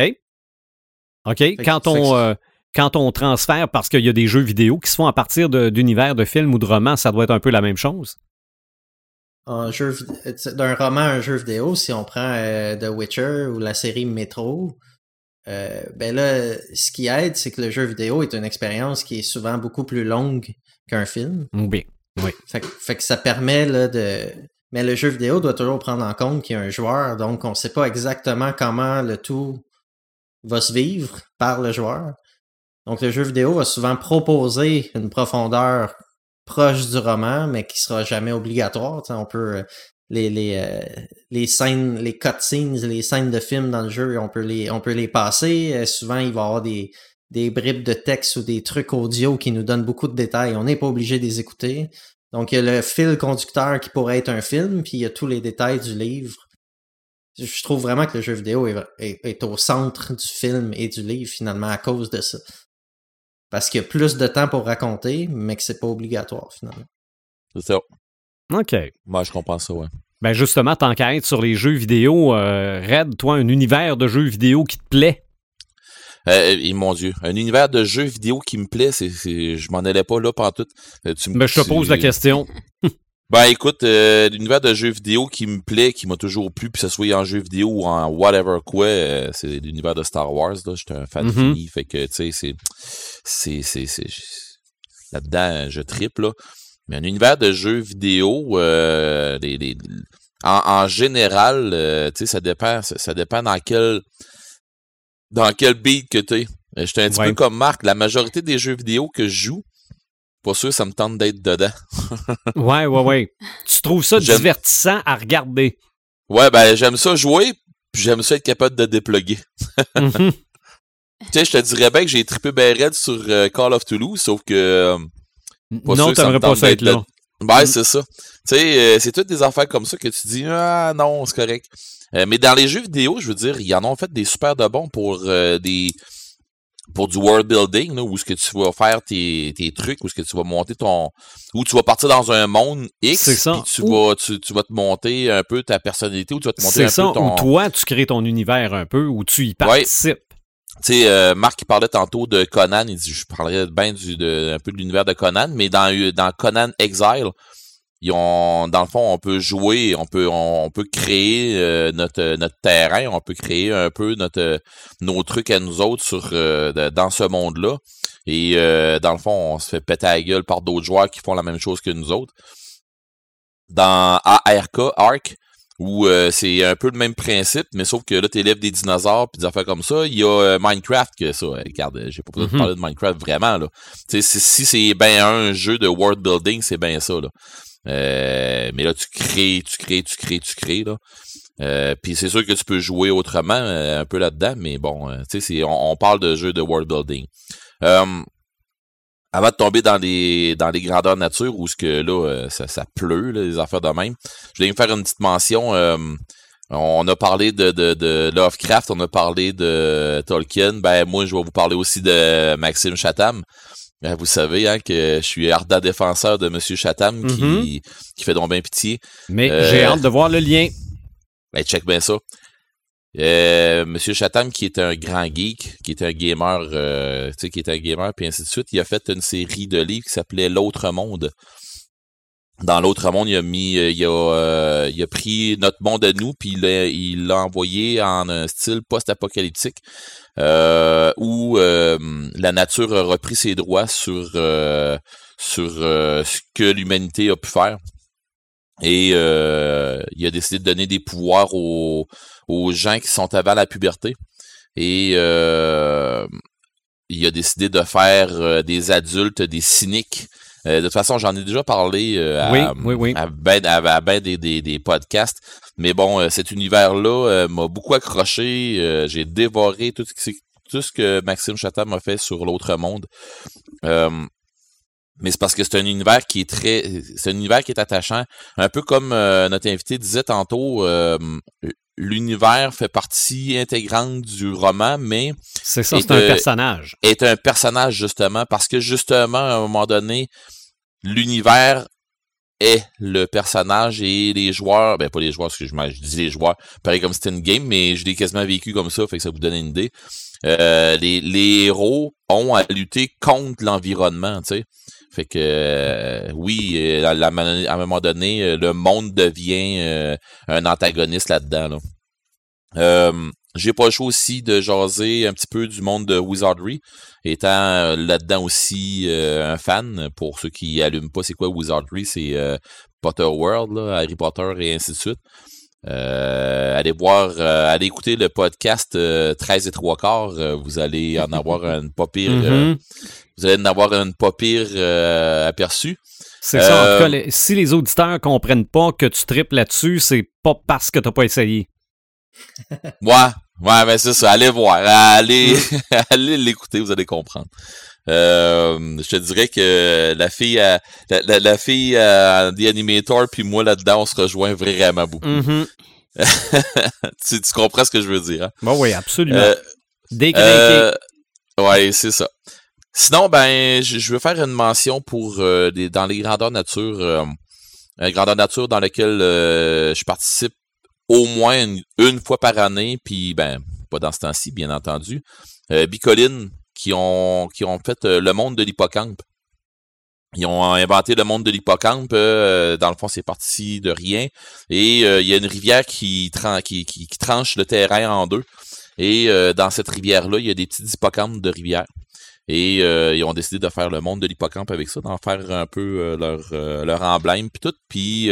OK. Quand on, quand on transfère, parce qu'il y a des jeux vidéo qui se font à partir d'univers de, films ou de romans, ça doit être un peu la même chose? D'un roman à un jeu vidéo, si on prend euh, The Witcher ou la série Metro, euh, ben là, ce qui aide, c'est que le jeu vidéo est une expérience qui est souvent beaucoup plus longue qu'un film. Oui. oui. Fait, que ça permet là, de. Mais le jeu vidéo doit toujours prendre en compte qu'il y a un joueur, donc on ne sait pas exactement comment le tout va se vivre par le joueur. Donc, le jeu vidéo va souvent proposer une profondeur proche du roman, mais qui sera jamais obligatoire. on peut euh, les les euh, les scènes, les cutscenes, les scènes de films dans le jeu, on peut les on peut les passer. Euh, souvent, il va y avoir des des bribes de texte ou des trucs audio qui nous donnent beaucoup de détails. On n'est pas obligé de les écouter. Donc, il y a le fil conducteur qui pourrait être un film, puis il y a tous les détails du livre. Je trouve vraiment que le jeu vidéo est au centre du film et du livre, finalement, à cause de ça. Parce qu'il y a plus de temps pour raconter, mais que c'est pas obligatoire, finalement. C'est ça. OK. Moi, je comprends ça, ouais. Ben justement, tant qu'à être sur les jeux vidéo, euh, Red, toi, un univers de jeux vidéo qui te plaît? Euh, mon Dieu, un univers de jeux vidéo qui me plaît, c'est, je m'en allais pas là pendant tout. Euh, tu, ben, je te pose la question. <laughs> Ben écoute, euh, l'univers de jeux vidéo qui me plaît, qui m'a toujours plu, puis que ce soit en jeu vidéo ou en whatever quoi, euh, c'est l'univers de Star Wars. Là, j'étais un fan mm-hmm. fini, fait que tu sais, c'est, c'est, c'est, c'est là-dedans, je triple. Là. Mais un univers de jeux vidéo, euh, les, les, en, en, général, euh, tu sais, ça dépend, ça, dépend dans quel dans quel beat que tu es. J'étais un petit peu comme Marc. La majorité des jeux vidéo que je joue, pas sûr, ça me tente d'être dedans. <laughs> ouais, ouais, ouais. Tu trouves ça divertissant à regarder? Ouais, ben j'aime ça jouer, puis j'aime ça être capable de dépluguer. <laughs> Mhm. Tu sais, je te dirais bien que j'ai trippé bien raide sur euh, Call of Toulouse, sauf que. Euh, non, t'aimerais pas ça être là. Ben, c'est ça. Tu sais, euh, c'est toutes des affaires comme ça que tu dis, ah non, c'est correct. mais dans les jeux vidéo, je veux dire, il y en ont fait des super de bons pour des pour du world building, là, où ce que tu vas faire tes, tes trucs, où ce que tu vas monter ton, où tu vas partir dans un monde X, ça. tu vas, tu, tu, vas te monter un peu ta personnalité, ou tu vas te monter un ça, peu ton. Ou toi, tu crées ton univers un peu, où tu y participes. Tu sais, euh, Marc il parlait tantôt de Conan, il dit je parlerais bien du de, un peu de l'univers de Conan, mais dans dans Conan Exile, ils ont, dans le fond, on peut jouer, on peut, on, peut créer euh, notre, notre terrain, on peut créer un peu notre, nos trucs à nous autres sur, euh, dans ce monde-là. Et euh, dans le fond, on se fait péter la gueule par d'autres joueurs qui font la même chose que nous autres. Dans ARK, Ark, où c'est un peu le même principe, mais sauf que là, tu élèves des dinosaures puis des affaires comme ça. Il y a Minecraft que ça. Regarde, j'ai pas besoin de mm-hmm. parler de Minecraft vraiment. là. si c'est bien un jeu de world building, c'est bien ça. Là. Euh, mais là, tu crées, tu crées, tu crées, tu crées. Là. puis c'est sûr que tu peux jouer autrement un peu là-dedans, mais bon, tu sais, on, on, parle de jeu de world building. Avant de tomber dans les dans les grandeurs nature où ce que là ça, ça pleut les affaires de même, je vais me faire une petite mention. On a parlé de, de, de, Lovecraft, on a parlé de Tolkien. Ben moi, je vais vous parler aussi de Maxime Chatham. Ben, vous savez hein, que je suis ardent défenseur de Monsieur Chatham qui, mm-hmm. qui fait donc bien pitié. Mais euh, j'ai hâte de voir le lien. Ben, check bien ça. Euh, Monsieur Chatham, qui est un grand geek, qui est un gamer, euh, tu sais, qui est un gamer, puis ainsi de suite, il a fait une série de livres qui s'appelait L'autre monde dans l'autre monde, il a mis, euh, il a, euh, il a pris notre monde à nous, puis il l'a envoyé en un style post-apocalyptique, euh, où la nature a repris ses droits sur sur ce que l'humanité a pu faire. Et il a décidé de donner des pouvoirs aux, aux gens qui sont avant la puberté. Et il a décidé de faire des adultes des cyniques euh, de toute façon, j'en ai déjà parlé euh, à, ben, à, ben des, des, podcasts. Mais bon, euh, cet univers-là m'a beaucoup accroché. J'ai dévoré tout ce, tout ce que Maxime Chatham m'a fait sur l'autre monde. Mais c'est parce que c'est un univers qui est très. C'est un univers qui est attachant. Un peu comme notre invité disait tantôt, l'univers fait partie intégrante du roman, mais. C'est ça, c'est un personnage. Est un personnage, justement, parce que, justement, à un moment donné, l'univers est le personnage et les joueurs, ben pas les joueurs, parce que je, je dis les joueurs, pareil comme c'était une game, mais je l'ai quasiment vécu comme ça, fait que ça vous donne une idée. Euh, les, les, héros ont à lutter contre l'environnement, tu sais. Fait que euh, oui, euh, à, un moment donné, le monde devient un antagoniste là-dedans. Là. J'ai pas le choix aussi de jaser un petit peu du monde de Wizardry, étant là-dedans aussi un fan. Pour ceux qui allument pas, c'est quoi Wizardry? C'est Potter World, Harry Potter et ainsi de suite. Allez voir, allez écouter le podcast 13 et 3 quarts. <laughs> vous allez en avoir un pas pire. Mm-hmm. vous allez en avoir un pas pire aperçu. C'est ça. En tout cas, si les auditeurs comprennent pas que tu tripes là-dessus, c'est pas parce que t'as pas essayé. ouais, ouais, ben c'est ça. Allez voir, allez, <laughs> allez l'écouter, vous allez comprendre. Euh, je te dirais que la fille, la, la, fille euh, The Animator puis moi là-dedans, on se rejoint vraiment beaucoup. Mm-hmm. <laughs> tu, tu, comprends ce que je veux dire? Hein? Bon, oui, absolument. Euh, euh, ouais, c'est ça. Sinon, ben, je, veux faire une mention pour des, dans les grandeurs nature, euh, grandeur nature dans laquelle je participe au moins une, fois par année, puis ben, pas dans ce temps-ci, bien entendu. Euh, Bicoline, qui ont, qui ont fait euh, le monde de l'hippocampe. Ils ont inventé le monde de l'hippocampe. Euh, dans le fond, c'est parti de rien. Et il y a une rivière qui, tranche le terrain en deux. Et dans cette rivière-là, il y a des petits hippocampes de rivière. Et euh, ils ont décidé de faire le monde de l'hippocampe avec ça, d'en faire un peu euh, leur, euh, leur emblème puis tout. Puis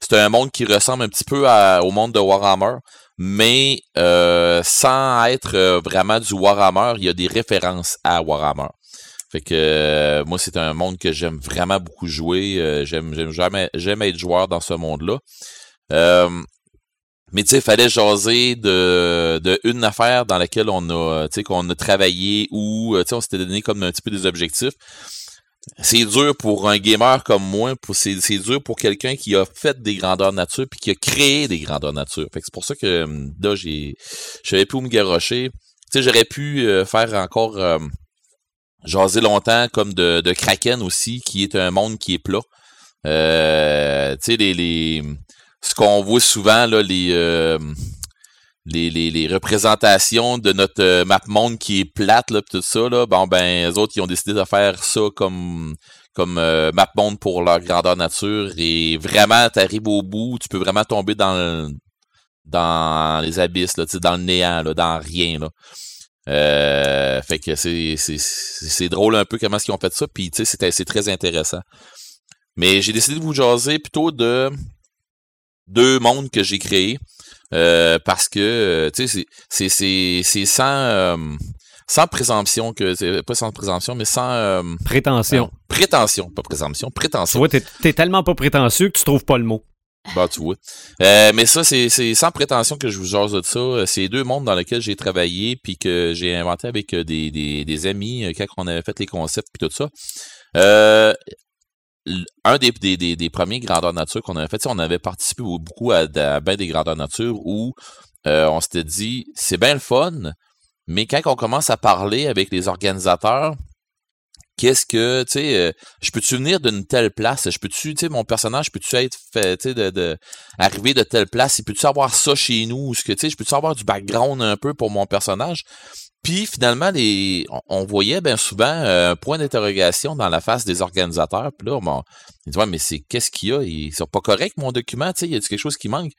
c'est un monde qui ressemble un petit peu au monde de Warhammer, mais sans être vraiment du Warhammer, il y a des références à Warhammer. Fait que moi, c'est un monde que j'aime vraiment beaucoup jouer. j'aime, j'aime jamais, j'aime être joueur dans ce monde-là. Mais tu sais, fallait jaser de, de une affaire dans laquelle on a, qu'on a travaillé ou, sais, on s'était donné comme un petit peu des objectifs. C'est dur pour un gamer comme moi, c'est, dur pour quelqu'un qui a fait des grandeurs nature puis qui a créé des grandeurs nature. Fait que c'est pour ça que là, j'ai, plus où me garocher. Tu sais, j'aurais pu euh, faire encore euh, jaser longtemps comme de, de Kraken aussi, qui est un monde qui est plat. Euh, tu sais, les, ce qu'on voit souvent, là, les, euh, les, les, représentations de notre euh, map monde qui est plate, là, tout ça, là, bon, ben, les autres, ils ont décidé de faire ça comme, comme euh, map monde pour leur grandeur nature. Et vraiment, tu arrives au bout, tu peux vraiment tomber dans dans les abysses, là, dans le néant, là, dans rien. Là. Euh, fait que c'est, drôle un peu comment est-ce qu'ils ont fait ça, puis c'est, c'est très intéressant. Mais j'ai décidé de vous jaser plutôt de deux mondes que j'ai créés. Euh, parce que euh, tu sais c'est c'est c'est sans euh, sans présomption que pas sans présomption mais sans prétention prétention pas présomption prétention ouais t'es es tellement pas prétentieux que tu trouves pas le mot Bah, tu vois. Euh, mais ça, c'est sans prétention que je vous jase de ça. C'est deux mondes dans lesquels j'ai travaillé puis que j'ai inventé avec euh, des, des, des, amis quand on avait fait les concepts puis tout ça. Euh, un des, des, des, premiers grandeurs nature qu'on avait fait, on avait participé beaucoup à, à bien des grandeurs nature où on s'était dit, c'est bien le fun, mais quand on commence à parler avec les organisateurs, qu'est-ce que, tu sais, euh, je peux-tu venir d'une telle place? Je peux-tu, tu mon personnage, peux-tu être fait, de, de, arriver de telle place? Et peux-tu avoir ça chez nous? Ce que, tu sais, je peux-tu avoir du background un peu pour mon personnage? Puis finalement, les, on, voyait bien souvent un point d'interrogation dans la face des organisateurs. Puis là, on dit ouais, mais c'est qu'est-ce qu'il y a? Ils sont pas corrects, mon document, tu sais, il y a quelque chose qui manque?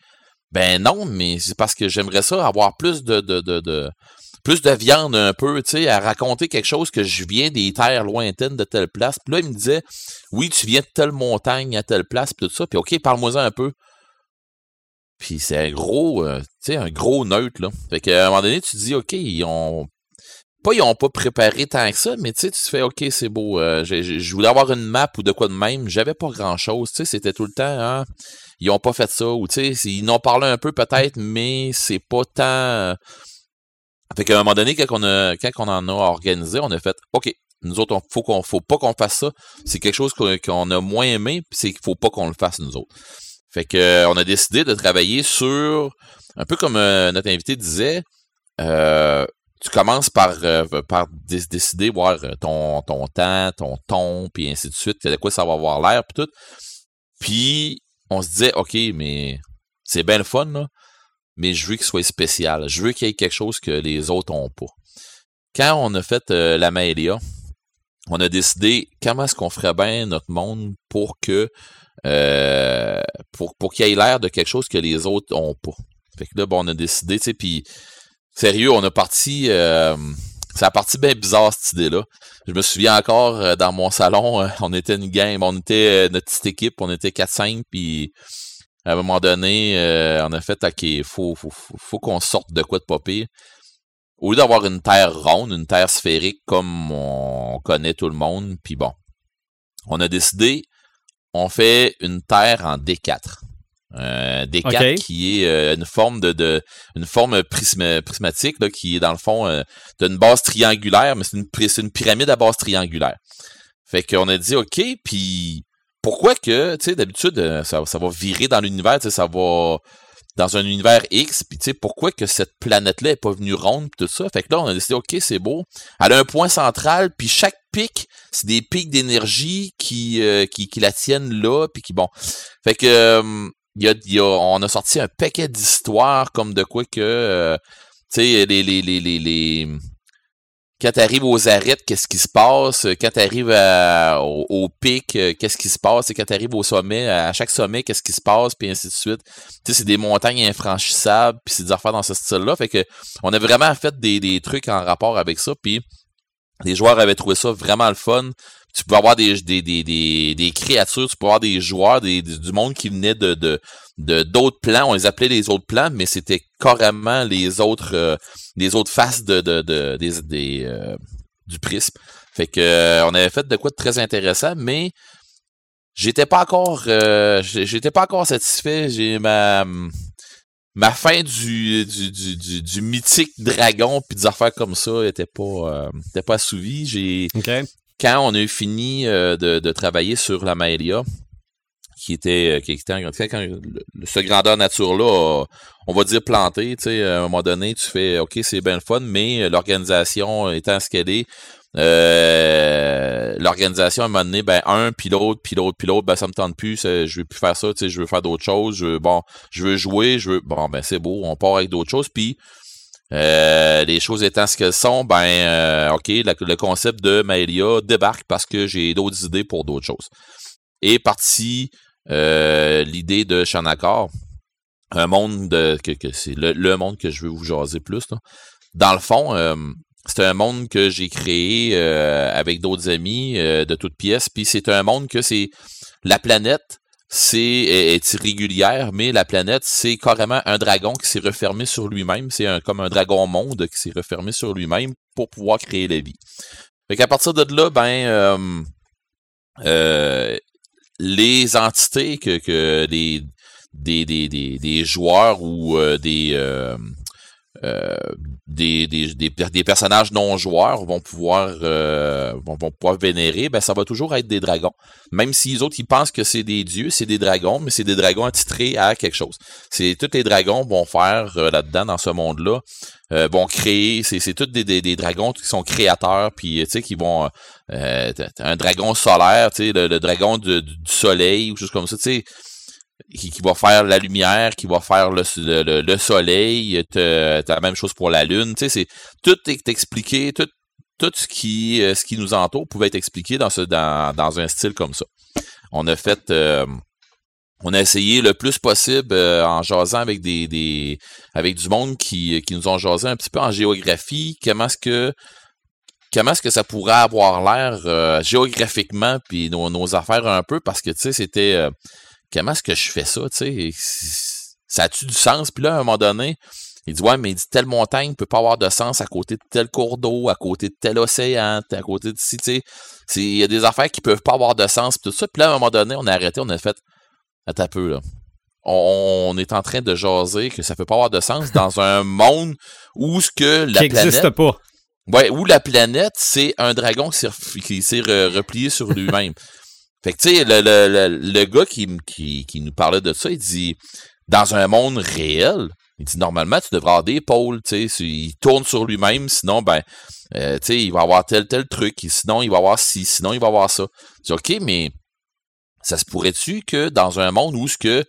Ben non, mais c'est parce que j'aimerais ça avoir plus de, de, de, de plus de viande un peu, tu sais, à raconter quelque chose que je viens des terres lointaines de telle place. Puis là, il me disait, oui, tu viens de telle montagne à telle place, puis tout ça. Puis OK, parle-moi un peu. Puis c'est un gros, euh, tu sais, un gros neutre, là. Fait qu'à un moment donné, tu te dis, OK, ont... Pas ils ont pas préparé tant que ça, mais tu sais, tu te fais, OK, c'est beau. Euh, je voulais avoir une map ou de quoi de même. J'avais pas grand-chose, tu sais, c'était tout le temps, hein, ils ont pas fait ça. Ou tu sais, ils en ont parlé un peu peut-être, mais c'est pas tant fait qu'à un moment donné, quand on, a, quand on en a organisé, on a fait OK, nous autres, il faut faut pas qu'on fasse ça. C'est quelque chose qu'on a moins aimé, puis c'est qu'il faut pas qu'on le fasse, nous autres. Fait que euh, on a décidé de travailler sur un peu comme euh, notre invité disait, euh, tu commences par, par décider voir ton, ton temps, ton ton, puis ainsi de suite, de quoi ça va avoir l'air, puis tout. Puis on se disait, OK, mais c'est bien le fun, là mais je veux qu'il soit spécial. Je veux qu'il y ait quelque chose que les autres n'ont pas. Quand on a fait euh, la Maëlia, on a décidé comment est-ce qu'on ferait bien notre monde pour que euh, pour, pour qu'il ait l'air de quelque chose que les autres n'ont pas. Fait que là, bon, on a décidé, tu sais, puis sérieux, on a parti euh, c'est la partie bien bizarre, cette idée-là. Je me souviens encore, dans mon salon, on était une game, on était notre petite équipe, on était 4-5, puis à un moment donné, euh, on a fait, OK, faut, faut, faut, qu'on sorte de quoi de pas Au lieu d'avoir une terre ronde, une terre sphérique comme on connaît tout le monde, puis bon, on a décidé, on fait une terre en D4. Euh, D4 qui est euh, une forme de, de une forme prismatique là, qui est dans le fond euh, d'une base triangulaire, mais c'est une, une pyramide à base triangulaire. Fait qu'on a dit OK, puis pourquoi que, tu sais, d'habitude, euh, ça, ça, va virer dans l'univers, tu sais, ça va dans un univers X, puis tu sais, pourquoi que cette planète-là est pas venue ronde, tout ça? Fait que là, on a décidé, OK, c'est beau. Elle a un point central, puis chaque pic, c'est des pics d'énergie qui, euh, qui, qui, la tiennent là, puis qui, bon. Fait que, euh, y a, y a, on a sorti un paquet d'histoires comme de quoi que, tu sais, les, les, les, les, quand tu arrives aux arêtes, qu'est-ce qui se passe? Quand tu arrives au, pic, euh, qu'est-ce qui se passe? Et quand tu arrives au sommet, à chaque sommet, qu'est-ce qui se passe? Puis ainsi de suite. Tu sais, c'est des montagnes infranchissables, puis c'est des affaires dans ce style-là. Fait que on a vraiment fait des, des trucs en rapport avec ça, puis les joueurs avaient trouvé ça vraiment le fun tu peux avoir des, des, des, des, créatures, tu peux avoir des joueurs, des, du monde qui venait de, de, d'autres plans. On les appelait les autres plans, mais c'était carrément les autres euh, les autres faces de, de, de des, des euh, du prisme. Fait que euh, on avait fait de quoi de très intéressant, mais j'étais pas encore j'étais pas encore satisfait. J'ai ma ma fin du, du, du, du, mythique dragon puis des affaires comme ça était pas était pas assouvie. J'ai quand on a fini euh, de, travailler sur la Maëlia, qui était, euh, qui était quand, ce grandeur nature-là, on va dire planté, tu sais, à un moment donné, tu fais, OK, c'est bien le fun, mais l'organisation étant ce qu'elle est, euh, l'organisation à un moment donné, ben un, puis l'autre, puis l'autre, puis l'autre, ben ça me tente plus, je veux plus faire ça, tu sais, je veux faire d'autres choses, je veux, bon, je veux jouer, je veux, bon, ben c'est beau, on part avec d'autres choses, puis euh, les choses étant ce qu'elles sont, ben, euh, OK, le concept de Maëlia débarque parce que j'ai d'autres idées pour d'autres choses. Et partie euh, l'idée de Shanakar, un monde de, que, c'est le, monde que je veux vous jaser plus. Dans le fond, c'est un monde que j'ai créé avec d'autres amis de toutes pièces. Puis c'est un monde que c'est la planète c'est est irrégulière, mais la planète, c'est carrément un dragon qui s'est refermé sur lui-même. C'est un, comme un dragon monde qui s'est refermé sur lui-même pour pouvoir créer la vie. Fait qu'à partir de là, ben euh, euh, les entités que, que les des, des, des, des joueurs ou des, euh, des, des, des, personnages non joueurs vont pouvoir euh, vont, pouvoir vénérer, ben ça va toujours être des dragons. Même si les autres ils pensent que c'est des dieux, c'est des dragons, mais c'est des dragons attitrés à quelque chose. C'est tous les dragons vont faire euh, là-dedans dans ce monde-là, vont créer. C'est tous des, des, dragons qui sont créateurs, puis tu sais qui vont un dragon solaire, tu sais le, dragon du soleil ou chose comme ça, tu sais qui, va faire la lumière, qui va faire le, le, soleil, t'as la même chose pour la lune, tu sais, c'est tout est expliqué, tout, tout ce qui euh, ce qui nous entoure pouvait être expliqué dans ce dans, dans un style comme ça. On a fait euh, on a essayé le plus possible euh, en jasant avec des, des avec du monde qui, qui nous ont jasé un petit peu en géographie, comment est-ce que comment est-ce que ça pourrait avoir l'air géographiquement puis nos, nos, affaires un peu? Parce que tu sais c'était comment est-ce que je fais ça, tu sais? Ça a-tu du sens? Puis là, à un moment donné, il dit, ouais, mais il dit, telle montagne ne peut pas avoir de sens à côté de tel cours d'eau, à côté de tel océan, à côté de ci, tu sais. Il y a des affaires qui peuvent pas avoir de sens, puis tout ça. Puis là, à un moment donné, on a arrêté, on a fait, attends un peu, là. On, est en train de jaser que ça peut pas avoir de sens <laughs> dans un monde où ce que la qui planète... pas. Ouais, où la planète, c'est un dragon qui s'est replié sur lui-même. <laughs> Fait que, tu sais, le, le, le, gars qui, qui, qui, nous parlait de ça, il dit, dans un monde réel, il dit, normalement, tu devrais avoir des pôles, tu sais, il tourne sur lui-même, sinon, ben, euh, tu sais, il va avoir tel, tel truc, sinon, il va avoir ci, sinon, il va avoir ça. Je dis, OK, mais ça se pourrait-tu que dans un monde où ce que,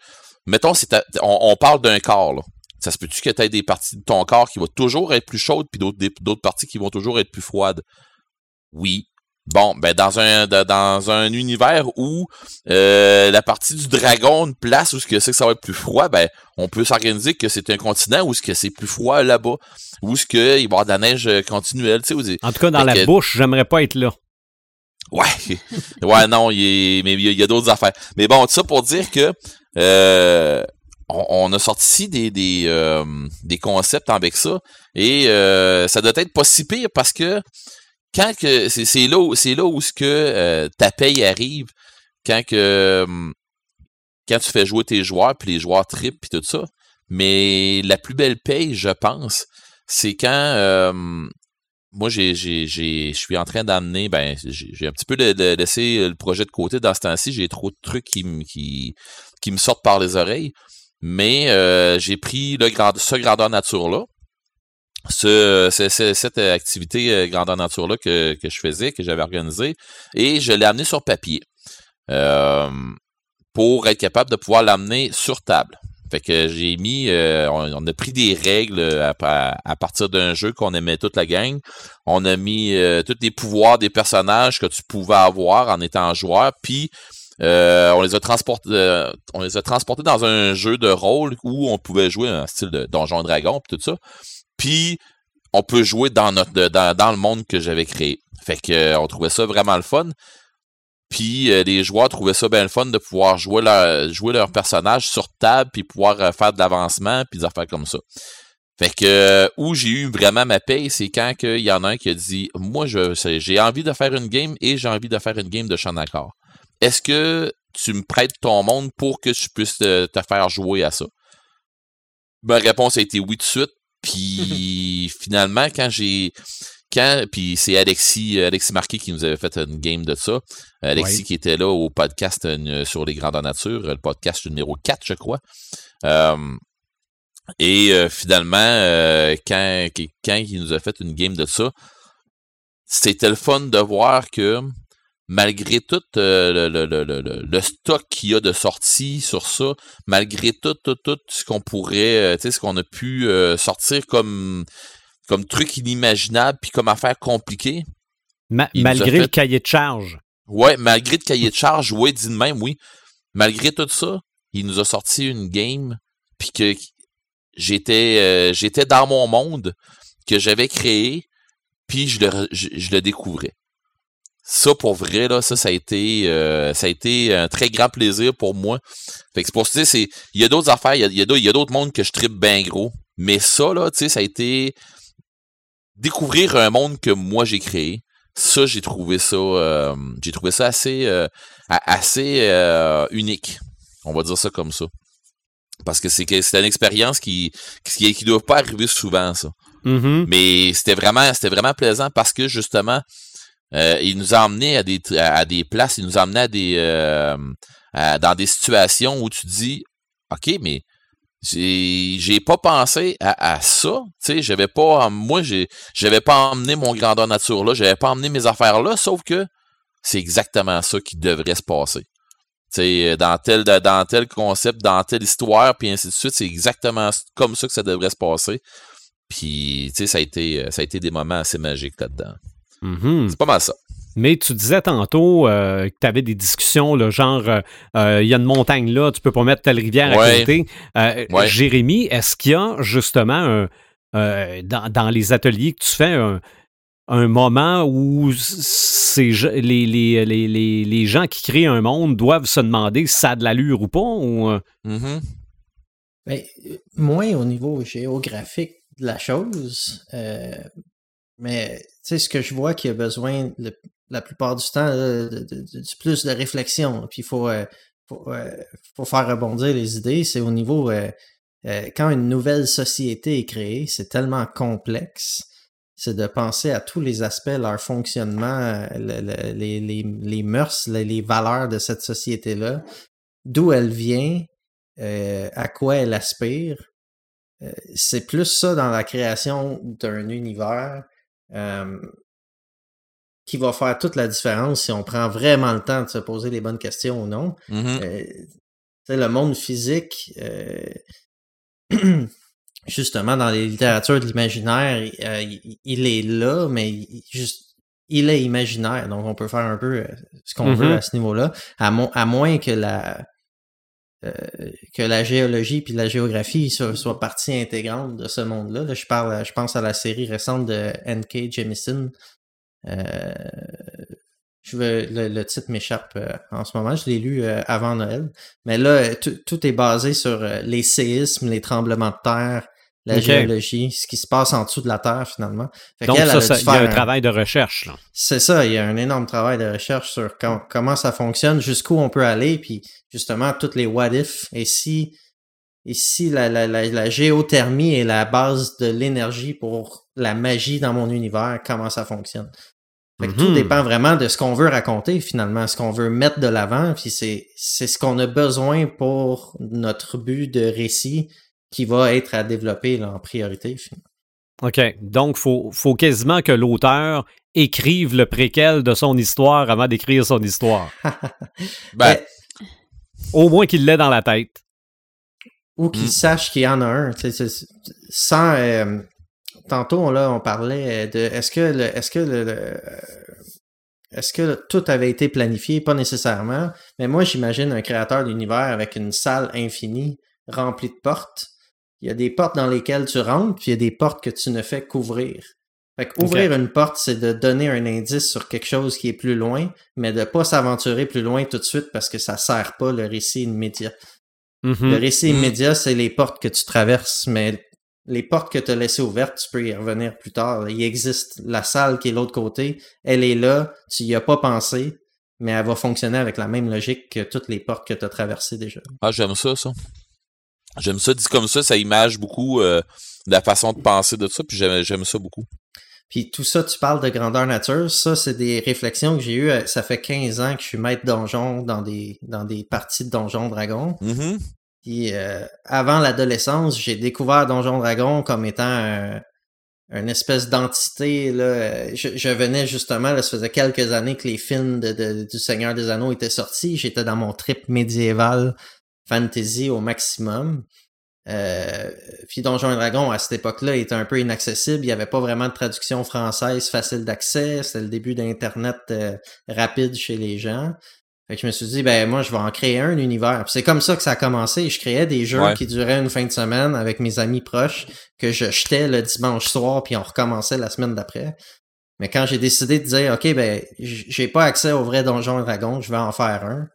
mettons, c'est on, on, parle d'un corps, là. Ça se peut-tu que tu aies des parties de ton corps qui vont toujours être plus chaudes, puis d'autres parties qui vont toujours être plus froides? Oui, Bon, ben dans un dans un univers où euh, la partie du dragon, une place où ce que c'est que ça va être plus froid, ben on peut s'organiser que c'est un continent où ce que c'est plus froid là-bas, où ce que il va y avoir de la neige euh, continuelle, tu sais. En tout cas, dans la bouche, j'aimerais pas être là. Ouais, <laughs> ouais, non, il mais il y a, d'autres affaires. Mais bon, tout ça pour dire que euh, on, a sorti des des, des concepts avec ça et ça doit être pas si pire parce que quand que c'est là c'est là où ce que euh, ta paye arrive quand que hum, quand tu fais jouer tes joueurs puis les joueurs trip puis tout ça. Mais la plus belle paye je pense c'est quand hum, moi j'ai je suis en train d'amener ben j'ai un petit peu de, laisser le projet de côté dans ce temps-ci. J'ai trop de trucs qui qui qui me sortent par les oreilles. Mais euh, j'ai pris le ce grandeur nature là ce, cette activité euh, grandeur nature là que, que je faisais, que j'avais organisée, et je l'ai amené sur papier euh, pour être capable de pouvoir l'amener sur table. Fait que j'ai mis, euh, on, a pris des règles à, partir d'un jeu qu'on aimait toute la gang. On a mis tous les pouvoirs des personnages que tu pouvais avoir en étant joueur, puis on les a transportés, on les a transportés dans un jeu de rôle où on pouvait jouer un style de Donjon Dragon, tout ça. Puis on peut jouer dans notre dans, le monde que j'avais créé. Fait que euh, on trouvait ça vraiment le fun. Puis euh, les joueurs trouvaient ça bien le fun de pouvoir jouer leur jouer leur personnage sur table puis pouvoir euh, faire de l'avancement puis des affaires comme ça. Fait que où j'ai eu vraiment ma paye, c'est quand il y en a un qui a dit Moi, je j'ai envie de faire une game et j'ai envie de faire une game de chant d'accord. Est-ce que tu me prêtes ton monde pour que je puisse te, faire jouer à ça? Ma réponse a été oui de suite. Puis finalement, quand j'ai quand puis c'est Alexis Alexis Marquis qui nous avait fait une game de ça. Alexis qui était là au podcast euh, sur les grandeurs nature, le podcast numéro 4, je crois. et euh, finalement, quand, quand il nous a fait une game de ça, c'était le fun de voir que malgré tout euh, le, stock qu'il y a de sorties sur ça, malgré tout, tout, tout ce qu'on pourrait, euh, tu sais, ce qu'on a pu euh, sortir comme, comme truc inimaginable puis comme affaire compliquée. malgré le cahier de charge. Ouais, malgré le cahier de charge, ouais, dit de même, oui. Malgré tout ça, il nous a sorti une game puis que j'étais j'étais dans mon monde que j'avais créé puis je le, je le découvrais ça pour vrai là ça ça a été euh, ça a été un très grand plaisir pour moi. Fait que c'est pour ça c'est il y a d'autres affaires il y a, il y a d'autres mondes que je tripe bien gros. Mais ça là tu sais ça a été découvrir un monde que moi j'ai créé. Ça j'ai trouvé ça euh, j'ai trouvé ça assez euh, assez unique. On va dire ça comme ça. Parce que c'est c'est une expérience qui qui qui doit pas arriver souvent ça. Mm-hmm. Mais c'était vraiment c'était vraiment plaisant parce que justement euh, il nous a emmené à des à des places, il nous a emmené à euh, dans des situations où tu dis OK, mais j'ai pas pensé à, ça, tu sais, j'avais pas moi j'avais pas emmené mon grandeur nature là, j'avais pas emmené mes affaires là, sauf que c'est exactement ça qui devrait se passer. sais dans tel dans tel concept, dans telle histoire, puis ainsi de suite, c'est exactement comme ça que ça devrait se passer. Puis, tu sais, ça a été ça a été des moments assez magiques là-dedans. Mm-hmm. C'est pas mal ça. Mais tu disais tantôt euh, que tu avais des discussions, là, genre, il euh, euh, y a une montagne là, tu peux pas mettre telle rivière à côté. Jérémy, est-ce qu'il y a justement dans, dans, les ateliers que tu fais un, un moment où ces, les, les, les, les, gens qui créent un monde doivent se demander si ça a de l'allure ou pas? Ou... Mm-hmm. Ben, moins au niveau géographique de la chose, mais sais, ce que je vois qui a besoin la plupart du temps de, plus de réflexion. Puis il faut, euh, euh, faut, faire rebondir les idées. C'est au niveau euh, quand une nouvelle société est créée, c'est tellement complexe. C'est de penser à tous les aspects, leur fonctionnement, les, les, les, mœurs, les, valeurs de cette société-là, d'où elle vient, à quoi elle aspire. c'est plus ça dans la création d'un univers qui va faire toute la différence si on prend vraiment le temps de se poser les bonnes questions ou non. Mm-hmm. Euh, le monde physique, euh, <clears throat> justement, dans les littératures de l'imaginaire, euh, il, est là, mais il, juste, il est imaginaire. Donc, on peut faire un peu ce qu'on veut Mm-hmm. à ce niveau-là, à, à, moins que la que la géologie puis la géographie soient partie intégrante de ce monde-là. Là, je parle, je pense à la série récente de N.K. Jemisin, euh, je veux, le, titre m'échappe euh, en ce moment. Je l'ai lu euh, avant Noël. Mais là, tout est basé sur les séismes, les tremblements de terre, la géologie, ce qui se passe en dessous de la Terre finalement. Donc ça, ça il y a un, travail de recherche. C'est ça, il y a un énorme travail de recherche sur comment ça fonctionne, jusqu'où on peut aller, puis justement toutes les what if. Et si, et si la, la, la, la géothermie est la base de l'énergie pour la magie dans mon univers, comment ça fonctionne? Fait que tout Mhm. dépend vraiment de ce qu'on veut raconter finalement, ce qu'on veut mettre de l'avant, puis c'est c'est ce qu'on a besoin pour notre but de récit qui va être à développer là, en priorité. Finalement. OK. Donc, il faut, faut quasiment que l'auteur écrive le préquel de son histoire avant d'écrire son histoire. <laughs> Ben, Au moins qu'il l'ait dans la tête. Ou qu'il Mm. sache qu'il y en a un. Sans euh, tantôt là, on parlait de est-ce que le est-ce que le, le- est-ce que tout avait été planifié? Pas nécessairement. Mais moi, j'imagine un créateur d'univers avec une salle infinie remplie de portes. Il y a des portes dans lesquelles tu rentres, puis il y a des portes que tu ne fais qu'ouvrir. Fait qu'ouvrir une porte, c'est de donner un indice sur quelque chose qui est plus loin, mais de pas s'aventurer plus loin tout de suite parce que ça sert pas le récit immédiat. Mhm. Le récit Mm. immédiat, c'est les portes que tu traverses, mais les portes que tu as laissées ouvertes, tu peux y revenir plus tard. Il existe la salle qui est l'autre côté, elle est là, tu y as pas pensé, mais elle va fonctionner avec la même logique que toutes les portes que tu as traversées déjà. Ah, j'aime ça, ça. J'aime ça, dit comme ça, ça image beaucoup euh, la façon de penser de ça, puis j'aime j'aime ça beaucoup. Puis tout ça, tu parles de grandeur nature, ça, c'est des réflexions que j'ai eues. euh, Ça fait 15 ans que je suis maître donjon dans des, dans des parties de Donjon Dragon. Mhm. Puis euh, avant l'adolescence, j'ai découvert Donjon Dragon comme étant un, une espèce d'entité. Là. Je, je venais justement, là, ça faisait quelques années que les films de, de- du Seigneur des Anneaux étaient sortis. J'étais dans mon trip médiéval fantasy au maximum. Euh, puis Donjon et Dragon, à cette époque-là, était un peu inaccessible. Il n'y avait pas vraiment de traduction française facile d'accès. C'était le début d'Internet euh, rapide chez les gens. Fait que je me suis dit, ben moi, je vais en créer un univers. C'est comme ça que ça a commencé. Je créais des jeux Ouais. qui duraient une fin de semaine avec mes amis proches que je jetais le dimanche soir, puis on recommençait la semaine d'après. Mais quand j'ai décidé de dire, OK, ben, j'ai pas accès au vrai Donjon et Dragon, je vais en faire un.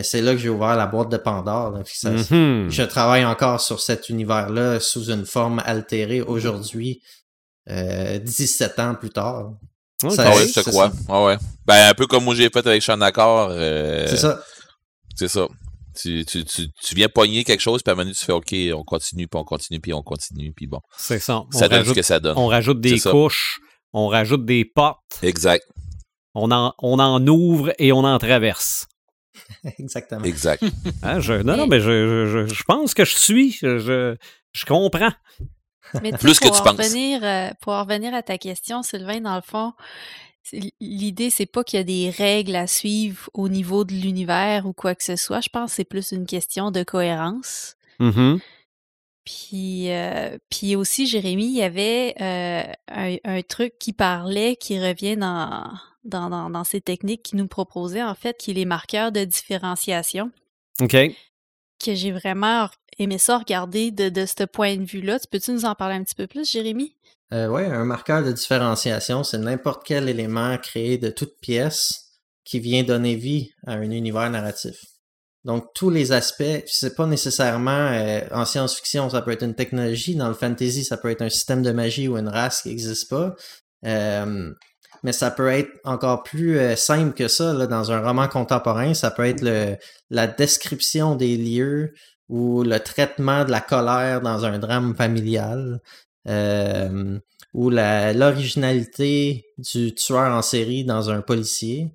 C'est là que j'ai ouvert la boîte de Pandore. là. Mhm. Je travaille encore sur cet univers-là sous une forme altérée aujourd'hui, euh, 17 ans plus tard. Ça- Ah ouais, je te c'est crois? Ah ouais. Ben, un peu comme moi j'ai fait avec Sean Accord. euh, C'est ça. C'est ça. Tu, tu, tu, tu, viens pogner quelque chose, puis à un moment donné, tu fais OK, on continue, puis on continue, puis on continue, puis bon. C'est ça. ça donne ce que ça donne. On rajoute des couches, on rajoute des portes. Exact. On en, on en ouvre et on en traverse. <laughs> Exactement. Exact. <laughs> Hein, je, non, non, mais je, je, je, pense que je suis. Je, je comprends. Mais Plus que tu penses. Revenir, euh, pour revenir à ta question, Sylvain, dans le fond, l'idée, c'est pas qu'il y a des règles à suivre au niveau de l'univers ou quoi que ce soit. Je pense que c'est plus une question de cohérence. Mm-hmm. Puis, euh, puis aussi, Jérémy, il y avait euh, un, un, truc qui parlait, qui revient dans, dans, dans, dans, ces techniques qu'il nous proposait, en fait, qui est les marqueurs de différenciation. OK. Que j'ai vraiment aimé ça regarder de, de ce point de vue-là. Tu peux-tu nous en parler un petit peu plus, Jérémy? Euh, oui, un marqueur de différenciation, c'est n'importe quel élément créé de toute pièce qui vient donner vie à un univers narratif. Donc, tous les aspects, c'est pas nécessairement euh, en science-fiction, ça peut être une technologie, dans le fantasy, ça peut être un système de magie ou une race qui n'existe pas. Euh, mais ça peut être encore plus euh, simple que ça. Dans un roman contemporain, ça peut être la description des lieux ou le traitement de la colère dans un drame familial euh, ou l'originalité du tueur en série dans un policier.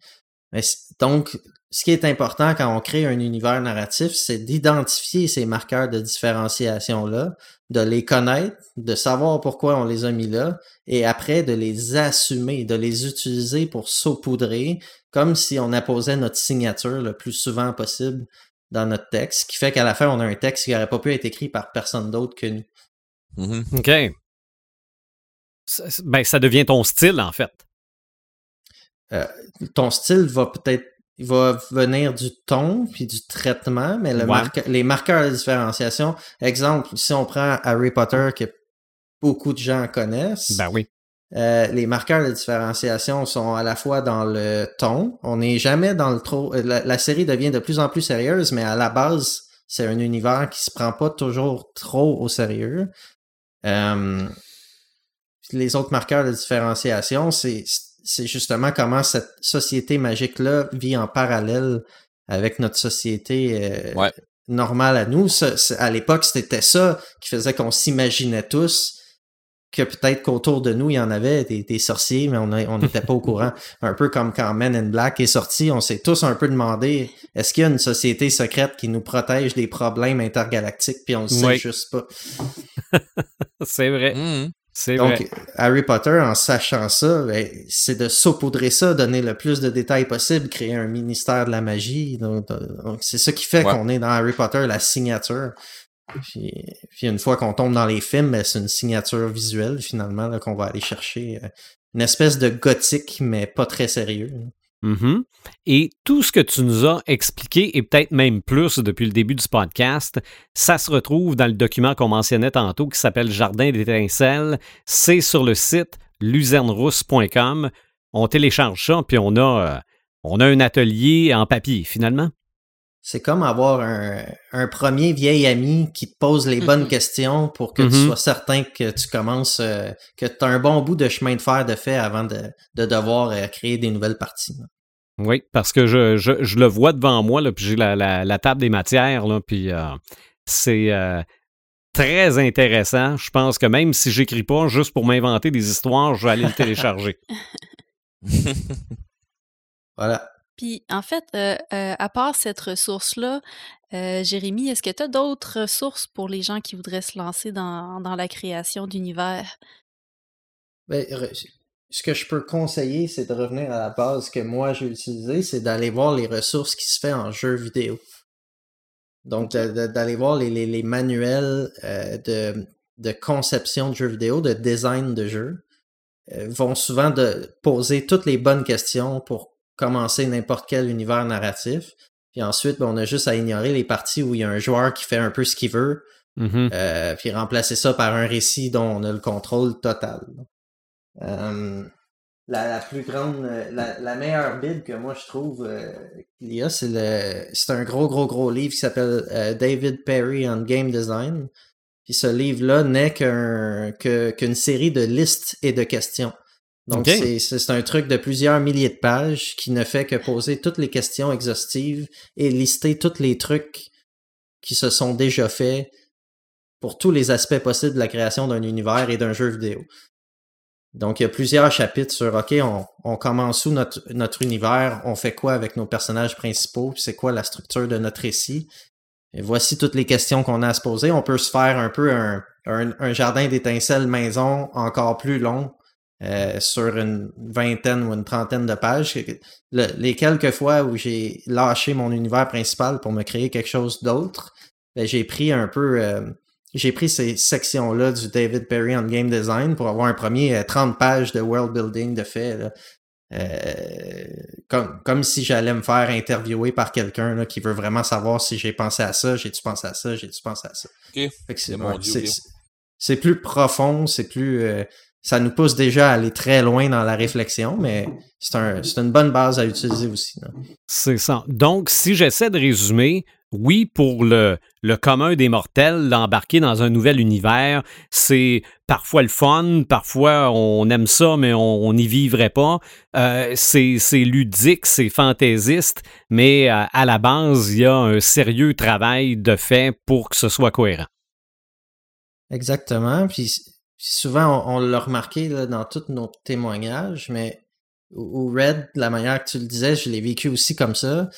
donc, ce qui est important quand on crée un univers narratif, c'est d'identifier ces marqueurs de différenciation-là, de les connaître, de savoir pourquoi on les a mis là, et après de les assumer, de les utiliser pour saupoudrer, comme si on apposait notre signature le plus souvent possible dans notre texte, ce qui fait qu'à la fin, on a un texte qui n'aurait pas pu être écrit par personne d'autre que nous. Mm-hmm. OK. Ben, ça devient ton style, en fait. Euh, ton style va peut-être il va venir du ton puis du traitement, mais le les marqueurs de différenciation, exemple, si on prend Harry Potter que beaucoup de gens connaissent, ben oui. Euh, les marqueurs de différenciation sont à la fois dans le ton, on n'est jamais dans le trop. Euh, la, série devient de plus en plus sérieuse, mais à la base, c'est un univers qui se prend pas toujours trop au sérieux. Euh, les autres marqueurs de différenciation, c'est c'est justement comment cette société magique-là vit en parallèle avec notre société euh, normale à nous. à l'époque, c'était ça qui faisait qu'on s'imaginait tous que peut-être qu'autour de nous, il y en avait des, sorciers, mais on n'était pas au courant. <laughs> Un peu comme quand Men in Black est sorti, on s'est tous un peu demandé, est-ce qu'il y a une société secrète qui nous protège des problèmes intergalactiques, puis on le sait juste pas. <laughs> C'est vrai. Mmh. Donc, Harry Potter, en sachant ça, ben, c'est de saupoudrer ça, donner le plus de détails possible, créer un ministère de la magie. Donc, c'est ça qui fait qu'on est dans Harry Potter, la signature. Puis, une fois qu'on tombe dans les films, ben, c'est une signature visuelle, finalement, qu'on va aller chercher. Euh, une espèce de gothique, mais pas très sérieux. Mm-hmm. Et tout ce que tu nous as expliqué, et peut-être même plus depuis le début du podcast, ça se retrouve dans le document qu'on mentionnait tantôt qui s'appelle Jardin d'étincelles. C'est sur le site luzernrousse.com. On télécharge ça, puis on a, euh, on a un atelier en papier, finalement. C'est comme avoir un, premier vieil ami qui te pose les bonnes mm-hmm. questions pour que tu mm-hmm. sois certain que tu commences, euh, que tu as un bon bout de chemin de fer de fait avant de, devoir euh, créer des nouvelles parties. Oui, parce que je, je, le vois devant moi, là, puis j'ai la, la, table des matières, là, puis euh, c'est euh, très intéressant. Je pense que même si j'écris pas juste pour m'inventer des histoires, je vais aller le télécharger. <laughs> voilà. Puis, en fait, euh, à part cette ressource-là, Jérémy, est-ce que tu as d'autres ressources pour les gens qui voudraient se lancer dans, dans la création d'univers? Ben, ce que je peux conseiller, c'est de revenir à la base que moi j'ai utilisé, c'est d'aller voir les ressources qui se font en jeu vidéo. Donc, d'aller voir les, manuels euh, de, conception de jeux vidéo, de design de jeux, euh, vont souvent de poser toutes les bonnes questions pour commencer n'importe quel univers narratif. Puis ensuite, ben, on a juste à ignorer les parties où il y a un joueur qui fait un peu ce qu'il veut, mm-hmm. euh, puis remplacer ça par un récit dont on a le contrôle total. Euh, la, plus grande, la, meilleure bible que moi je trouve euh, qu'il y a, c'est le, c'est un gros, gros, gros livre qui s'appelle euh, David Perry on Game Design. Puis ce livre-là n'est qu'un, qu'une série de listes et de questions. Donc c'est, c'est un truc de plusieurs milliers de pages qui ne fait que poser toutes les questions exhaustives et lister tous les trucs qui se sont déjà faits pour tous les aspects possibles de la création d'un univers et d'un jeu vidéo. Donc, il y a plusieurs chapitres sur, OK, on, commence où notre, notre univers, on fait quoi avec nos personnages principaux, c'est quoi la structure de notre récit? Et voici toutes les questions qu'on a à se poser. On peut se faire un peu un, un, jardin d'étincelles maison encore plus long euh, sur une vingtaine ou une trentaine de pages. les quelques fois où j'ai lâché mon univers principal pour me créer quelque chose d'autre, ben, j'ai pris un peu euh, j'ai pris ces sections-là du David Perry en game design pour avoir un premier 30 euh, pages de world building de fait. Euh, comme, comme si j'allais me faire interviewer par quelqu'un qui veut vraiment savoir si j'ai pensé à ça, j'ai-tu pensé à ça, j'ai-tu pensé à ça. c'est, plus profond, c'est plus. Euh, ça nous pousse déjà à aller très loin dans la réflexion, mais c'est, un, c'est une bonne base à utiliser aussi. C'est ça. Donc, si j'essaie de résumer, oui, pour le, commun des mortels, d'embarquer dans un nouvel univers, c'est parfois le fun, parfois on aime ça, mais on n'y vivrait pas. Euh, c'est ludique, c'est fantaisiste, mais euh, à la base, il y a un sérieux travail de fait pour que ce soit cohérent. Exactement. Puis souvent, on, l'a remarqué dans tous nos témoignages, mais ou Red, la manière que tu le disais, je l'ai vécu aussi comme ça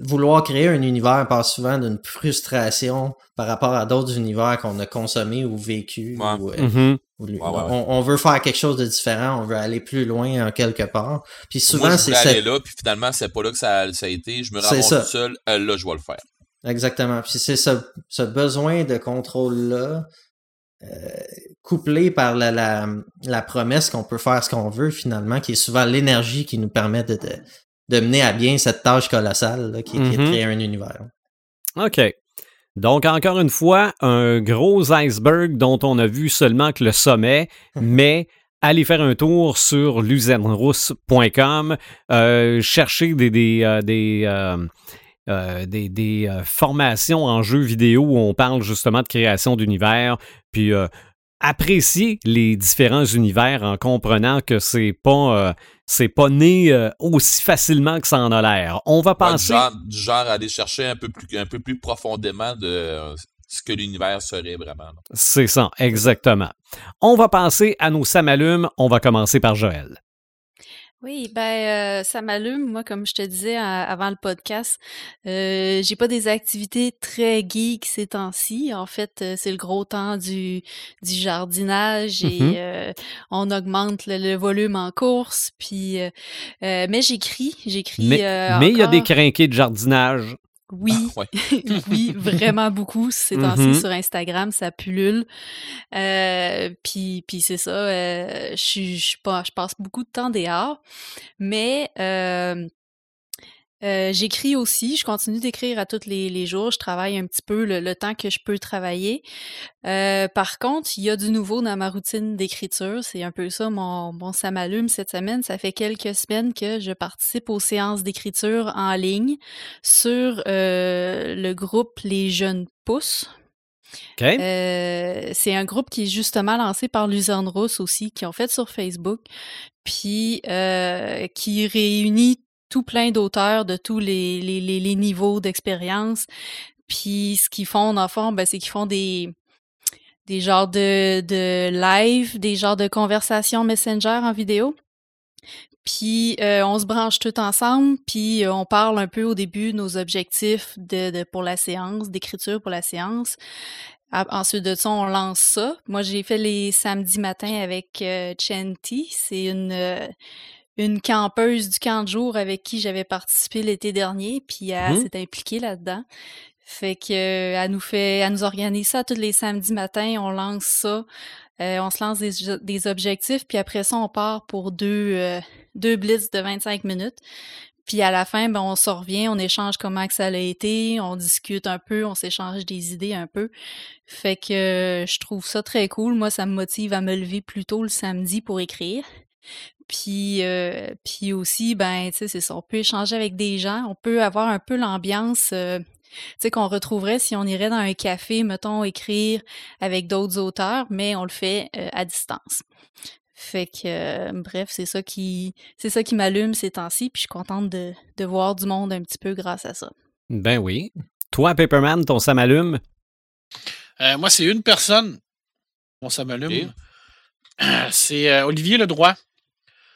vouloir créer un univers passe souvent d'une frustration par rapport à d'autres univers qu'on a consommés ou vécu. Euh, mm-hmm. on, veut faire quelque chose de différent, on veut aller plus loin en quelque part. Puis souvent, c'est aller là, puis finalement, c'est pas là que ça, a été. Je me rends tout seul, euh, là, je vais le faire. Exactement. Puis c'est ce, besoin de contrôle-là, euh, couplé par la, la, promesse qu'on peut faire ce qu'on veut finalement, qui est souvent l'énergie qui nous permet de, de mener à bien cette tâche colossale qui, est de mm-hmm. créer un univers. OK. Donc, encore une fois, un gros iceberg dont on a vu seulement que le sommet, <laughs> mais allez faire un tour sur luzenrousse.com, euh, chercher des, des, euh, euh, des, des, formations en jeux vidéo où on parle justement de création d'univers, puis apprécier les différents univers en comprenant que c'est pas c'est pas né euh, aussi facilement que ça en a l'air. On va penser du, genre, aller chercher un peu plus un peu plus profondément de euh, ce que l'univers serait vraiment. C'est ça, exactement. On va passer à nos samalumes. On va commencer par Joël. Oui, ben euh, ça m'allume. Moi, comme je te disais avant le podcast, euh, j'ai pas des activités très geek ces temps-ci. En fait, euh, c'est le gros temps du, du jardinage et mm-hmm. euh, on augmente le, volume en course. Puis, mais j'écris, j'écris. Mais il y a des crinqués de jardinage. Oui, ah, <laughs> oui, vraiment beaucoup. C'est mm sur Instagram, ça pullule. Euh, puis, puis c'est ça. Euh, je, je, je, passe beaucoup de temps dehors, mais euh, euh, j'écris aussi, je continue d'écrire à tous les, jours, je travaille un petit peu le, temps que je peux travailler. Euh, par contre, il y a du nouveau dans ma routine d'écriture, c'est un peu ça mon, mon ça m'allume cette semaine. Ça fait quelques semaines que je participe aux séances d'écriture en ligne sur euh, le groupe Les Jeunes Pousses. c'est un groupe qui est justement lancé par Luzerne Rousse aussi, qui ont fait sur Facebook, puis qui réunit tout plein d'auteurs de tous les, niveaux d'expérience. Puis ce qu'ils font, dans le fond, ben, c'est qu'ils font des, des genres de, live, des genres de conversations Messenger en vidéo. Puis euh, on se branche tout ensemble, puis euh, on parle un peu au début nos objectifs de, pour la séance, d'écriture pour la séance. Ensuite de ça, on lance ça. Moi, j'ai fait les samedis matins avec euh, Chanty. C'est une une campeuse du camp de jour avec qui j'avais participé l'été dernier, puis elle mmh. s'est impliquée là-dedans. Fait que elle nous fait, elle nous organise ça tous les samedis matins, on lance ça, euh, on se lance des, objectifs, puis après ça, on part pour deux, euh, deux blitz de 25 minutes. Puis à la fin, ben, on se revient, on échange comment que ça a été, on discute un peu, on s'échange des idées un peu. Fait que euh, je trouve ça très cool. Moi, ça me motive à me lever plus tôt le samedi pour écrire. Puis, euh, puis aussi, ben, tu sais, c'est ça. On peut échanger avec des gens. On peut avoir un peu l'ambiance, euh, tu sais, qu'on retrouverait si on irait dans un café, mettons, écrire avec d'autres auteurs, mais on le fait euh, à distance. Fait que, bref, c'est ça qui, c'est ça qui m'allume ces temps-ci. Puis je suis contente de, de voir du monde un petit peu grâce à ça. Ben oui. Toi, Paperman, ton samalume? Euh, moi, c'est une personne, mon samalume. <clears throat> C'est euh, Olivier Ledroit.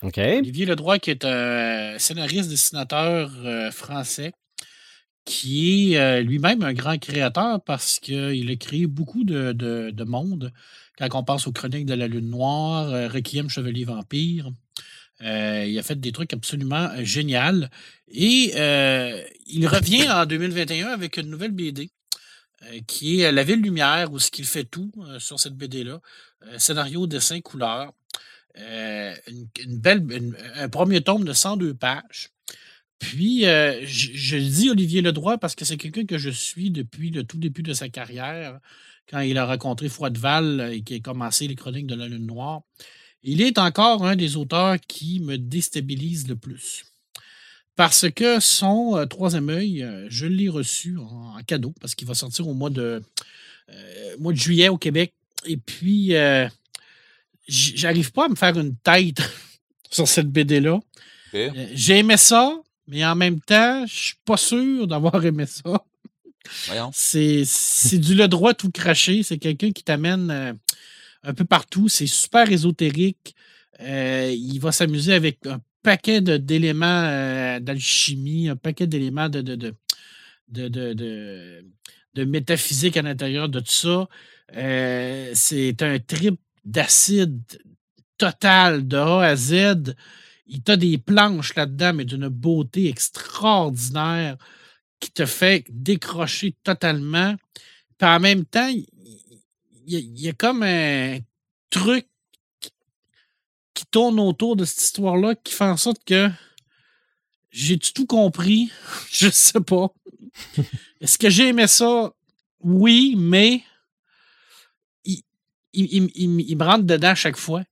OK. Olivier Ledroit, qui est un scénariste, dessinateur euh, français, qui est lui-même un grand créateur parce qu'il a créé beaucoup de, de, monde. Quand on pense aux Chroniques de la Lune Noire, Requiem Chevalier Vampire, il a fait des trucs absolument géniaux. Et il revient en 2021 avec une nouvelle BD euh, qui est La Ville Lumière, où ce qu'il fait tout euh, sur cette BD-là. Euh, scénario, dessin, couleur. Une, belle, un premier tome de 102 pages. Puis, je, dis Olivier Ledroit parce que c'est quelqu'un que je suis depuis le tout début de sa carrière, quand il a rencontré Froideval et qui a commencé les chroniques de la Lune Noire. Il est encore un des auteurs qui me déstabilise le plus. Parce que son euh, troisième œil, euh, je l'ai reçu en, cadeau parce qu'il va sortir au mois de, euh, mois de juillet au Québec. Et puis, j'arrive pas à me faire une tête <laughs> sur cette BD-là. J'ai aimé ça, mais en même temps, je suis pas sûr d'avoir aimé ça. C'est du le droit tout craché. C'est quelqu'un qui t'amène un peu partout. C'est super ésotérique. il va s'amuser avec un paquet d'éléments euh, d'alchimie, un paquet d'éléments de, de, de, métaphysique à l'intérieur de tout ça. Euh, c'est un trip d'acide total de A à Z. Il t'a des planches là-dedans, mais d'une beauté extraordinaire qui te fait décrocher totalement. Puis en même temps, il y a comme un truc qui tourne autour de cette histoire-là qui fait en sorte que j'ai tout compris? <laughs> Je sais pas. Est-ce que j'ai aimé ça? Oui, mais il, me rentre dedans à chaque fois.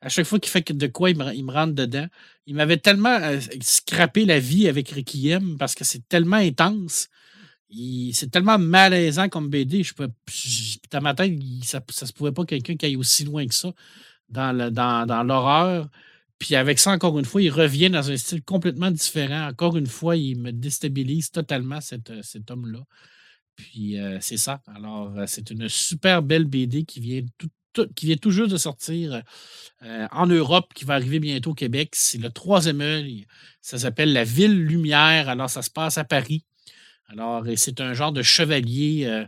À chaque fois qu'il fait de quoi, il me, rentre dedans. Il m'avait tellement euh, scrappé la vie avec Requiem parce que c'est tellement intense. C'est tellement malaisant comme BD. Je peux, dans ma tête, ça, ça se pouvait pas quelqu'un qui aille aussi loin que ça dans, l'horreur. Puis avec ça, encore une fois, il revient dans un style complètement différent. Encore une fois, il me déstabilise totalement cet, euh, cet homme-là. Puis euh, c'est ça. Alors, euh, c'est une super belle BD qui vient tout, de sortir en Europe, qui va arriver bientôt au Québec. C'est le troisième œil. Ça s'appelle La Ville Lumière. Alors, ça se passe à Paris. Alors, c'est un genre de chevalier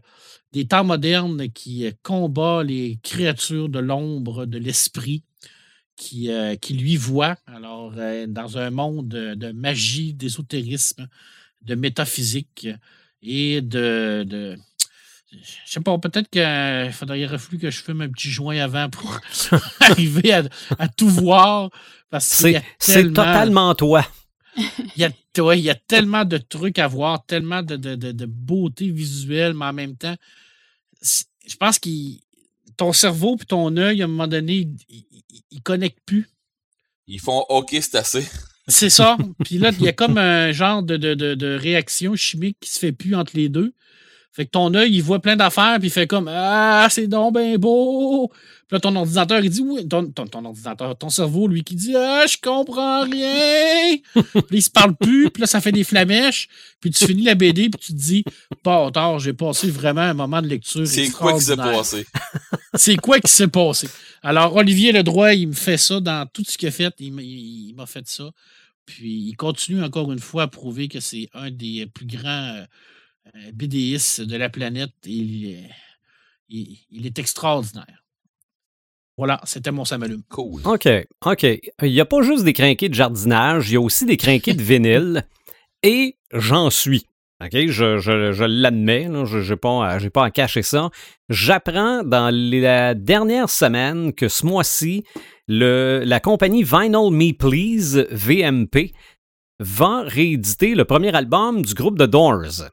des temps modernes qui euh, combat les créatures de l'ombre, de l'esprit, qui, euh, lui voit. Alors, euh, dans un monde de, magie, d'ésotérisme, de métaphysique et de. de je sais pas, peut-être qu'il faudrait reflux que je fume un petit joint avant pour <laughs> arriver à, tout voir. C'est totalement toi. Il y, a, il y a tellement de trucs à voir, tellement de, de, beauté visuelle, mais en même temps, je pense que ton cerveau et ton œil, à un moment donné, ils ne connectent plus. Ils font OK, c'est assez. C'est <laughs> ça. Puis là, il y a comme un genre de, de, réaction chimique qui se fait plus entre les deux. Fait que ton œil, il voit plein d'affaires, puis il fait comme Ah, c'est donc bien beau. Puis là, ton ordinateur, il dit Oui, ton, ton, ordinateur, ton cerveau, lui, qui dit Ah, je comprends rien. puis il se parle plus, puis là, ça fait des flamèches. Puis tu finis la BD, puis tu te dis Pas tard, j'ai passé vraiment un moment de lecture. C'est quoi qui s'est passé? <laughs> C'est quoi qui s'est passé? Alors, Olivier Ledroit, il me fait ça dans tout ce qu'il a fait. Il m'a fait ça. Puis il continue encore une fois à prouver que c'est un des plus grands euh, BDIS de la planète. Il, il, est extraordinaire. Voilà, c'était mon samalume. Cool. OK, OK. Il n'y a pas juste des crinqués de jardinage, il y a aussi des crinqués de vinyle. et j'en suis. OK, je, je, l'admets, je n'ai pas, pas à cacher ça. J'apprends dans la dernière semaine que ce mois-ci, la compagnie Vinyl Me Please, VMP, va rééditer le premier album du groupe The Doors.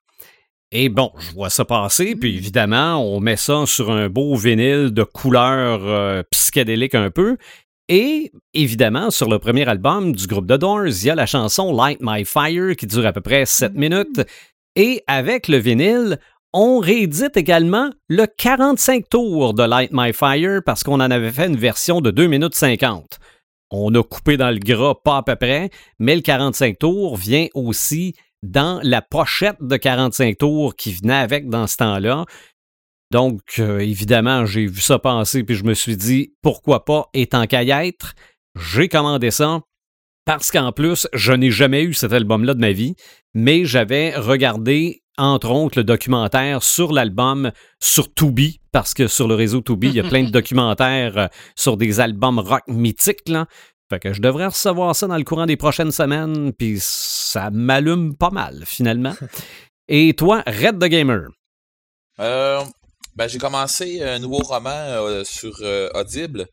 Et bon, je vois ça passer, puis évidemment, on met ça sur un beau vinyle de couleur euh, psychédélique un peu. Et évidemment, sur le premier album du groupe The Doors, il y a la chanson Light My Fire qui dure à peu près 7 mm. minutes. Et avec le vinyle, on réédite également le 45 tours de Light My Fire parce qu'on en avait fait une version de 2 minutes 50. On a coupé dans le gras pas à peu près, mais le 45 tours vient aussi dans la pochette de 45 tours qui venait avec dans ce temps-là. Donc, euh, évidemment, j'ai vu ça passer, puis je me suis dit, pourquoi pas, étant qu'à y être, j'ai commandé ça, parce qu'en plus, je n'ai jamais eu cet album-là de ma vie, mais j'avais regardé, entre autres, le documentaire sur l'album sur Tubi, parce que sur le réseau Tubi, il y a plein de <laughs> documentaires euh, sur des albums rock mythiques, là. Fait que je devrais recevoir ça dans le courant des prochaines semaines, puis ça m'allume pas mal, finalement. <laughs> Et toi, Red the Gamer? Euh, ben, j'ai commencé un nouveau roman euh, sur euh, Audible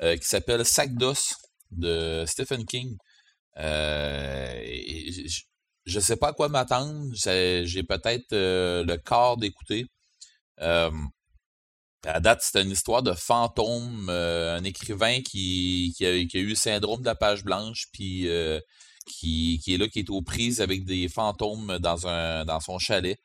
qui s'appelle Sac d'os de Stephen King. Je ne sais pas à quoi m'attendre. J'ai peut-être le corps d'écouter. À date, c'est une histoire de fantôme, un écrivain qui, a, eu le syndrome de la page blanche, puis qui, est là, qui est aux prises avec des fantômes dans, son chalet.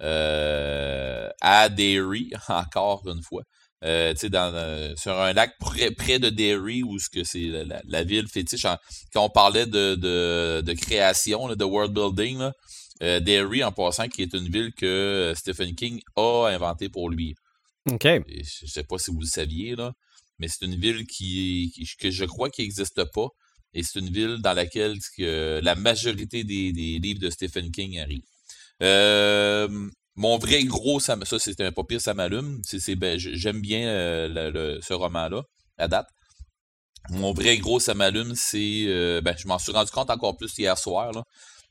à Derry, <laughs> encore une fois. Euh, dans, euh, sur un lac près, de Derry, où c'est la, ville fétiche. quand on parlait de, de, création, de world building, euh, Derry, en passant, qui est une ville que Stephen King a inventée pour lui. OK. je ne sais pas si vous le saviez, là, mais c'est une ville qui, que je crois qui n'existe pas. Et c'est une ville dans laquelle la majorité des, des, livres de Stephen King arrivent. Mon vrai gros, ça, ça un pas pire, ça m'allume. Ben, j'aime bien euh, ce roman-là, à date. Mon vrai gros, ça m'allume, c'est. Euh, ben, je m'en suis rendu compte encore plus hier soir,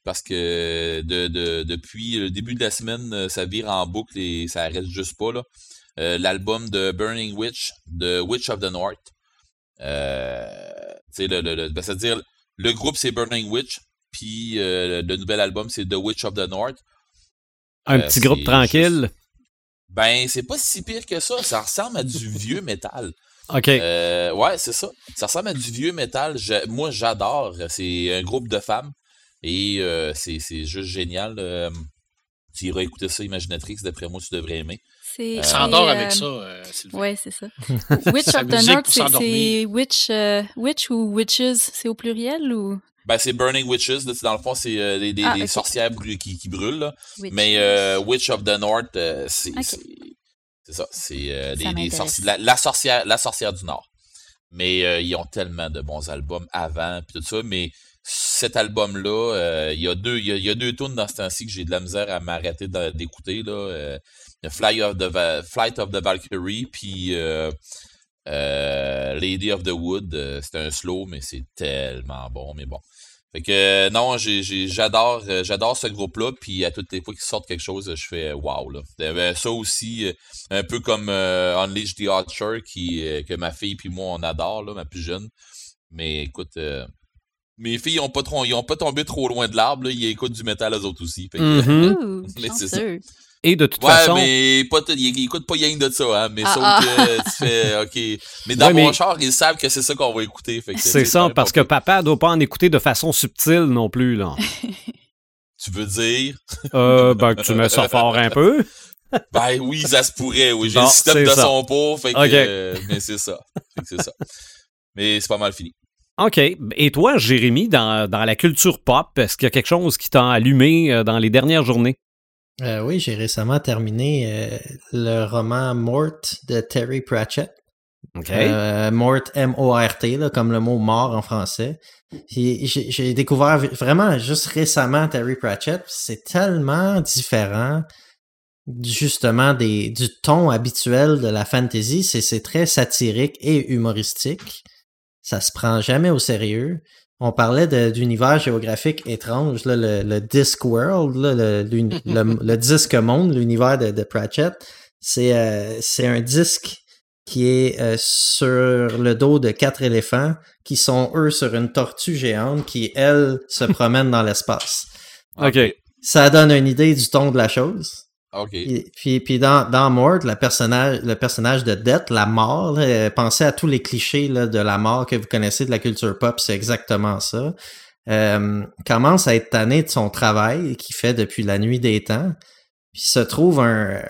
parce que depuis le début de la semaine, euh, ça vire en boucle et ça arrête juste pas. L'album de Burning Witch, de Witch of the North. ben, c'est-à-dire, le groupe c'est Burning Witch, puis le nouvel album c'est The Witch of the North. Un euh, petit groupe tranquille. Ben, c'est pas si pire que ça. Ça ressemble à du <laughs> vieux métal. OK. Euh, ouais, c'est ça. Ça ressemble à du vieux métal. moi, j'adore. C'est un groupe de femmes. Et euh, c'est juste génial. tu iras écouter ça, Imaginatrix. D'après moi, tu devrais aimer. C'est, s'endort avec ça, Sylvain. Ouais, c'est ça. <laughs> Witch of the North, c'est, witch, witch ou witches, c'est au pluriel ou? Ben, c'est Burning Witches. dans le fond, c'est euh, des, ah, sorcières qui, qui, brûlent. Mais euh, Witch of the North, euh, c'est ça. C'est des, sorcières, la, sorcière, la sorcière du Nord. Mais ils ont tellement de bons albums avant, tout ça. Mais cet album-là, il y a deux, il y a, deux tunes dans ce temps-ci que j'ai de la misère à m'arrêter d'écouter. là. Flight of the, Flight of the Valkyrie, puis Lady of the Wood. c'est un slow, mais c'est tellement bon. Mais bon. Fait que euh, non, j'adore euh, j'adore ce groupe-là, puis à toutes les fois qu'ils sortent quelque chose, je fais wow là. Ça aussi, euh, un peu comme Unleash the Archer qui que ma fille puis moi on adore là, ma plus jeune. Mais écoute, mes filles ont pas trop, ils ont pas tombé trop loin de l'arbre, ils écoutent du métal eux autres aussi. Fait mm-hmm. <laughs> mais c'est ça. Et de toute ouais, façon. mais pas ils écoutent pas rien de ça, hein. Mais ah, sauf ah. que tu fais, OK. Mais dans mon char, ils savent que c'est ça qu'on va écouter. C'est ça, parce que papa doit pas en écouter de façon subtile non plus, là. <laughs> tu veux dire? euh, ben, que tu mets ça fort un peu. <laughs> ben oui, ça se pourrait, oui. J'ai le système de son pot, fait que, euh, mais c'est ça. c'est ça. Mais c'est pas mal fini. OK. Et toi, Jérémy, dans, dans la culture pop, est-ce qu'il y a quelque chose qui t'a allumé euh, dans les dernières journées? Euh, oui, j'ai récemment terminé euh, le roman Mort de Terry Pratchett. Euh, Mort, M-O-R-T, comme le mot mort en français. J'ai découvert vraiment juste récemment Terry Pratchett. C'est tellement différent justement des, du ton habituel de la fantasy. C'est très satirique et humoristique. Ça se prend jamais au sérieux. On parlait d'univers géographique étrange, là, le, le Disc World, là, le, <laughs> le, disque monde, l'univers de, de, Pratchett. C'est euh, un disque qui est euh, sur le dos de quatre éléphants qui sont, eux, sur une tortue géante qui, elle, se <laughs> promène dans l'espace. OK. Ça donne une idée du ton de la chose. OK. Puis, dans, dans Mort, le personnage, de Death, la mort, pensez à tous les clichés de la mort que vous connaissez de la culture pop, c'est exactement ça. Euh, commence à être tanné de son travail qu'il fait depuis la nuit des temps. Puis se trouve un,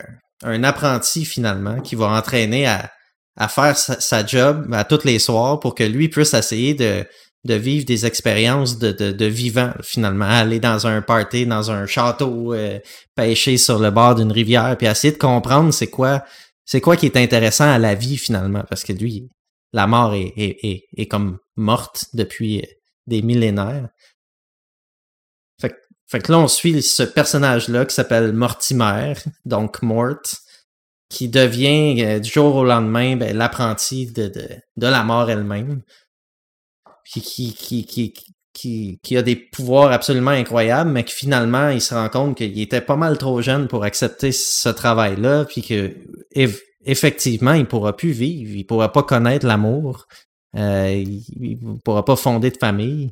apprenti finalement qui va entraîner à, à faire sa, job à tous les soirs pour que lui puisse essayer de, de vivre des expériences de, de, vivant, finalement. Aller dans un party, dans un château, euh, pêcher sur le bord d'une rivière, puis essayer de comprendre c'est quoi, c'est quoi qui est intéressant à la vie, finalement. Parce que lui, la mort est, est, est, comme morte depuis des millénaires. Fait, que là, on suit ce personnage-là qui s'appelle Mortimer, donc Mort, qui devient euh, du jour au lendemain ben, l'apprenti de, la mort elle-même. Puis qui, qui, qui, qui, qui a des pouvoirs absolument incroyables, mais que finalement, il se rend compte qu'il était pas mal trop jeune pour accepter ce travail-là, puis que effectivement, il pourra plus vivre, il pourra pas connaître l'amour, euh, il, il pourra pas fonder de famille.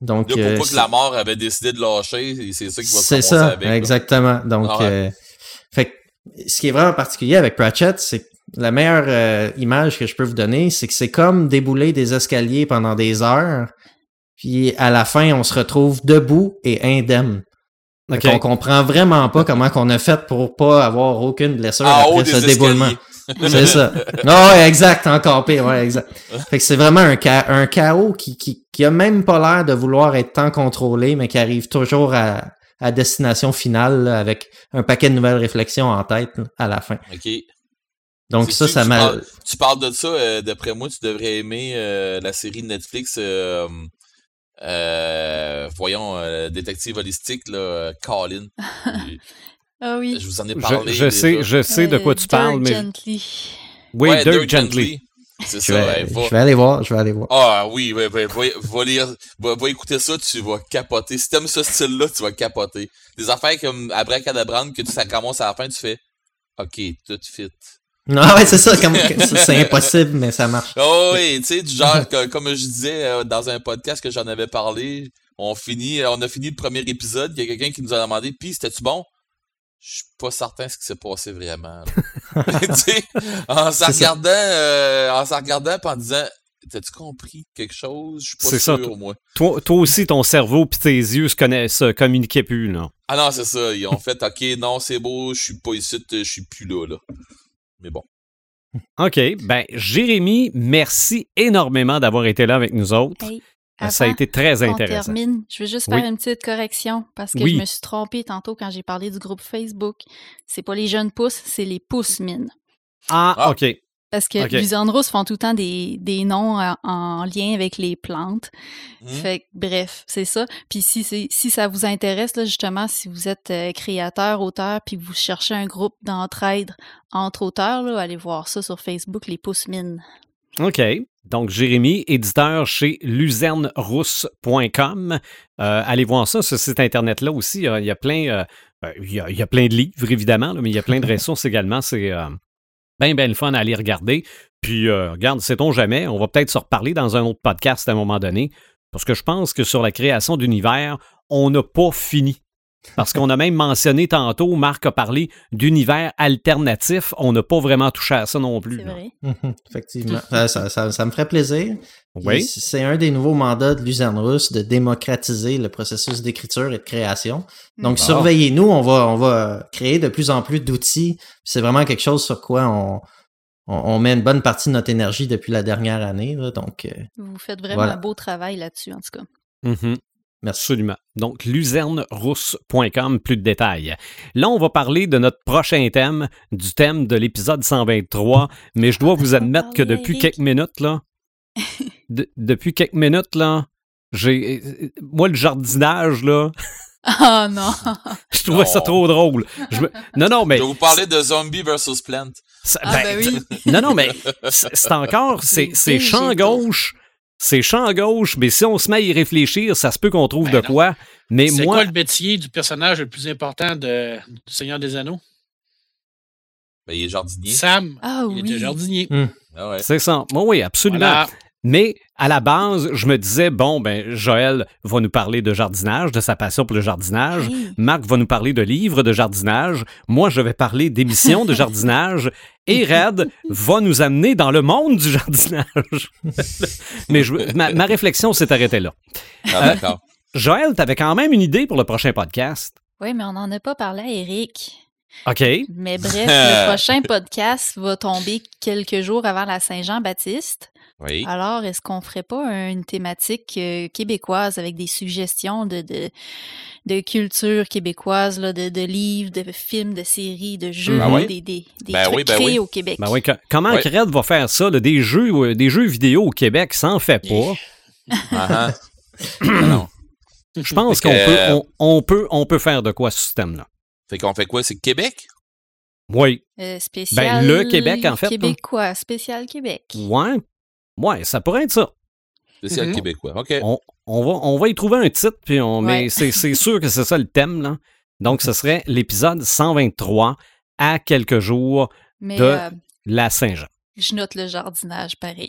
Donc, là, pas que la mort avait décidé de lâcher, c'est ça qui va se C'est ça, avec, exactement. Donc, ah ouais. euh, fait ce qui est vraiment particulier avec Pratchett, c'est la meilleure euh, image que je peux vous donner, c'est que c'est comme débouler des escaliers pendant des heures, puis à la fin, on se retrouve debout et indemne. Okay. On comprend vraiment pas comment qu'on a fait pour pas avoir aucune blessure ah, après ce déboulement. c'est ça. <laughs> Non, exact, encore pire, ouais, exact. Fait que c'est vraiment un, ca un chaos qui, qui, qui a même pas l'air de vouloir être tant contrôlé, mais qui arrive toujours à, à destination finale là, avec un paquet de nouvelles réflexions en tête là, à la fin. OK. Donc ça, ça m'a... Tu parles de ça, euh, d'après moi, tu devrais aimer euh, la série de Netflix, euh, voyons, détective holistique, là, Colin. <laughs> Ah oui. Je vous en ai parlé. Je, je sais, je sais de quoi tu parles, mais... Gently. Oui, ouais, Dirk, Dirk Gently. Gently. C'est Je ça, vais, ouais, va- je vais aller voir, je vais aller voir. Ah oui, ouais, ouais, va, va lire, va, va écouter ça, tu vas capoter. Si t'aimes ce style-là, tu vas capoter. Des affaires comme Abracadabrand, que tu ça commence à la fin, tu fais OK, tout fit. Non, <laughs> ouais, c'est ça, c'est <laughs> impossible, mais ça marche. Oh oui, tu sais, du genre, que- comme je disais euh, dans un podcast que j'en avais parlé, on finit, on a fini le premier épisode, il y a quelqu'un qui nous a demandé, puis c'était-tu bon? Je suis pas certain ce qui s'est passé vraiment. là. <laughs> tu sais, en s'en regardant, euh, en s'en regardant, pis en disant, t'as-tu compris quelque chose? Je suis pas C'est ça, sûr, moi. Toi, toi aussi, ton cerveau puis tes yeux se, connaissent, se communiquaient plus, là. Ah non, c'est ça. Ils ont fait, OK, non, c'est beau, je suis pas ici, je suis plus là, là. Mais bon. OK. Ben, Jérémy, merci énormément d'avoir été là avec nous autres. Hey, ça a été très intéressant. termine, je veux juste Oui. faire une petite correction parce que Oui. je me suis trompée tantôt quand j'ai parlé du groupe Facebook. C'est pas les jeunes pousses, c'est les pousses mines. Ah, Ah. OK. Parce que Ok. les Rousse font tout le temps des, des noms en, en lien avec les plantes. Hmm. Fait que, bref, c'est ça. Puis si, si ça vous intéresse, là, justement, si vous êtes euh, créateur, auteur, puis vous cherchez un groupe d'entraide entre auteurs, là, allez voir ça sur Facebook, les pousses mines. OK. Donc, Jérémy, éditeur chez luzernerousse.com. Euh, allez voir ça, ce site Internet-là aussi. Il y a, il y a plein, euh, euh, il, y a, il y a plein de livres, évidemment, là, mais il y a plein de <laughs> ressources également. C'est euh, bien, bien le fun à aller regarder. Puis, euh, regarde, sait-on jamais, on va peut-être se reparler dans un autre podcast à un moment donné, parce que je pense que sur la création d'univers, on n'a pas fini. Parce qu'on a même mentionné tantôt, Marc a parlé d'univers alternatif. On n'a pas vraiment touché à ça non plus. Vrai. <laughs> Effectivement. Euh, ça, ça, ça me ferait plaisir. Oui. C'est un des nouveaux mandats de l'usine russe de démocratiser le processus d'écriture et de création. Donc, Bon. surveillez-nous, on va, on va créer de plus en plus d'outils. C'est vraiment quelque chose sur quoi on, on, on met une bonne partie de notre énergie depuis la dernière année. là. donc, euh, Vous faites vraiment Voilà. un beau travail là-dessus, en tout cas. Mhm. merci. Absolument. Donc, luzernerousse.com, plus de détails. Là, on va parler de notre prochain thème, du thème de l'épisode 123, mais je dois vous <laughs> admettre que depuis quelques minutes, là, <laughs> de- depuis quelques minutes, là, j'ai, euh, moi, le jardinage, là, Ah non! <laughs> je trouvais ça trop drôle. Je me- Non, non, mais Je vais vous parler de Zombie versus Plant. Ça- Ah ben oui. Non, non, mais c'est encore, c'est champ gauche, c'est champ gauche, mais si on se met à y réfléchir, ça se peut qu'on trouve Ben de non. quoi. Mais C'est moi, quoi le métier du personnage le plus important de, du Seigneur des Anneaux? Ben, il est jardinier. Sam. Ah Il était oui! jardinier. Ah ouais. c'est ça. Moi, oui, absolument. Voilà. Mais à la base, je me disais, bon, ben, Joël va nous parler de jardinage, de sa passion pour le jardinage. Marc va nous parler de livres de jardinage. Moi, je vais parler d'émissions de <laughs> jardinage. Et Red va nous amener dans le monde du jardinage. <laughs> Mais je- ma, ma réflexion s'est arrêtée là. Ah, d'accord. Joël, tu avais quand même une idée pour le prochain podcast. Oui, mais on n'en a pas parlé à Eric. OK. Mais bref, le <laughs> prochain podcast va tomber quelques jours avant la Saint-Jean-Baptiste. Oui. Alors, est-ce qu'on ferait pas une thématique euh, québécoise avec des suggestions de, de, de culture québécoise, là, de, de livres, de films, de séries, de jeux, Ben oui. des, des, des Ben trucs oui, ben créés oui. au Québec? Ben comment. Cred va faire ça? là, des, jeux, euh, des jeux vidéo au Québec, ça en fait pas. <laughs> Ah. <coughs> non. Je pense qu'on peut, euh, on, on peut, on peut faire de quoi ce système-là. Fait qu'on fait quoi? C'est Québec? Oui. Euh, spécial Ben, le Québec, en fait, là. Québécois, spécial Québec. Ouais. Ouais, ça pourrait être ça. Spécial Mhm. québécois. OK. On, on va, on va y trouver un titre, puis on, mais Ouais. c'est c'est sûr que c'est ça le thème. Là. Donc, ce serait l'épisode 123 à quelques jours Mais de- euh, la Saint-Jean. je note le jardinage pareil.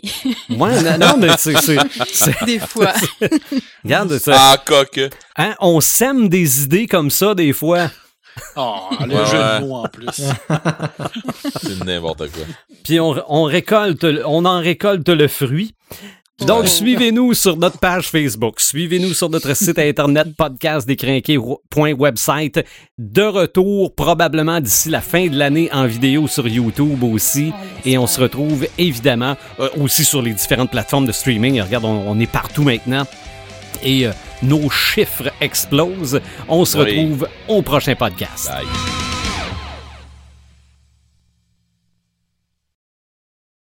Ouais, non, non, mais c'est. c'est- c'est- Des fois. <laughs> Regarde, ça, Ah, coque. hein, on sème des idées comme ça des fois. <laughs> Oh, le Ouais, jeu ouais. de mots en plus. <laughs> C'est n'importe quoi. Puis on, on récolte, on en récolte le fruit. Donc, Ouais. suivez-nous sur notre page Facebook. Suivez-nous sur notre site internet podcastdécrinqué.website. De retour probablement d'ici la fin de l'année en vidéo sur YouTube aussi. Et on se retrouve évidemment euh, aussi sur les différentes plateformes de streaming. Regarde, on, on est partout maintenant. Et euh, nos chiffres explosent. On se Oui. retrouve au prochain podcast. Bye.